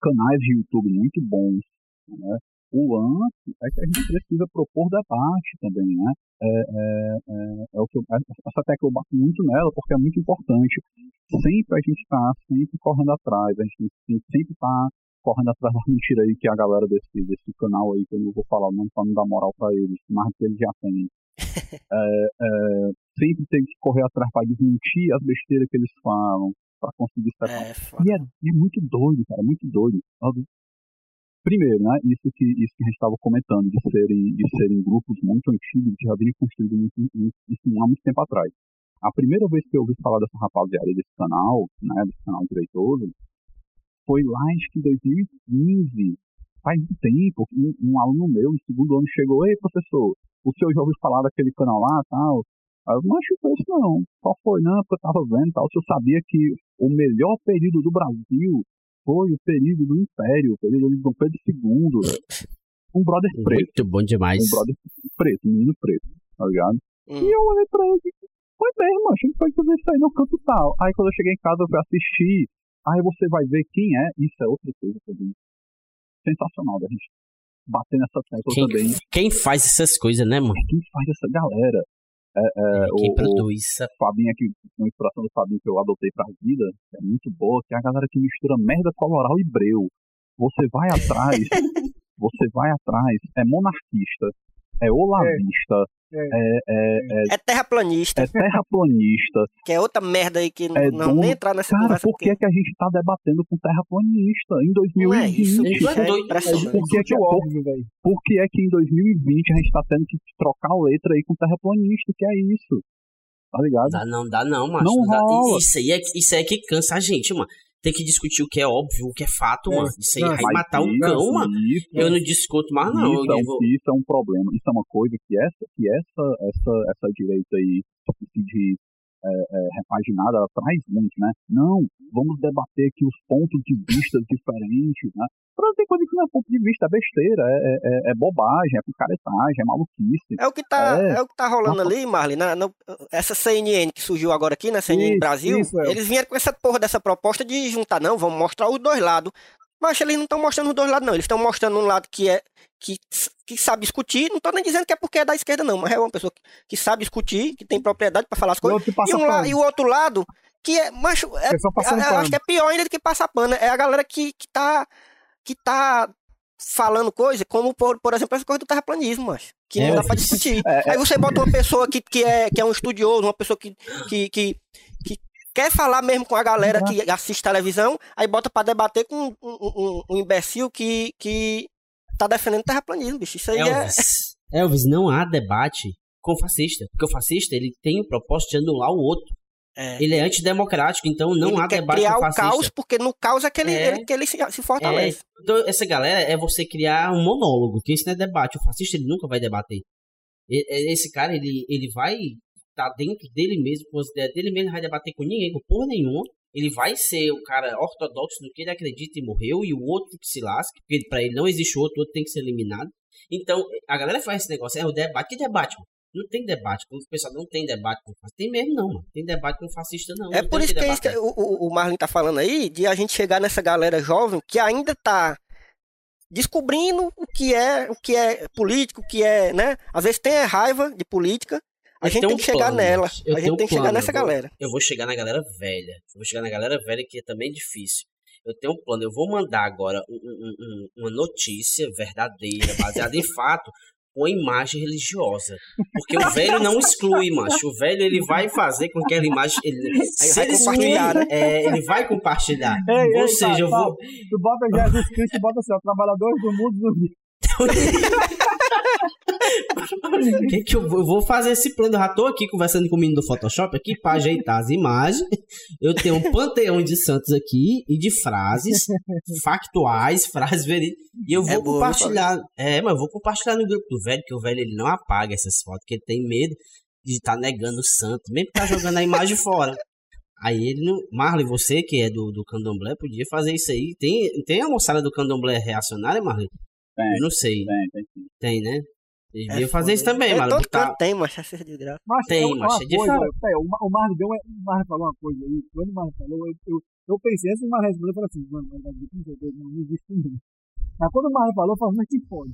canais de YouTube muito bons, né? O lance é que a gente precisa propor debate também, né? É, é, é, é o que eu, essa tecla eu bato muito nela porque é muito importante. Sempre a gente está sempre correndo atrás, a gente sempre estar tá correndo atrás da mentira aí que a galera desse, desse canal aí, que eu não vou falar o nome pra não dar moral pra eles, mais do que eles já têm. É, é, sempre tem que correr atrás pra desmentir as besteiras que eles falam, pra conseguir separar. É, foda. E é, é muito doido, cara, muito doido. Primeiro, né, isso que, isso que a gente estava comentando, de serem, de serem grupos muito antigos, que já vinham construídos muito, muito, isso há muito tempo atrás. A primeira vez que eu ouvi falar dessa rapaziada desse canal, né, desse canal direitoso, foi lá acho que em 2015, faz um tempo, um, um aluno meu, no segundo ano, chegou, ei professor, o senhor já ouviu falar daquele canal lá tal? Aí eu não acho isso não. Qual foi? Não, porque eu tava vendo tal. O senhor sabia que o melhor período do Brasil foi o período do Império, o período de Dom Pedro II. Um brother preto. Muito bom demais. Um brother preto, um menino preto, tá ligado? Hum. E eu olhei pra ele e disse, foi mesmo, a gente foi fazer isso aí no canto tal. Aí quando eu cheguei em casa eu fui assistir, aí você vai ver quem é, isso é outra coisa também. Sensacional da gente bater nessa tecla Quem, também. quem faz essas coisas, né, mano? Quem faz essa galera? É, é, quem o, produz isso. Fabinho aqui, uma inspiração do Fabinho que eu adotei pra vida, que é muito boa, que é a galera que mistura merda coloral e breu. Você vai atrás, você vai atrás, é monarquista, é olavista, É. é, é, é, É terraplanista, é terraplanista. que é outra merda aí que não, É não dono- nem entrar nessa Cara, conversa. por que, é que a gente tá debatendo com terraplanista em Não é isso, 2020? bicho, é é doido. impressionante. Por que, é que, óbvio, velho. por que é que em 2020 a gente tá tendo que trocar a letra aí com terraplanista? Que é isso? Tá ligado? Dá não, dá não, macho. Não Não dá. rola. Isso aí, é, isso aí é que cansa a gente, mano. Tem que discutir o que é óbvio, o que é fato, É. mano. Isso aí vai matar o isso- cão, mano. Isso, Eu não discuto mais, não. isso, Eu, é um, vou- isso é um problema. Isso é uma coisa que essa, que essa, essa, essa direita aí se diz é, é, repaginada, ela traz muito, né? Não, vamos debater aqui os pontos de vista diferentes, né? Pra tem coisa que não é ponto de vista, é besteira, é, é, é- é bobagem, é picaretagem, é maluquice. É o que tá, É. é. o que tá rolando ali, Marley. Na, na- essa CNN que surgiu agora aqui, né? CNN Isso, Brasil, isso, é. eles vieram com essa porra dessa proposta de juntar, não, vamos mostrar os dois lados. Mas eles não estão mostrando os dois lados, não. Eles estão mostrando um lado que é que, que sabe discutir. Não tô nem dizendo que é porque é da esquerda, não, mas é uma pessoa que, que sabe discutir, que tem propriedade para falar as coisas. E, um la- e o outro lado, que é. Macho, é, É é- acho que é pior ainda do que passar pano. É a galera que, que tá. Que tá falando coisa, como por, por exemplo essa coisa do terraplanismo, mas que É, não dá pra discutir. É, Aí você bota uma pessoa que, que, é, que é um estudioso, uma pessoa que, que, que quer falar mesmo com a galera que assiste televisão, aí bota pra debater com um, um, um- imbecil que, que tá defendendo terraplanismo, bicho. Isso aí é. Elvis, Elvis, não há debate com o fascista. Porque o fascista, ele tem o propósito de anular o outro. é. Ele é antidemocrático, então não Ele há quer debate criar com o caos, porque no caos é que ele, É. ele- que ele se, se É, fortalece. então, essa galera é você criar um monólogo, que isso não é debate. O fascista ele nunca vai debater. Esse cara, ele, ele vai estar dentro dele mesmo, com as ideias dele mesmo, não vai debater com ninguém, com porra nenhuma. Ele vai ser o cara ortodoxo no que ele acredita e morreu, e o outro que se lasque, porque pra ele não existe outro, o outro tem que ser eliminado. Então, a galera faz esse negócio, é o debate. Que debate, mano? Não tem debate. Quando o pessoal não tem debate com fascista. Tem mesmo, não, mano. Tem debate com fascista, não. É Não por isso que, é isso que debater. o, o, Marlon tá falando aí, de a gente chegar nessa galera jovem que ainda tá descobrindo o que é o que é político, o que é, né? Às vezes tem raiva de política, a Eu gente tem um que chegar plano, nela. Eu A gente um tem que chegar plano, nessa eu vou- galera. Eu vou chegar na galera velha. Eu vou chegar na galera velha que é também difícil. Eu tenho um plano. Eu vou mandar agora um- um- um- uma notícia verdadeira, baseada em fato, com imagem religiosa. Porque o velho não exclui, macho. O velho ele vai fazer com que aquela imagem. Ele, se vai ele compartilhar, excluir, é, ele vai compartilhar. Ei, Ou ei, seja, eu Paulo, vou. Tu bota Jesus Cristo e bota assim, ó, trabalhadores do mundo do que que eu, vou- eu vou fazer esse plano? Eu já tô aqui conversando com o menino do Photoshop aqui para ajeitar as imagens. Eu tenho um panteão de santos aqui e de frases factuais, frases verídicas. E eu vou É boa, compartilhar. É, mas eu vou compartilhar no grupo do velho, que o velho ele não apaga essas fotos, que ele tem medo de estar negando o santo, mesmo que tá jogando a imagem fora. Aí ele não. Marley, você que é do, do candomblé, podia fazer isso aí. Tem, tem a moçada do candomblé reacionária, Marley? Tem, Eu não sei. Tem, tem sim. Tem, né? Ele É fazer isso também, É, todo botar- canto tem, mas é de graça. Mas Tem, é uma mas é de pera, o, Ma- o Marlon deu uma, o Marlon falou uma coisa aí, quando o Marlon falou, eu, eu, eu pensei, antes do Marlon responder, eu falei assim, mano, com certeza, não, existe ninguém. Mas quando o Marlon falou, eu falei, mas que pode?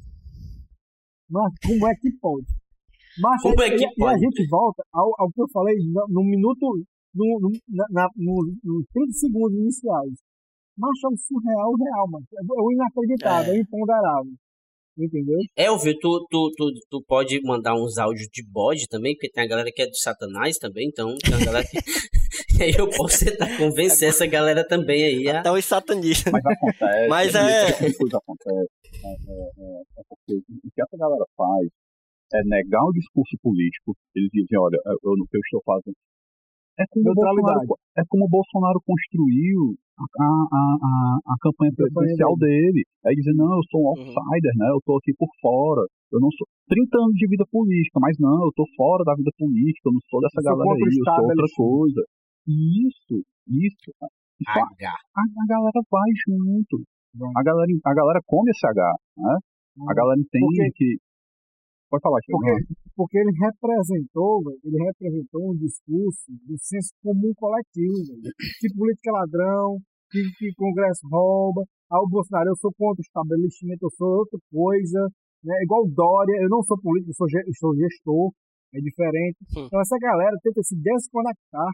Mas como é que pode? Mas Como é que e, e a pode? gente volta ao, ao que eu falei no, no minuto, no, no, na, na- no, nos 30 segundos iniciais. Mas é um surreal real, mano. É o inacreditável, é, É. o imponderável. Entendeu? Elvio, tu, tu, tu, tu pode mandar uns áudios de bode também, porque tem a galera que é do Satanás também, então tem a galera que. e aí eu posso tentar convencer essa galera também aí a. Até os satanistas. Mas acontece. Mas é. é- coisa acontece. É, é, é, é porque o que essa galera faz é negar o discurso político. Eles dizem, olha, eu, eu, o que eu estou fazendo. É como. Bolsonaro, é como o Bolsonaro construiu a, a, a, a campanha presidencial dele. Aí dizem, não, eu sou um Uhum. outsider, né? Eu estou aqui por fora. Eu não sou. 30 anos de vida política, mas não, eu estou fora da vida política, eu não sou dessa Eu galera aí, eu sou outra coisa. Isso, isso. Isso a, a, galera vai junto. A galera, a galera come esse H, né? A galera entende Porque- que. Pode falar, Tiago. Porque, porque ele representou, ele representou um discurso do senso comum coletivo, velho. que política é ladrão, que, que Congresso rouba, ah, o Bolsonaro, eu sou contra o estabelecimento, eu sou outra coisa, né? igual o Dória, eu não sou político, eu sou, eu sou gestor, é diferente. Hum. Então essa galera tenta se desconectar,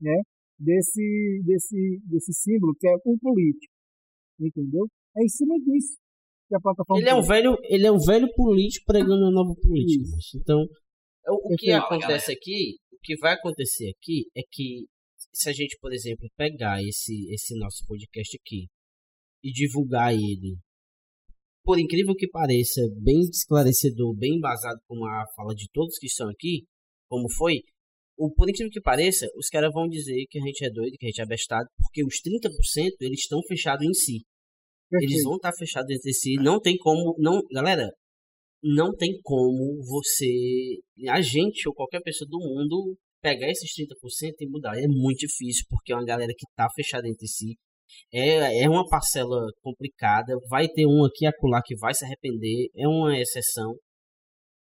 né, desse, desse, desse símbolo que é o político, entendeu? É em cima disso que a plataforma Ele é um velho, ele é um velho político pregando política. Isso. mas Então, o, que acontece aqui, o que vai acontecer aqui é que se a gente, por exemplo, pegar esse esse nosso podcast aqui e divulgar ele, por incrível que pareça, bem esclarecedor, bem embasado com a fala de todos que estão aqui, como foi, o, por incrível que pareça, os caras vão dizer que a gente é doido, que a gente é bestado, porque os 30% eles estão fechados em si. Eles vão estar fechados entre si. Não tem como. Não, galera, não tem como você. A gente ou qualquer pessoa do mundo pegar esses 30% e mudar. É muito difícil, porque é uma galera que tá fechada entre si. É, é uma parcela complicada. Vai ter um aqui e acolá que vai se arrepender. É uma exceção.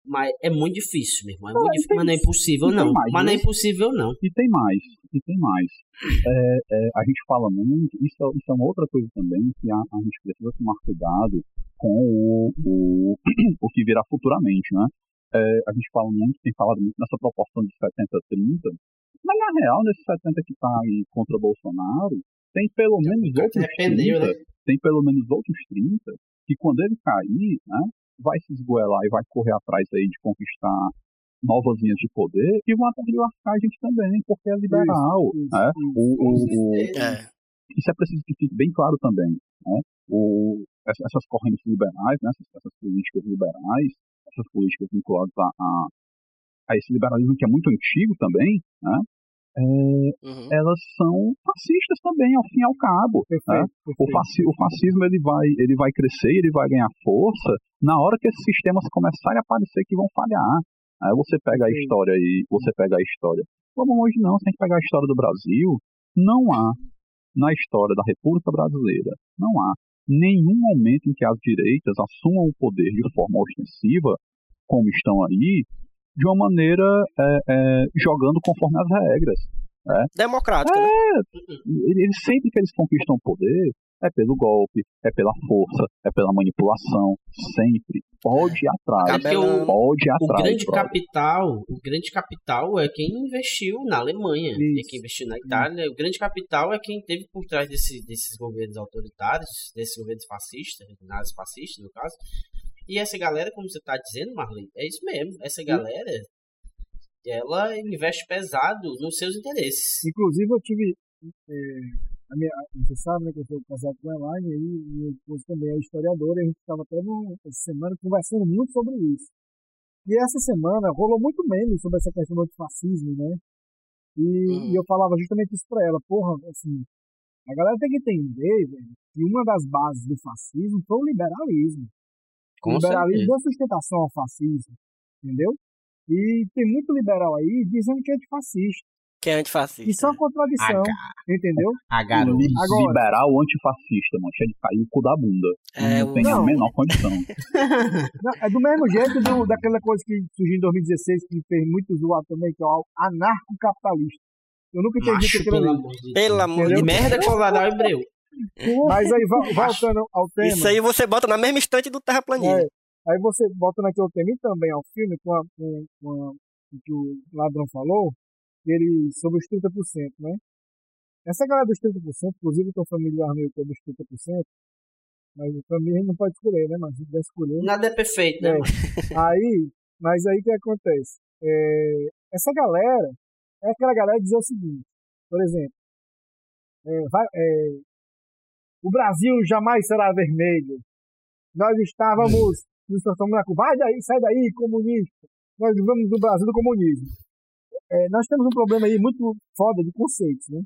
Mas é muito difícil, meu irmão. É Ah, muito difícil, mas não é impossível, não. mais, Mas não é viu? impossível, não. E tem mais, e tem mais. É, é, a gente fala muito, isso, é- isso é uma outra coisa também, que a, a gente precisa tomar cuidado com o, o, o que virá futuramente, né? É, a gente fala muito, tem falado muito nessa proporção de 70-30, mas na real, nesse 70 que está aí contra Bolsonaro, tem pelo menos outros arrependeu, 30, né? tem pelo menos outros 30, que quando ele cair, né, vai se esgoelar e vai correr atrás aí de conquistar novas linhas de poder e vão até lascar a gente também, porque é liberal. Isso, né? isso. O, o, o, É. isso é preciso que fique bem claro também. Né? O, ess- essas correntes liberais, né? essas, essas políticas liberais, essas políticas vinculadas a, a, a esse liberalismo que é muito antigo também, né? é, Uhum. elas são fascistas também, ao fim e ao cabo. né? Perfeito, O, perfeito. fasci- o fascismo ele vai, ele vai crescer, ele vai ganhar força na hora que esses sistemas começarem a aparecer que vão falhar. Aí você pega a história aí, você pega a história. Vamos longe não, se a gente pegar a história do Brasil, não há na história da República Brasileira, não há nenhum momento em que as direitas assumam o poder de forma ostensiva, como estão aí, de uma maneira é, é, jogando conforme as regras. Democrática, né? Ele- Eles, sempre que eles conquistam o poder, é pelo golpe, é pela força, é pela manipulação, sempre. Pode ir atrás, Porque o- pode ir O atrás. grande brother. capital, o grande capital é quem investiu na Alemanha, é Isso. quem investiu na Itália. O grande capital é quem teve por trás desse- desses governos autoritários, desses governos fascistas, nazifascistas, no caso. E essa galera, como você está dizendo, Marley, é isso mesmo. Essa galera, ela investe pesado nos seus interesses. Inclusive, eu tive. é, a minha, você sabe né, que eu sou casado com a Elaine, e minha esposa também é historiadora, e a gente estava até no, essa semana conversando muito sobre isso. E essa semana rolou muito meme sobre essa questão do antifascismo, né? E, Uhum. e eu falava justamente isso pra ela, porra, assim, a galera tem que entender, velho, que uma das bases do fascismo foi o liberalismo. Com o liberalismo certeza. deu sustentação ao fascismo, entendeu? E tem muito liberal aí dizendo que é antifascista. Que é antifascista. Isso é uma contradição, entendeu? A garota. Li- Agora- Liberal antifascista, mano. Cheio de cair o cu da bunda. É, não o- tem a Não. menor condição. Não, é do mesmo jeito do, daquela coisa que surgiu em 2016, que fez muito zoado também, que é o anarcocapitalista. Eu nunca entendi o que Macho, aquilo pelo ali. amor de Pelo amor de. Merda ao hebreu. Mas aí, vo- voltando ao tema. Isso aí você bota na mesma estante do terraplanismo. É, aí você voltando aqui ao tema e também ao filme, com, a, com, com a- o que o ladrão falou, ele sobre os 30%, né? essa galera dos 30%, inclusive tô familiar meu que é dos 30%, mas mim a gente não pode escolher, né? Mas a gente vai escolher. Nada é perfeito, né? É. Aí, mas aí o que acontece? É, essa galera, é aquela galera que dizer o seguinte, por exemplo, é, vai- é, o Brasil jamais será vermelho. Nós estávamos nos transformando na Cuba. Vai daí, sai daí, comunista. Nós vivemos do Brasil do comunismo. É, nós temos um problema aí muito foda de conceitos, né?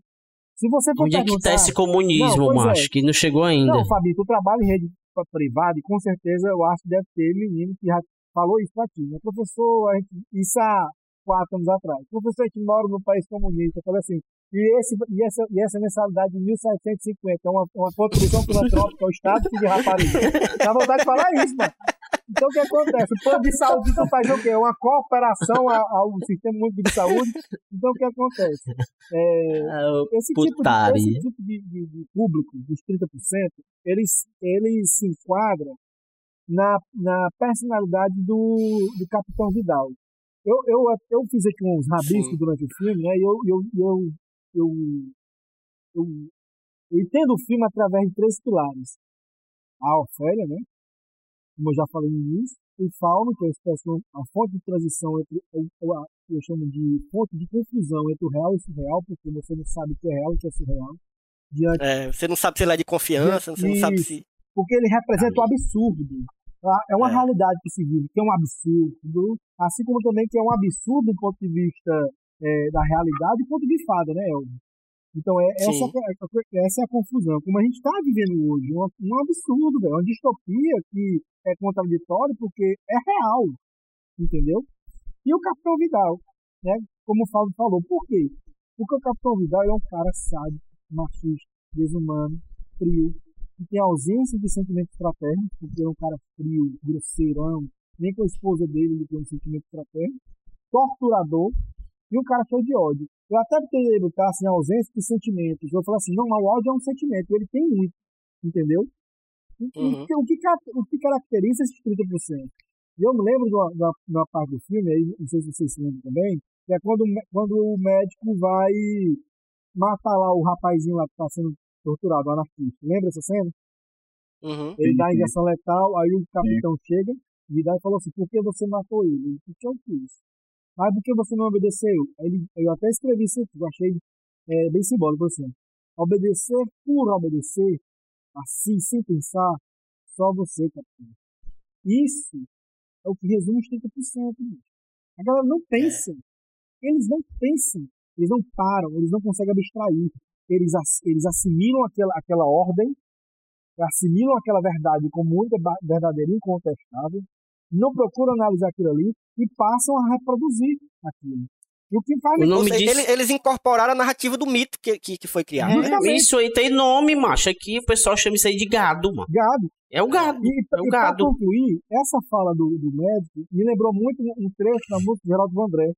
Se você for Onde é que tá perguntar- esse comunismo, Não, é. macho? Que não chegou ainda. não, Fabio, tu trabalha em rede privada e com certeza eu acho que deve ter menino que já falou isso pra ti, né? Professor, a gente, isso há quatro anos atrás. Professor, a gente mora num país comunista. Falei assim, e, esse, e, essa, e essa mensalidade de 1.750 é uma, uma contribuição filantrópica ao Estado de rapariga. Dá vontade de falar isso, mano. Então o que acontece? O plano de saúde então faz o quê? Uma cooperação ao, sistema único de saúde. Então o que acontece? É, Ah, esse tipo, de, esse tipo de, de- de público, dos 30%, eles, eles se enquadram na, na personalidade do, do Capitão Vidal. Eu, eu, eu fiz aqui uns rabiscos durante o filme, né? E eu, eu, eu, eu, eu, eu entendo o filme através de três pilares. A Ofélia, né? Como eu já falei no início. O Fauno, que é a, espécie, a fonte de transição entre, eu, eu, eu chamo de fonte de confusão entre o real e o surreal, porque você não sabe o que é real e o que é surreal. Diante É, você não sabe se ele é de confiança, você não sabe se. porque ele representa o absurdo. A- É uma É. realidade que se vive, que é um absurdo, assim como também que é um absurdo do ponto de vista é, da realidade e ponto de fada, né, Elvio? Então, é, essa, Sim. é, essa é a confusão. Como a gente está vivendo hoje, um, um absurdo, velho, uma distopia que é contraditória porque é real, entendeu? E o Capitão Vidal, né, como o Fábio falou, por quê? Porque o Capitão Vidal é um cara sádico, machista, desumano, frio, que tem ausência de sentimentos fraternos, porque é um cara frio, grosseirão, nem com a esposa dele ele tem um sentimento fraterno, torturador e um cara cheio de ódio. Eu até tentei botar assim, a ausência de sentimentos. Eu falo assim, não, mas o ódio é um sentimento, ele tem muito, entendeu? O, o Uhum. que- o, que, o que caracteriza esses 30%? E eu me lembro de uma, de uma- de uma parte do filme, aí, não sei se vocês se lembram também, que é quando, o quando o médico vai matar lá o rapazinho lá que está sendo torturado, o anarquista. Lembra essa cena? Uhum. Ele Sim, dá a sim. injeção letal, aí o capitão chega, Vidal e falou assim, por que você matou ele? Ele disse, eu fiz. Mas por que você não obedeceu? Ele, eu até escrevi isso aqui, eu achei é, bem simbólico assim. Obedecer por obedecer, assim, sem pensar, só você, capitão. Isso é o que resume os 30%. bicho. A galera não pensa. Eles não pensam. Eles não param, eles não conseguem abstrair. Eles, eles assimilam aquela, aquela ordem assimilam aquela verdade como única ba- verdadeira e incontestável, não procuram analisar aquilo ali e passam a reproduzir aquilo. E o que faz O Ou nome disso. ele- eles incorporaram a narrativa do mito que, que, que foi criado. É, né? Isso aí tem nome, macho. Aqui o pessoal chama isso aí de gado, mano. gado. É o gado. E, É o e para gado. concluir, essa fala do, do médico me lembrou muito um trecho da música de Geraldo Vandré.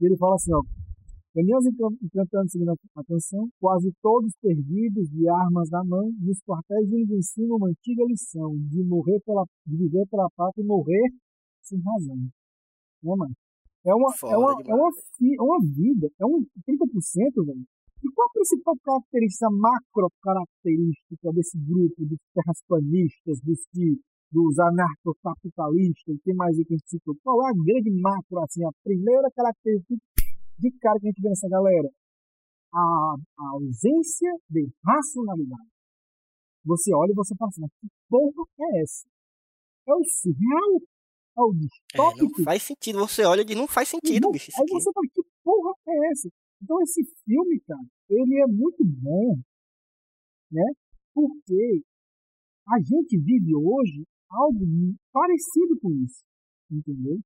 Ele fala assim, ó, encan- encantando seguindo a canção, quase todos perdidos, de armas na mão, nos quartéis nos ensinam uma antiga lição, de morrer pela, de viver pela pátria e morrer sem razão. Né, mano? É uma, Foda é uma, é uma, é uma vida, é um 30%, velho. E qual a principal característica, macro característica desse grupo dos terraplanistas, dos, que, dos anarcocapitalistas, tem mais aí que a gente citou? Qual é a grande macro, assim, a primeira característica de cara que a gente vê nessa galera? A, a ausência de racionalidade. Você olha e você fala assim, que porra é essa? É o surreal? É o É, distópico? não faz sentido. Você olha e diz, não faz sentido, Não, bicho. Aí aqui. você fala, que porra é essa? Então esse filme, cara, ele é muito bom, né? Porque a gente vive hoje algo parecido com isso, entendeu?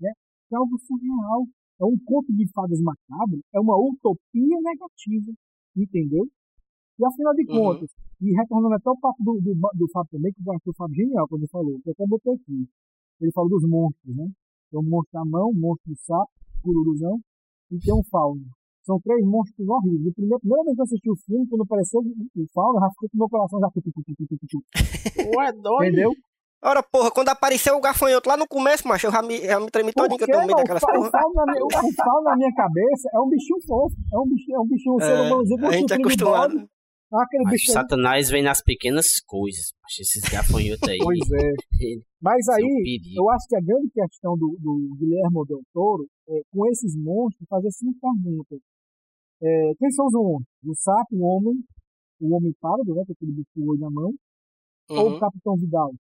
Né? É algo surreal. É um conto de fadas macabro, é uma utopia negativa, entendeu? E afinal de Uhum. contas, e retornando até o papo do, do, do Fábio também, que eu achei o Fábio genial quando ele falou, que eu até botei aqui. Ele falou dos monstros, né? Tem um monstro da mão, um monstro do sapo, cururuzão, e tem um fauno. São três monstros horríveis. A primeira, vez que eu assisti o filme, quando apareceu o fauno, já ficou com meu coração já... Ué, doido. Entendeu? Ora, porra, quando apareceu o gafanhoto lá no começo, macho, eu já me, já me tremi todinho que eu Porque, daquelas porra. o, falo na minha, o, falo na minha cabeça é um bichinho fofo. É um bichinho, é um bichinho, um ser É, humanozinho a gente é acostumado. Ah, Aquele bicho. Satanás vem nas pequenas coisas. Mas esses gafanhotos aí. Pois é. Mas aí, eu acho que a grande questão do, do Guilherme Del Toro é, com esses monstros, fazer cinco perguntas. É, quem são os monstros? O sapo, o homem, o homem pálido, né, com aquele bicho com o olho na mão, ou o Uhum. Capitão Vidal?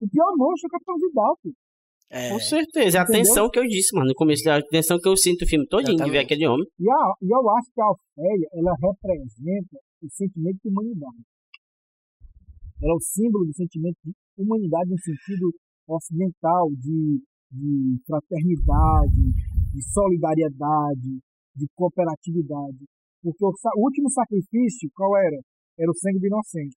O pior monstro é o Capitão Vidal, pô. É, Com certeza. É a tensão que eu disse, mano. No começo, a tensão que eu sinto o filme todinho de ver aquele homem. E, a, e eu acho que a Ofélia, ela representa o sentimento de humanidade. Ela é o símbolo do sentimento de humanidade no sentido ocidental, de, de fraternidade, de solidariedade, de cooperatividade. Porque o, o último sacrifício, qual era? Era o sangue do inocente.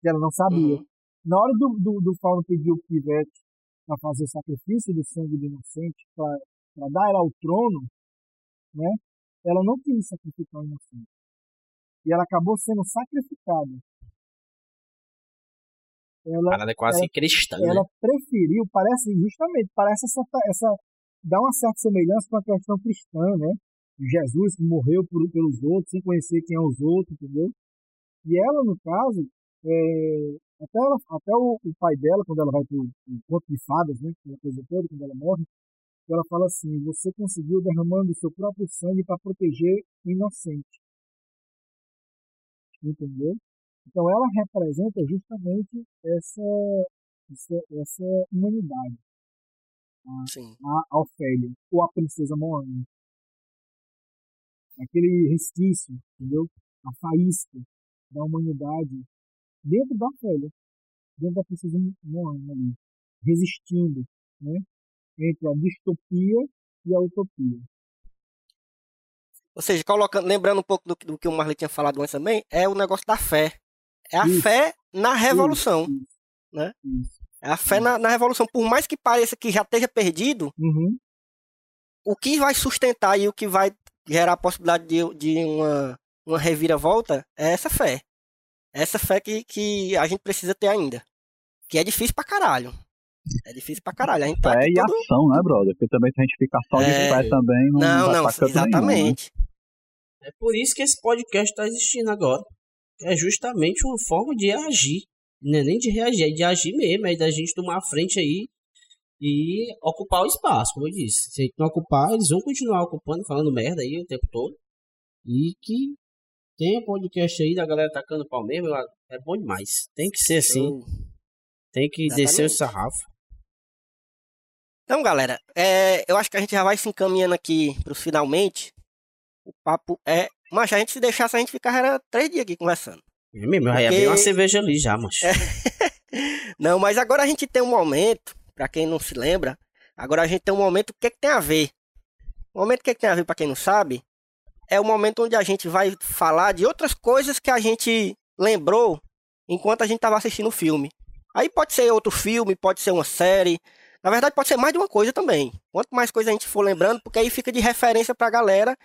Que ela não sabia. Uhum. Na hora do, do, do Fauno pedir o pivete para fazer o sacrifício do sangue do inocente, para dar ela ao trono, né? Ela não quis sacrificar o inocente. E ela acabou sendo sacrificada. Ela, Parada quase ela- cristã, né? ela preferiu, parece justamente, parece essa, essa dá uma certa semelhança com a questão cristã, né? Jesus que morreu por, pelos outros, sem conhecer quem é os outros, entendeu? E ela, no caso, é, até, ela, até o, o pai dela, quando ela vai pro pro conto de fadas, né? Aquela coisa toda, quando ela morre, ela fala assim: você conseguiu derramando o seu próprio sangue para proteger o inocente. Entendeu? Então ela representa justamente essa, essa, essa humanidade, Sim. a, a Ofélia, ou a princesa Moana. Aquele resquício, entendeu? A faísca da humanidade dentro da Ofélia, dentro da princesa Moana ali, resistindo, né? Entre a distopia e a utopia. Ou seja, colocando, lembrando um pouco do, que- do que o Marley tinha falado antes também, é o negócio da fé. É a Isso. fé na revolução. Isso, né? Isso. É a fé na, na revolução. Por mais que pareça que já esteja perdido, Uhum. o que vai sustentar e o que vai gerar a possibilidade de, de uma, uma reviravolta é essa fé. Essa fé que, que a gente precisa ter ainda. Que é difícil pra caralho. É difícil pra caralho. A gente tá Fé aqui e todo... ação, né, brother? Porque também se a gente ficar só de É. fé também não, Não, vai não, pra canto nenhum, né? exatamente. É por isso que esse podcast está existindo agora. É justamente uma forma de agir. Não é nem de reagir, é de agir mesmo. É da gente tomar a frente aí e ocupar o espaço, como eu disse. Se a gente não ocupar, eles vão continuar ocupando, falando merda aí o tempo todo. E que tem podcast aí da galera tacando pau mesmo, é bom demais. Tem que ser assim, tem que descer o Exatamente. sarrafo. Então, galera, é, eu acho que a gente já vai se encaminhando aqui para finalmente. O papo é. Mas a gente se deixasse, a gente ficar três dias aqui conversando. É mesmo, eu já ia Porque- abrir uma cerveja ali já, mas. Não, mas agora a gente tem um momento, para quem não se lembra, agora a gente tem um momento, o que, é que tem a ver? O momento que, é que tem a ver, para quem não sabe, é o momento onde a gente vai falar de outras coisas que a gente lembrou enquanto a gente estava assistindo o filme. Aí pode ser outro filme, pode ser uma série. Na verdade, pode ser mais de uma coisa também. Quanto mais coisa a gente for lembrando, porque aí fica de referência pra galera.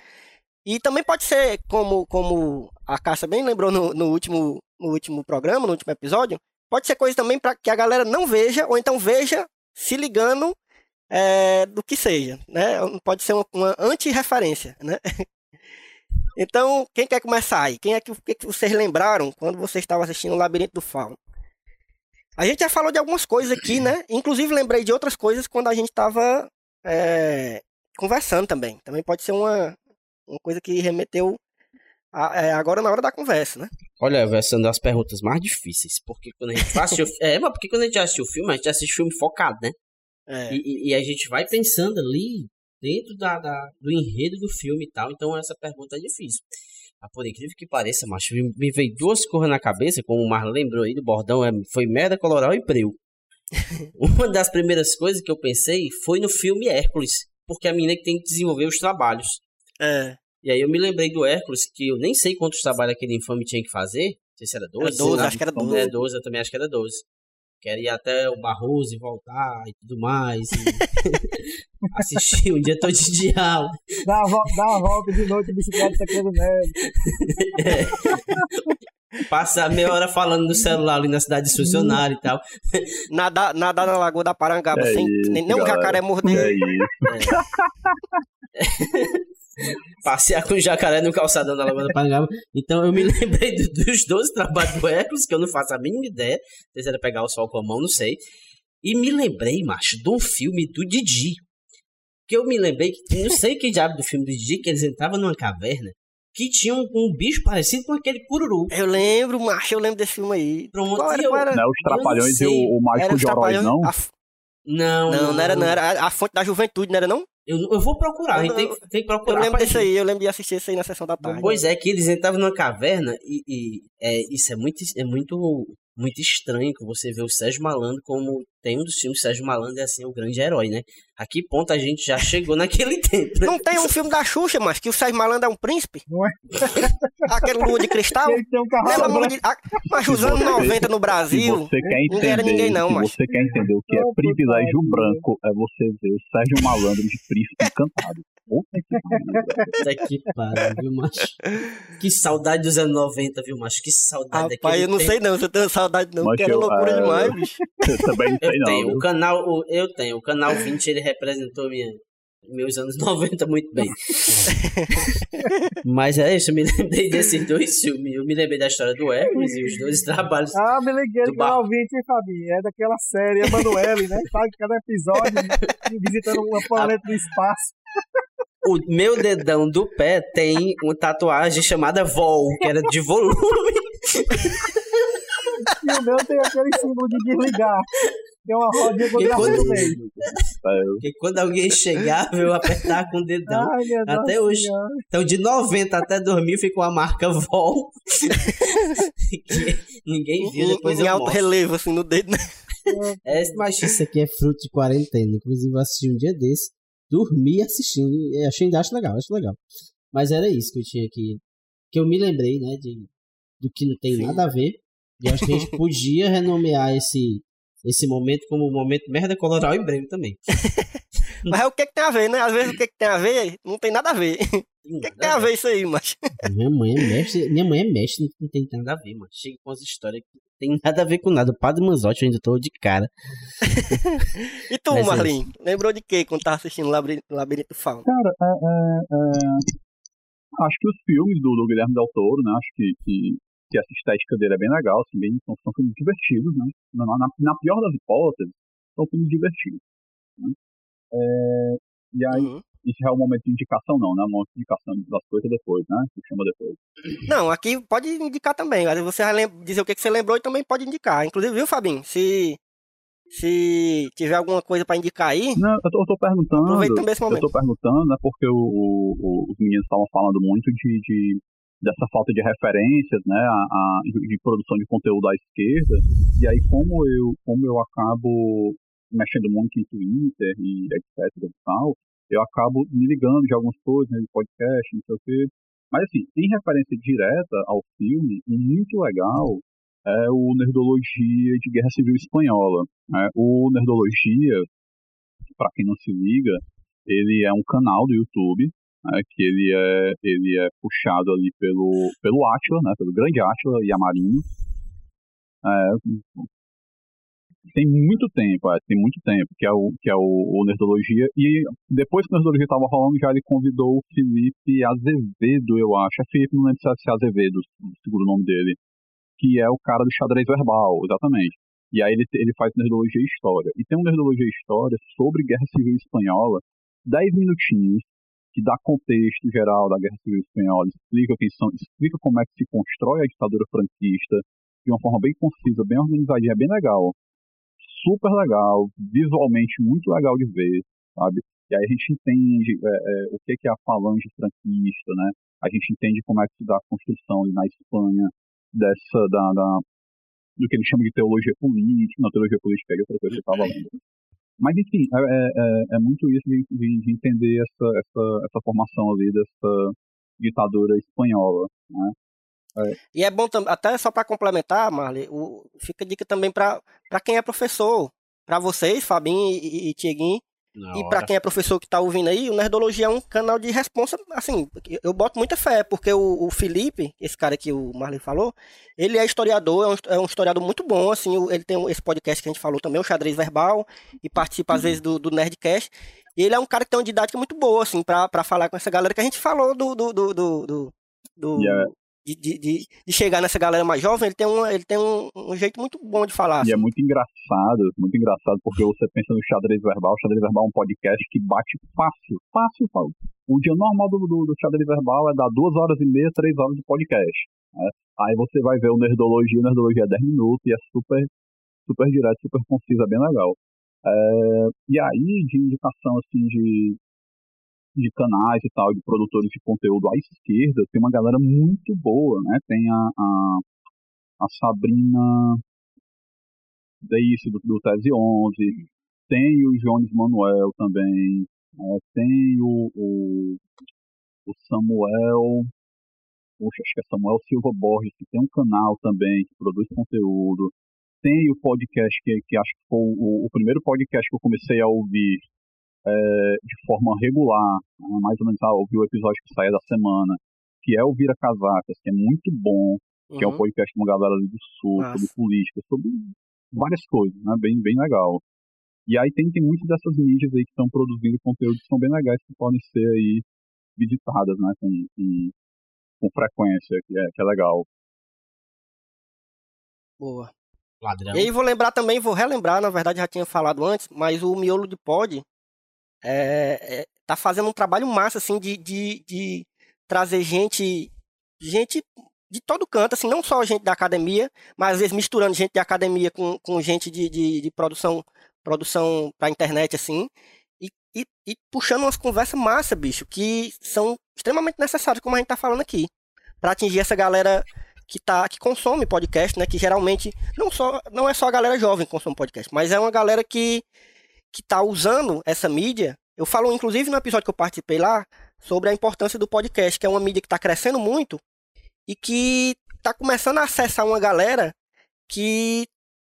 E também pode ser, como, como a Cássia bem lembrou no, no último, no último programa, no último episódio, pode ser coisa também para que a galera não veja, ou então veja se ligando é, do que seja. Né? Pode ser uma, uma anti-referência. Né? Então, quem quer começar aí? Quem é que, que que vocês lembraram quando vocês estavam assistindo o Labirinto do Fauno? A gente já falou de algumas coisas aqui, né? Inclusive lembrei de outras coisas quando a gente estava conversando também. Também pode ser uma, uma coisa que remeteu a- é, agora na hora da conversa, né? Olha, essa é uma das perguntas mais difíceis. Porque quando a gente vai assistir o É, mas porque quando a gente assiste o filme, a gente assiste filme focado, né? É, E, e- e a gente vai pensando ali dentro da, da- do enredo do filme e tal. Então essa pergunta é difícil. Mas por incrível que pareça, macho, me, me veio duas coisas na cabeça, como o Marlon lembrou aí do bordão, é, foi merda, coloral e preu. Uma das primeiras coisas que eu pensei foi no filme Hércules. Porque a menina que tem que desenvolver os trabalhos. é, E aí eu me lembrei do Hércules, que eu nem sei quantos trabalhos aquele infame tinha que fazer. Não sei se era 12. era sei 12, lá. acho que era É, 12. 12, eu também acho que era 12. Queria ir até o Barroso e voltar e tudo mais. E... assistir um dia todo de diálogo. Dá uma, volta, dá uma volta de noite de bicicleta tacando neve. Passar meia hora falando no celular ali na cidade de funcionário e tal. Nadar, nadar na Lagoa da Parangaba É sem isso, nem, nem um jacaré morder. É isso. Passear com o jacaré no calçadão da Lagoa da Parangaba. Então eu me lembrei do- dos 12 trabalhos do Hércules, que eu não faço a mínima ideia. Se era pegar o sol com a mão, não sei. E me lembrei, macho, de um filme do Didi. Que eu me lembrei, que não sei que diabo do filme do Didi, que eles entravam numa caverna que tinha um, um bicho parecido com aquele cururu. Eu lembro, macho, eu lembro desse filme aí. Pronto, Qual era? Qual era? Não é os Trapalhões e sei. o, o Mágico de Trapalhões- não? a Não, Não, não era, não. Era a- a fonte da juventude, não era não? Eu, eu vou procurar, a gente tem, tem que Eu procurar. lembro pra desse gente. aí, eu lembro de assistir esse aí na sessão da tarde. Pois é, que eles entravam numa caverna e, e, é, isso é muito, é muito, muito estranho que você vê o Sérgio Malandro como tem um dos filmes, Sérgio Malandro é assim, o grande herói, né? A que ponto a gente já chegou naquele tempo, né? Não tem um filme da Xuxa, mas que o Sérgio Malandro é um príncipe? Não é? Aquele lua de cristal? Ele tem um de... ah, Mas os anos 90 no Brasil... você quer não entender, era ninguém não, se macho. você quer entender o que é Não, privilégio putaria. branco, é você ver o Sérgio Malandro de príncipe encantado. Puta que pariu, que pariu, viu, macho? Que saudade dos anos 90, viu, macho? Que saudade Rapaz, daquele eu não tempo. sei não, se eu tenho saudade não, Mas porque era loucura é, demais, bicho. Eu também não não. tenho, viu? o canal, o- eu tenho, o canal 20 ele representou minha, meus anos 90 muito bem. Mas é isso, eu me lembrei desses dois filmes. Eu me lembrei da história do Hércules e os dois trabalhos. Ah, me liguei Do do canal 20, hein, Fabinho? É daquela série Emanuele, né? Sabe, cada episódio né? visitando uma planeta do espaço. O meu dedão do pé tem uma tatuagem chamada Vol, que era de volume. E o meu tem aquele símbolo de desligar. Tem uma rodinha com o E gravando quando-. É, Porque quando alguém chegava, eu apertava com o dedão. Ai, Até hoje. céu. Então, de 90 até 2000 ficou a marca Vol. que ninguém viu, depois em eu alto relevo, assim, no dedo, né? É, mas isso aqui é fruto de quarentena. Inclusive, eu assisti um dia desse. Dormi assistindo. e Achei, acho legal, acho legal. Mas era isso que eu tinha aqui. Que eu me lembrei, né? De, do que não tem Sim. nada a ver. E eu acho que a gente podia renomear esse, esse momento como o momento merda coloral e breve também. Mas é o que que tem a ver, né? Às vezes o que que tem a ver, não tem nada a ver. O que que tem a ver isso aí, mas Minha mãe é mestre, minha mãe é mestre, não tem nada a ver, mano. Chega com as histórias que não tem nada a ver com nada. O Padre Manzotti eu ainda tô de cara. E tu, Mas é Marlin? Lembrou de quê quando tava assistindo Labirinto, Labirinto Fauno? Cara, é, é, é, acho que os filmes do, do Guilherme Del Toro, né? Acho que, que, que essa estética dele é bem legal, assim, bem, são, são filmes divertidos, né? Na, na, na pior das hipóteses, são filmes divertidos. Né? É, e aí, Uhum. isso é o momento de indicação, não, né? O momento de indicação das coisas depois, né? Que chama depois. Não, aqui pode indicar também. Você vai dizer o que que você lembrou e também pode indicar. Inclusive, viu, Fabinho? Se, se tiver alguma coisa pra indicar aí, Não, eu tô, eu tô perguntando. aproveita também esse Eu momento. tô perguntando, né, porque o, o- o- os meninos estavam falando muito de, de- dessa falta de referências, né, a, a- de, produção de conteúdo à esquerda, e aí como eu, como eu acabo mexendo muito em Twitter e etc e tal, eu acabo me ligando de algumas coisas, né, de podcast, não sei o quê. Mas assim, em referência direta ao filme, muito legal é o Nerdologia de Guerra Civil Espanhola. né? O Nerdologia, para quem não se liga, ele é um canal do YouTube, né, que ele é, ele é puxado ali pelo, pelo Atila, né, pelo grande Atila e a Marinho. É, tem muito tempo, é, tem muito tempo, que é o, que é o, o Nerdologia. E depois que o Nerdologia estava rolando, já ele convidou o Felipe Azevedo, eu acho. É Felipe, não lembro se é, é Azevedo, seguro o nome dele. Que é o cara do xadrez verbal, exatamente. E aí ele, ele faz Nerdologia e História. E tem um Nerdologia e História sobre Guerra Civil Espanhola, 10 minutinhos, que dá contexto geral da Guerra Civil Espanhola, explica quem são, explica como é que se constrói a ditadura franquista, de uma forma bem concisa, bem organizadinha, é bem legal. Super legal, visualmente muito legal de ver, sabe? E aí a gente entende é, é, o que é a falange franquista, né? A gente entende como é que se dá a construção na Espanha dessa, da, da- do que eles chamam de teologia política, não, teologia política é outra coisa que eu estava lendo. Mas enfim, é, é, é- é muito isso de, de- de entender essa, essa, essa formação ali dessa ditadura espanhola, né? E é bom também, até só para complementar, Marley, o, fica dica também para quem é professor, para vocês, Fabinho e, e, Na E pra quem é professor que tá ouvindo aí, o Nerdologia é um canal de responsa, assim, eu boto muita fé, porque o, o Felipe, esse cara que o Marley falou, ele é historiador, é um, é um historiador muito bom, assim, ele tem esse podcast que a gente falou também, o Xadrez Verbal, e participa às vezes do, do Nerdcast, e ele é um cara que tem uma didática muito boa, assim, pra, pra falar com essa galera que a gente falou do... do, do, do, do- do- E é- de, de, de- chegar nessa galera mais jovem, ele tem, um, ele tem um, um jeito muito bom de falar. E é assim. muito engraçado, muito engraçado, porque você pensa no xadrez verbal, o xadrez verbal é um podcast que bate fácil, fácil, fácil. O dia normal do, do, do xadrez verbal é dar duas horas e meia, três horas de podcast. né? Aí você vai ver o Nerdologia, o Nerdologia é 10 minutos e é super, super direto, super conciso, é bem legal. É, e aí, de indicação assim de, de canais e tal, de produtores de conteúdo à esquerda, tem uma galera muito boa, né? Tem a, a, a Sabrina Deice do, do Tese 11, tem o Jones Manuel também, né? tem o, o, o Samuel, poxa, acho que é Samuel Silva Borges, que tem um canal também que produz conteúdo, tem o podcast que, que acho que foi o, o primeiro podcast que eu comecei a ouvir é, de forma regular, né, mais ou menos a ouvir o episódio que saia da semana, que é o Vira Casacas, que é muito bom, que é um Uhum. podcast com uma galera ali do sul, Massa. sobre política, sobre várias coisas, né? Bem, bem legal. E aí tem, tem muitas dessas mídias aí que estão produzindo conteúdo que são bem legais, que podem ser aí visitadas, né? Com, com, com frequência, que é, que é legal. Boa. Ladrão. E aí vou lembrar também, vou relembrar, na verdade já tinha falado antes, mas o Miolo de Pod é, é, tá fazendo um trabalho massa, assim, de, de, de trazer gente, gente de todo canto, assim, não só gente da academia, mas às vezes misturando gente de academia com, com gente de, de, de produção, produção pra internet, assim, e, e, e puxando umas conversas massa, bicho, que são extremamente necessárias, como a gente tá falando aqui, pra atingir essa galera que tá que consome podcast, né, que geralmente não só não é só a galera jovem que consome podcast, mas é uma galera que que tá usando essa mídia. Eu falo inclusive no episódio que eu participei lá sobre a importância do podcast, que é uma mídia que está crescendo muito e que tá começando a acessar uma galera que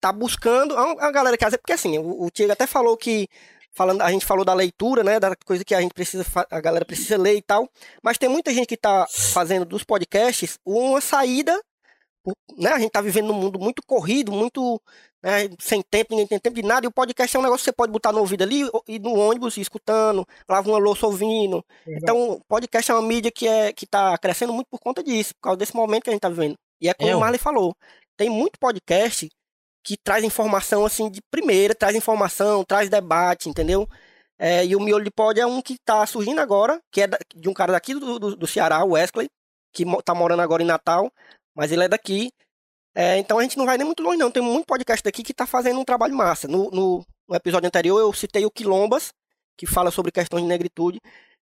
tá buscando a galera que porque assim, o, Tiago até falou que falando, a gente falou da leitura, né, da coisa que a gente precisa a galera precisa ler e tal, mas tem muita gente que tá fazendo dos podcasts uma saída né? A gente tá vivendo num mundo muito corrido, muito né, sem tempo, ninguém tem tempo de nada, e o podcast é um negócio que você pode botar no ouvido ali e no ônibus escutando, lava uma louça ouvindo. Verdade. Então, o podcast é uma mídia que, é, que tá crescendo muito por conta disso, por causa desse momento que a gente tá vivendo. E é como É, o. Marley falou, tem muito podcast que traz informação assim de primeira, traz informação, traz debate, entendeu? É, e o Miolo de Pod é um que tá surgindo agora, que é de um cara daqui do, do, do Ceará, o Wesley, que mo- tá morando agora em Natal, mas ele é daqui. É, então a gente não vai nem muito longe, não. Tem muito podcast daqui que tá fazendo um trabalho massa. No, no, no episódio anterior eu citei o Quilombas, que fala sobre questões de negritude.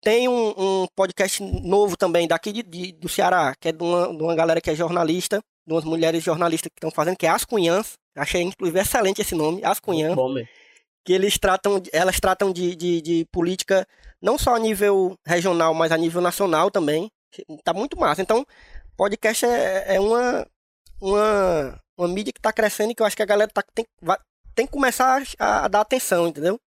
Tem um, um podcast novo também daqui de, de- do Ceará, que é de uma, de uma galera que é jornalista, de umas mulheres jornalistas que estão fazendo, que é As Cunhãs. Achei, inclusive, excelente esse nome, As Cunhãs Bom, que eles tratam, elas tratam de, de, de política não só a nível regional, mas a nível nacional também. Tá muito massa. Então, podcast é, é uma, uma, uma mídia que tá crescendo e que eu acho que a galera tá, tem, vai- tem que começar a, a dar atenção, entendeu?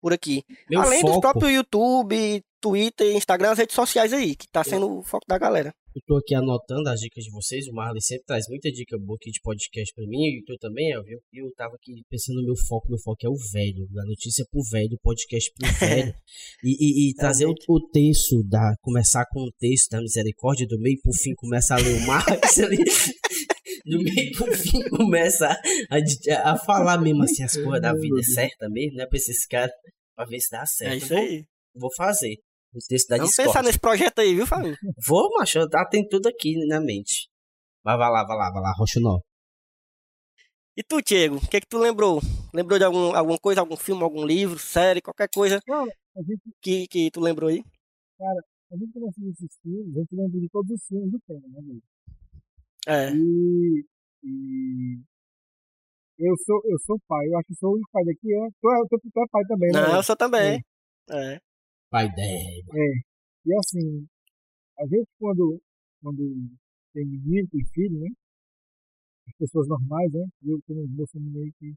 Por aqui. Meu Além dos foco, próprios YouTube, Twitter, Instagram, as redes sociais aí, que tá sendo o foco da galera. eu tô aqui anotando as dicas de vocês. O Marley sempre traz muita dica boa aqui de podcast pra mim. E tu também, Elvio. E eu tava aqui pensando no meu foco. Meu foco é o velho. A notícia pro velho, o podcast pro velho. E, e- e trazer o, o texto, da, começar com o texto da misericórdia, do meio pro fim começa a ler o Marx ali. Do meio pro fim começa a, a, a falar mesmo assim as coisas da vida certa mesmo, né? Pra esses caras, pra ver se dá certo. É isso Eu aí. Vou, vou fazer. Vamos pensar nesse projeto aí, viu, Fabinho? Vou, macho, tá, tem tudo aqui na mente. Vai, vai lá, vai lá, vai lá, Roxinó. E tu, Diego, o que que tu lembrou? Lembrou de algum, alguma coisa, algum filme, algum livro, série, qualquer coisa Cara, a gente, que, que tu lembrou aí? a gente começa a esses filmes, a gente lembra de todos os filmes do tema, né, amigo? É. E, e eu sou eu sou pai, eu acho que sou o único pai daqui, é. Tu é, tu, tu é pai também, né? Não, eu sou também. É. Pai dela. E assim, a gente quando, quando tem menino, tem filho, né? As pessoas normais, né? Eu como moça meio que.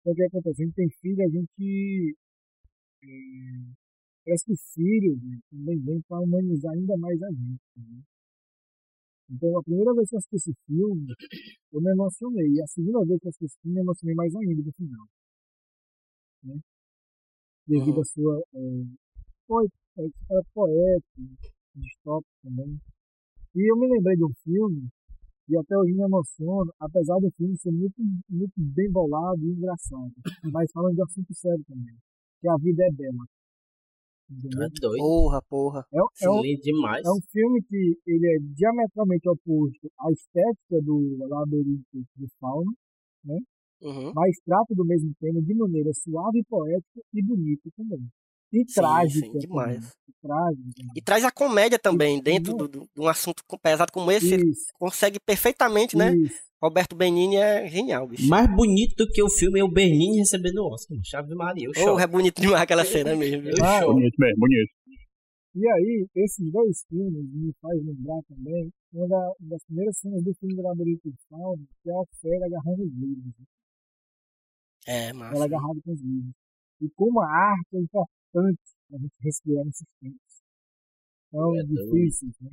Então o que acontece? A gente tem filho, a gente é, parece que o filho né, também vem para humanizar ainda mais a gente. Né? Então, a primeira vez que eu assisti esse filme, eu me emocionei. E a segunda vez que eu assisti esse filme, eu me emocionei mais ainda no final. Né? Devido Uhum. à sua é, poe- é, é poética, distópica também. E eu me lembrei de um filme, e até hoje me emociono, apesar do filme ser muito, muito bem bolado e engraçado. Mas falando de assunto sério também. Que a vida é bela. É doido. Porra, porra. É, um- é um, demais. é um filme que ele é diametralmente oposto à estética do Labirinto do Fauno, Uhum. mas trata do mesmo tema de maneira suave, poética e bonita também. E Sim, trágica sim, demais. também. E trágica também. E traz a comédia também, dentro Uhum. do, do- de um assunto pesado como esse, ele Isso, consegue perfeitamente, né? Roberto Benini é genial, bicho. Mais bonito do que o filme é o Bernini recebendo o Oscar. Chave Maria, eu choro. Oh, é bonito demais aquela cena mesmo. Eu Ah, choro. Bonito mesmo, bonito. E aí, esses dois filmes me faz lembrar também uma da- das primeiras cenas do filme do Labirinto do Fauno, que é a fera agarrando os livros. É, Ela massa. agarrada com os livros. E como a arte é importante para a gente respirar nesses tempos tão É difíceis, né?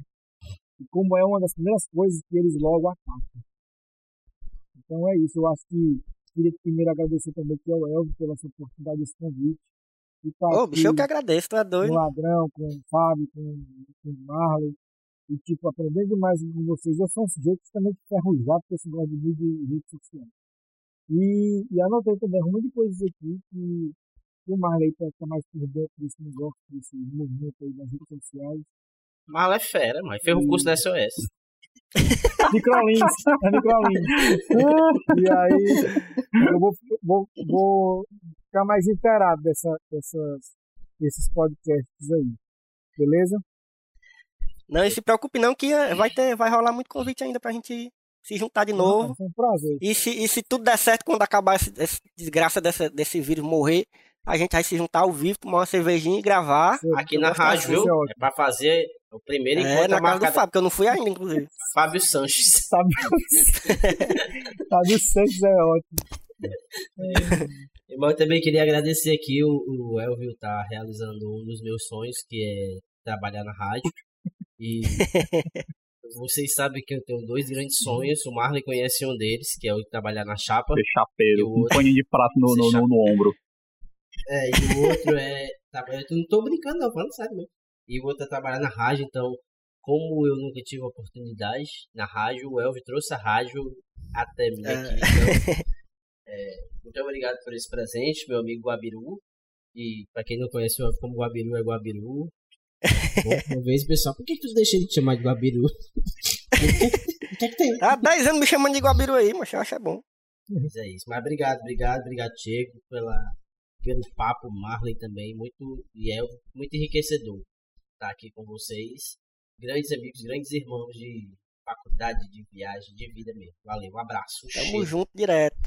E como é uma das primeiras coisas que eles logo atacam. Então é isso, eu acho que queria primeiro agradecer também aqui ao Elvio pela essa oportunidade, esse convite. E tá Ô, bicho, eu que agradeço, tu é com doido. o Ladrão, com o Fábio, com, com o Marley. E, tipo, aprendendo demais com vocês. Eu sou um sujeito extremamente ferrujado com esse negócio de e rede social. E, e anotei também um monte de coisas aqui que, que o Marley pode estar mais por dentro desse negócio, desse movimento aí das redes sociais. Mas é fera, mas fez o curso da SOS. Microlinks, é microlinks. E aí eu vou, vou, vou ficar mais inteirado dessa, dessas, desses podcasts aí. Beleza? Não, e se preocupe não que vai ter, vai rolar muito convite ainda pra gente se juntar de novo. Foi um prazer. E se, e se tudo der certo, quando acabar esse desgraça dessa, desse vírus morrer, a gente vai se juntar ao vivo, tomar uma cervejinha e gravar. Aqui na rádio, viu? é. É pra fazer o primeiro É, encontro na casa do Fábio, que eu não fui ainda, inclusive. Fábio Sanches. Sabe, sabe Santos é ótimo. Mas eu também queria agradecer aqui o, o Elvio tá realizando um dos meus sonhos, que é trabalhar na rádio. E vocês sabem que eu tenho dois grandes sonhos. O Marley conhece um deles, que é o de trabalhar na chapa. Ser chapeiro, E um paninho de prato no, no, no, no ombro. É, e o outro é. trabalhar- Eu não tô brincando, não, falando sério mesmo. E o outro é trabalhar na rádio, então, como eu nunca tive oportunidade na rádio, o Elvio trouxe a rádio até mim aqui. Então, é, muito obrigado por esse presente, meu amigo Guabiru. E pra quem não conhece o Elvio como Guabiru, é Guabiru. Bom, uma vez, pessoal, por que, que tu deixa ele te chamar de Guabiru? O que, é que tem? Há 10 anos me chamando de Guabiru aí, mas eu acho é bom. Mas é isso. Mas obrigado, obrigado, obrigado, Diego, pela, pelo papo, Marley também, muito, e é muito enriquecedor estar aqui com vocês. Grandes amigos, grandes irmãos de faculdade, de viagem, de vida mesmo. Valeu, um abraço. Tamo cheiro. junto direto.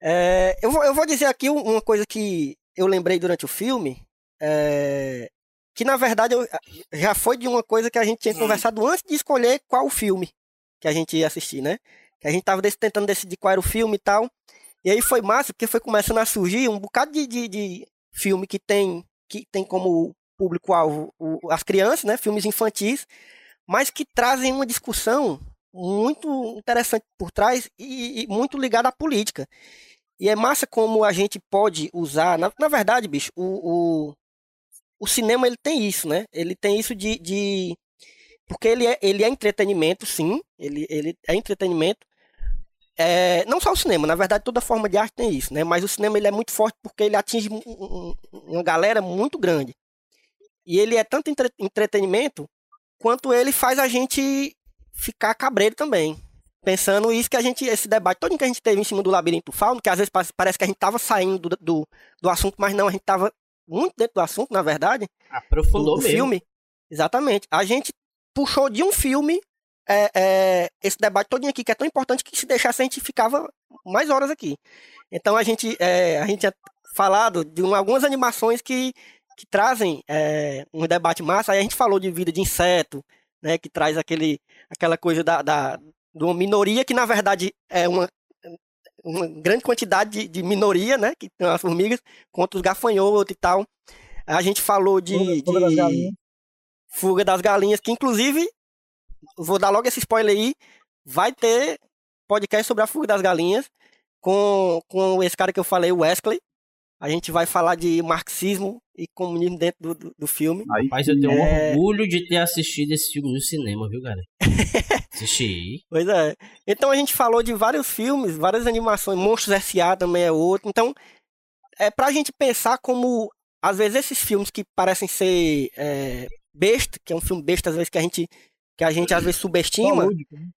É, eu, vou, eu vou dizer aqui um- uma coisa que eu lembrei durante o filme. é, que na verdade eu- já foi de uma coisa que a gente tinha conversado antes de escolher qual filme que a gente ia assistir, né? Que a gente tava dec- tentando decidir qual era o filme e tal. E aí foi massa, porque foi começando a surgir um bocado de, de, de filme que tem, que tem como público-alvo as crianças, né? Filmes infantis, mas que trazem uma discussão muito interessante por trás e, e muito ligada à política. E é massa como a gente pode usar. Na, na verdade, bicho, o, o, o cinema ele tem isso, né? Ele tem isso de. de porque ele é, ele é entretenimento, sim. Ele, ele é entretenimento. É, não só o cinema, na verdade, toda forma de arte tem isso, né? Mas o cinema ele é muito forte porque ele atinge um- um- uma galera muito grande. E ele é tanto entre- entretenimento quanto ele faz a gente ficar cabreiro também. Pensando isso que a gente, esse debate todo que a gente teve em cima do labirinto fauno, que às vezes pa- parece que a gente tava saindo do, do, do assunto, mas não, a gente tava muito dentro do assunto, na verdade, do, Aprofundou do mesmo. filme. Exatamente. A gente puxou de um filme é, é, esse debate todo aqui, que é tão importante que se deixasse a gente ficava mais horas aqui. Então a gente, é, a gente tinha falado de um- algumas animações que, que trazem é, um debate massa. Aí a gente falou de vida de inseto, né, que traz aquele, aquela coisa da, da, de uma minoria que na verdade é uma uma grande quantidade de, de minoria, né? Que tem as formigas, contra os gafanhotos e tal. A gente falou de. Fuga- Fuga das de Galinhas. Fuga das Galinhas, que inclusive, vou dar logo esse spoiler aí, vai ter podcast sobre a Fuga das Galinhas com, com esse cara que eu falei, o Wesley. A gente vai falar de marxismo e comunismo dentro do, do, do filme. Aí Mas eu tenho É. orgulho de ter assistido esse filme no cinema, viu, galera? Assisti. Pois é. Então a gente falou de vários filmes, várias animações, Monstros S.A. também é outro. Então, é pra gente pensar como, às vezes, esses filmes que parecem ser é, besta, que é um filme besta, às vezes, que a gente, que a gente às vezes subestima, né?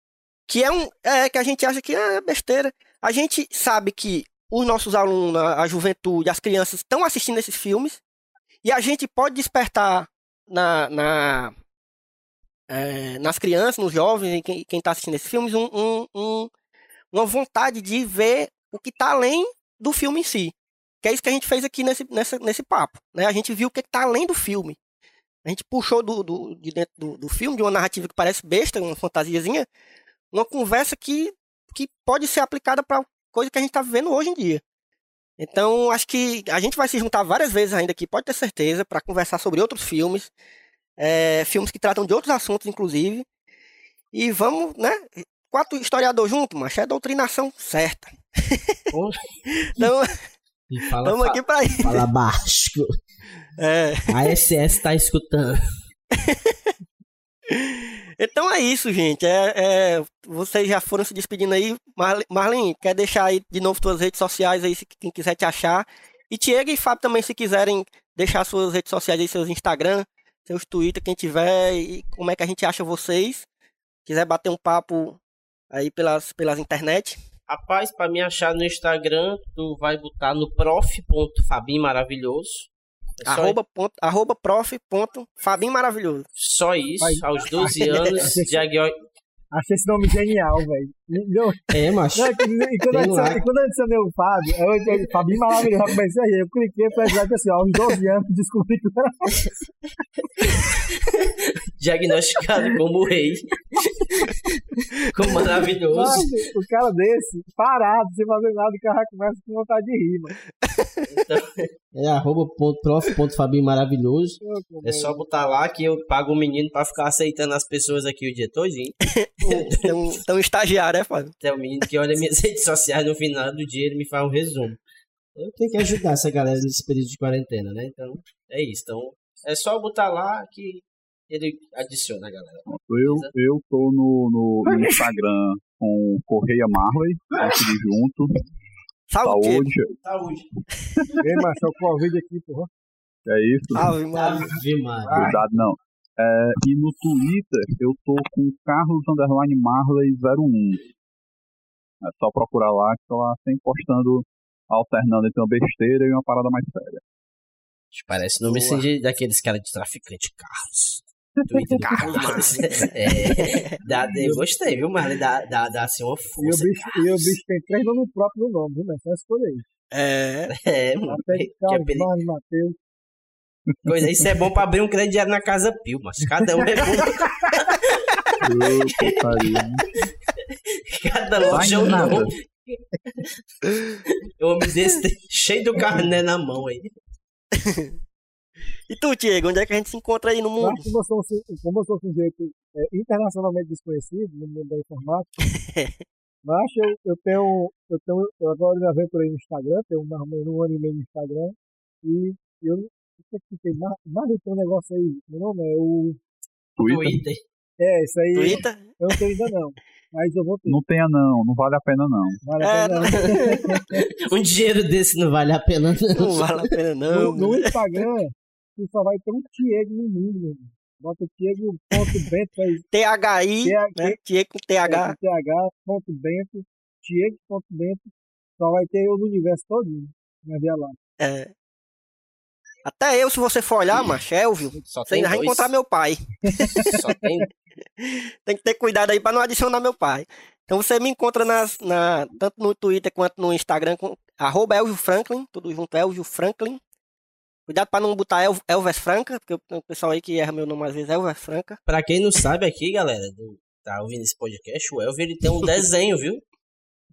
que é um. É, que a gente acha que é besteira. A gente sabe que os nossos alunos, a juventude, as crianças estão assistindo esses filmes, e a gente pode despertar na, na, é, nas crianças, nos jovens, e quem, quem tá assistindo esses filmes, um, um- um- uma vontade de ver o que está além do filme em si. Que é isso que a gente fez aqui nesse, nessa, nesse papo. Né? A gente viu o que está além do filme. A gente puxou do, do- de dentro do, do filme, de uma narrativa que parece besta, uma fantasiazinha, uma conversa que, que pode ser aplicada para coisa que a gente está vivendo hoje em dia. Então, acho que a gente vai se juntar várias vezes ainda aqui, pode ter certeza, para conversar sobre outros filmes, é, filmes que tratam de outros assuntos, inclusive. E vamos, né? Quatro historiadores juntos, mas é doutrinação certa. Então, E fala, fa- aqui para isso. fala baixo. É. A SS tá escutando. Então é isso, gente. É, é, vocês já foram se despedindo aí. Marle- Marlene, quer deixar aí de novo suas redes sociais aí, se quem quiser te achar. E Tiago e Fábio também, se quiserem deixar suas redes sociais aí, seus Instagram, seus Twitter, quem tiver, e como é que a gente acha vocês. Quiser bater um papo aí pelas, pelas internet. Rapaz, pra me achar no Instagram, tu vai botar no prof.fabim maravilhoso. É só, Arroba, ponto, arroba prof ponto Fabinho Maravilhoso. só isso, Vai. aos 12 anos, diagnó... Achei esse nome genial, velho. Não, É, macho. não, e quando adicionei- e quando eu adicionei o Fábio, eu, eu, Fabinho maravilhoso, eu comecei aí, eu cliquei pra dizer assim, ó, aos 12 anos, descobri que eu era diagnosticado como rei. como maravilhoso. Nossa, o cara desse, parado, sem fazer nada, o cara começa com vontade de rir, mano. É arroba prof ponto Fabinho maravilhoso. É só botar lá que eu pago o menino pra ficar aceitando as pessoas aqui o dia todinho. Então, então estagiário, é, Fábio? Até o menino que olha minhas redes sociais no final do dia, ele me faz um resumo. Eu tenho que ajudar essa galera nesse período de quarentena, né? Então, é isso. Então, é só botar lá que ele adiciona a galera. Eu, eu tô no, no, no Instagram com Correia Marley, tá tudo junto. Saúde. Saúde, Saúde. Ei, macho, é o Covid aqui, porra. é isso. Maria. Cuidado, não. É, e no Twitter eu tô com Carlos Underline Marley 01. É só procurar lá que tô lá sempre postando, alternando entre uma besteira e uma parada mais séria. Parece nome assim de, daqueles caras de traficante Carlos. Twitter Carlos. é, dá, eu gostei, viu, Marley? Dá, dá, dá assim uma E o, força. bicho, e o bicho tem três nomes próprios no nome, viu, mas só escolher aí. É, É, mano. Até Carlos, Marlos, Matheus. Coisa, isso é bom pra abrir um crediário na Casa Pio, mas cada um é bom. Cada loja é um nome. Homem desse tem- cheio do carné na mão aí. E tu, Diego, onde é que a gente se encontra aí no mundo? como eu sou, um como eu sou um sujeito é, internacionalmente desconhecido no mundo da informática, mas eu, eu tenho, eu tenho, eu agora me aventurei no Instagram, tenho mais ou menos um ano e meio no Instagram, e eu sei que tem um negócio aí, meu nome é o. Twitter? É, isso aí Twitter? eu não tenho ainda não. Mas eu vou ter. Não tenha não, não vale a pena não. Vale a É, pena não. Um dinheiro desse não vale a pena, Não não. vale a pena, No, não. no Instagram, tu só vai ter um Diego no mundo, meu irmão. Bota Diego.bento aí. THI, TH, né? Diego com TH. th.bento, Diego.bento, só vai ter eu no universo todinho. Na Via Láctea. É. Até eu, se você for olhar, macho, Elvio, Só você tem ainda vai encontrar meu pai. Só tem Tem que ter cuidado aí pra não adicionar meu pai. Então você me encontra nas, na, tanto no Twitter quanto no Instagram com arroba Elvio Franklin, tudo junto, Elvio Franklin. Cuidado pra não botar El, Elves Franca, porque o pessoal aí que erra meu nome às vezes é Elves Franca. Pra quem não sabe aqui, galera, do- tá ouvindo esse podcast, o Elvio ele tem um desenho, viu?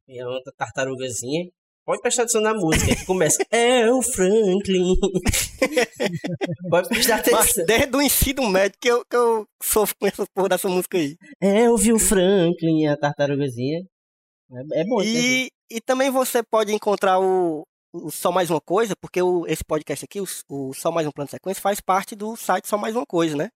E a outra tartarugazinha. Pode prestar atenção na música, que começa. É o Franklin. Pode prestar Mas atenção. desde o ensino médio que eu, que eu sofro com essa porra dessa música aí. É, eu vi o Franklin, a tartarugazinha. É, é bom. E, e também você pode encontrar o, o Só Mais Uma Coisa, porque o, esse podcast aqui, o, o Só Mais Um Plano de Sequência, faz parte do site Só Mais Uma Coisa, né?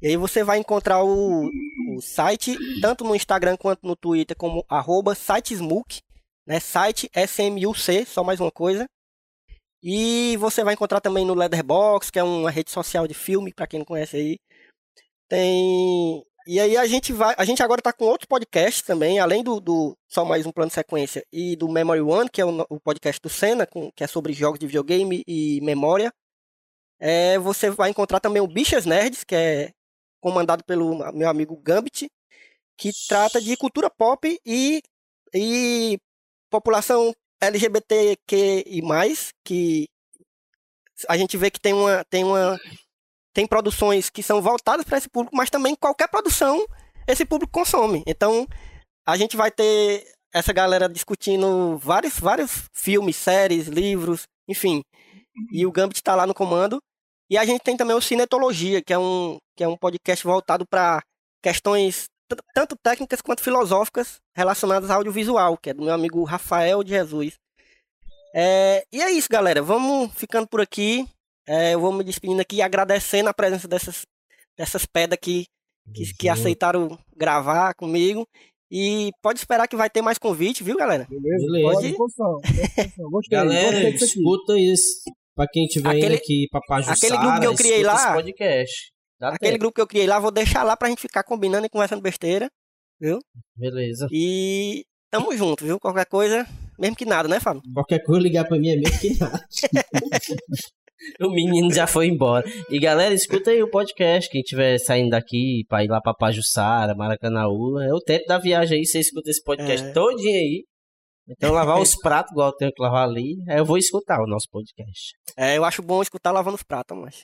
E aí você vai encontrar o, o site, tanto no Instagram quanto no Twitter, como arroba sitesmook, né? Site SMUC, só mais uma coisa. E você vai encontrar também no Leatherbox, que é uma rede social de filme, para quem não conhece aí. Tem. E aí a gente vai. A gente agora tá com outros podcasts também, além do, do Só Mais Um Plano de Sequência e do Memory One, que é o, o podcast do Senna, com- que é sobre jogos de videogame e memória. É, você vai encontrar também o Bichas Nerds, que é comandado pelo meu amigo Gambit, que trata de cultura pop e, e população LGBTQ e mais, que a gente vê que tem uma, tem uma tem produções que são voltadas para esse público, mas também qualquer produção esse público consome. Então, a gente vai ter essa galera discutindo vários, vários filmes, séries, livros, enfim. E o Gambit está lá no comando. E a gente tem também o Cinetologia, que é um, que é um podcast voltado para questões tanto técnicas quanto filosóficas relacionadas ao audiovisual, que é do meu amigo Rafael de Jesus. É, e é isso, galera. Vamos ficando por aqui. É, eu vou me despedindo aqui, agradecendo a presença dessas, dessas pedras que, que, que aceitaram gravar comigo. E pode esperar que vai ter mais convite, viu, galera? Beleza? Beleza. Pode. Gostei. Galera, gostei escuta isso. Pra quem tiver Aquele- aqui pra Pajussara, aquele grupo que eu criei lá, podcast. Dá Aquele tempo. grupo que eu criei lá, vou deixar lá pra gente ficar combinando e conversando besteira. Beleza. E tamo junto, viu? Qualquer coisa, mesmo que nada, né, Fábio? Qualquer coisa ligar pra mim é mesmo que nada. o menino já foi embora. E galera, escuta aí o podcast. Quem tiver saindo daqui pra ir lá pra Pajussara, Maracanaú, é o tempo da viagem aí. Você escuta esse podcast É. todinho aí. Então lavar os pratos, igual eu tenho que lavar ali. Aí eu vou escutar o nosso podcast. É, eu acho bom escutar lavando os pratos, mas.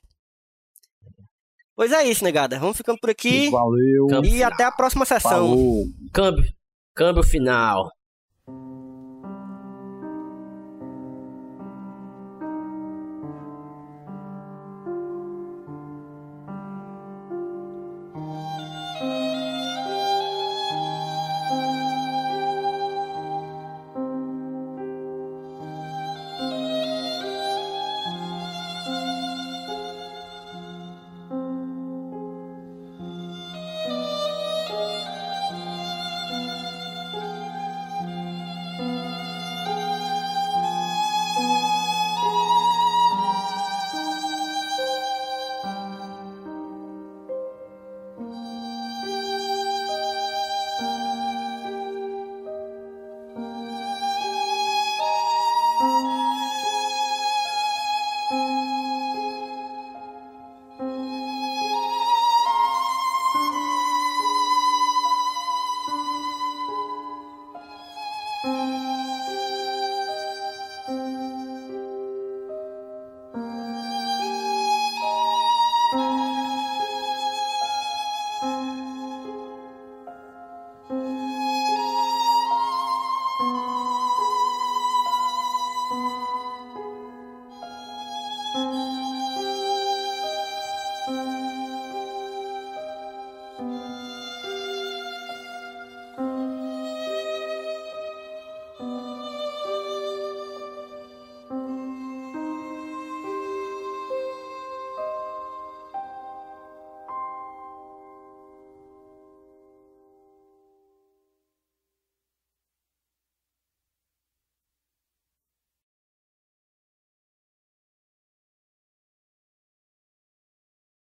Pois é isso, negada. Vamos ficando por aqui. Valeu. Campo E final. até a próxima sessão. Falou. Câmbio. Câmbio final.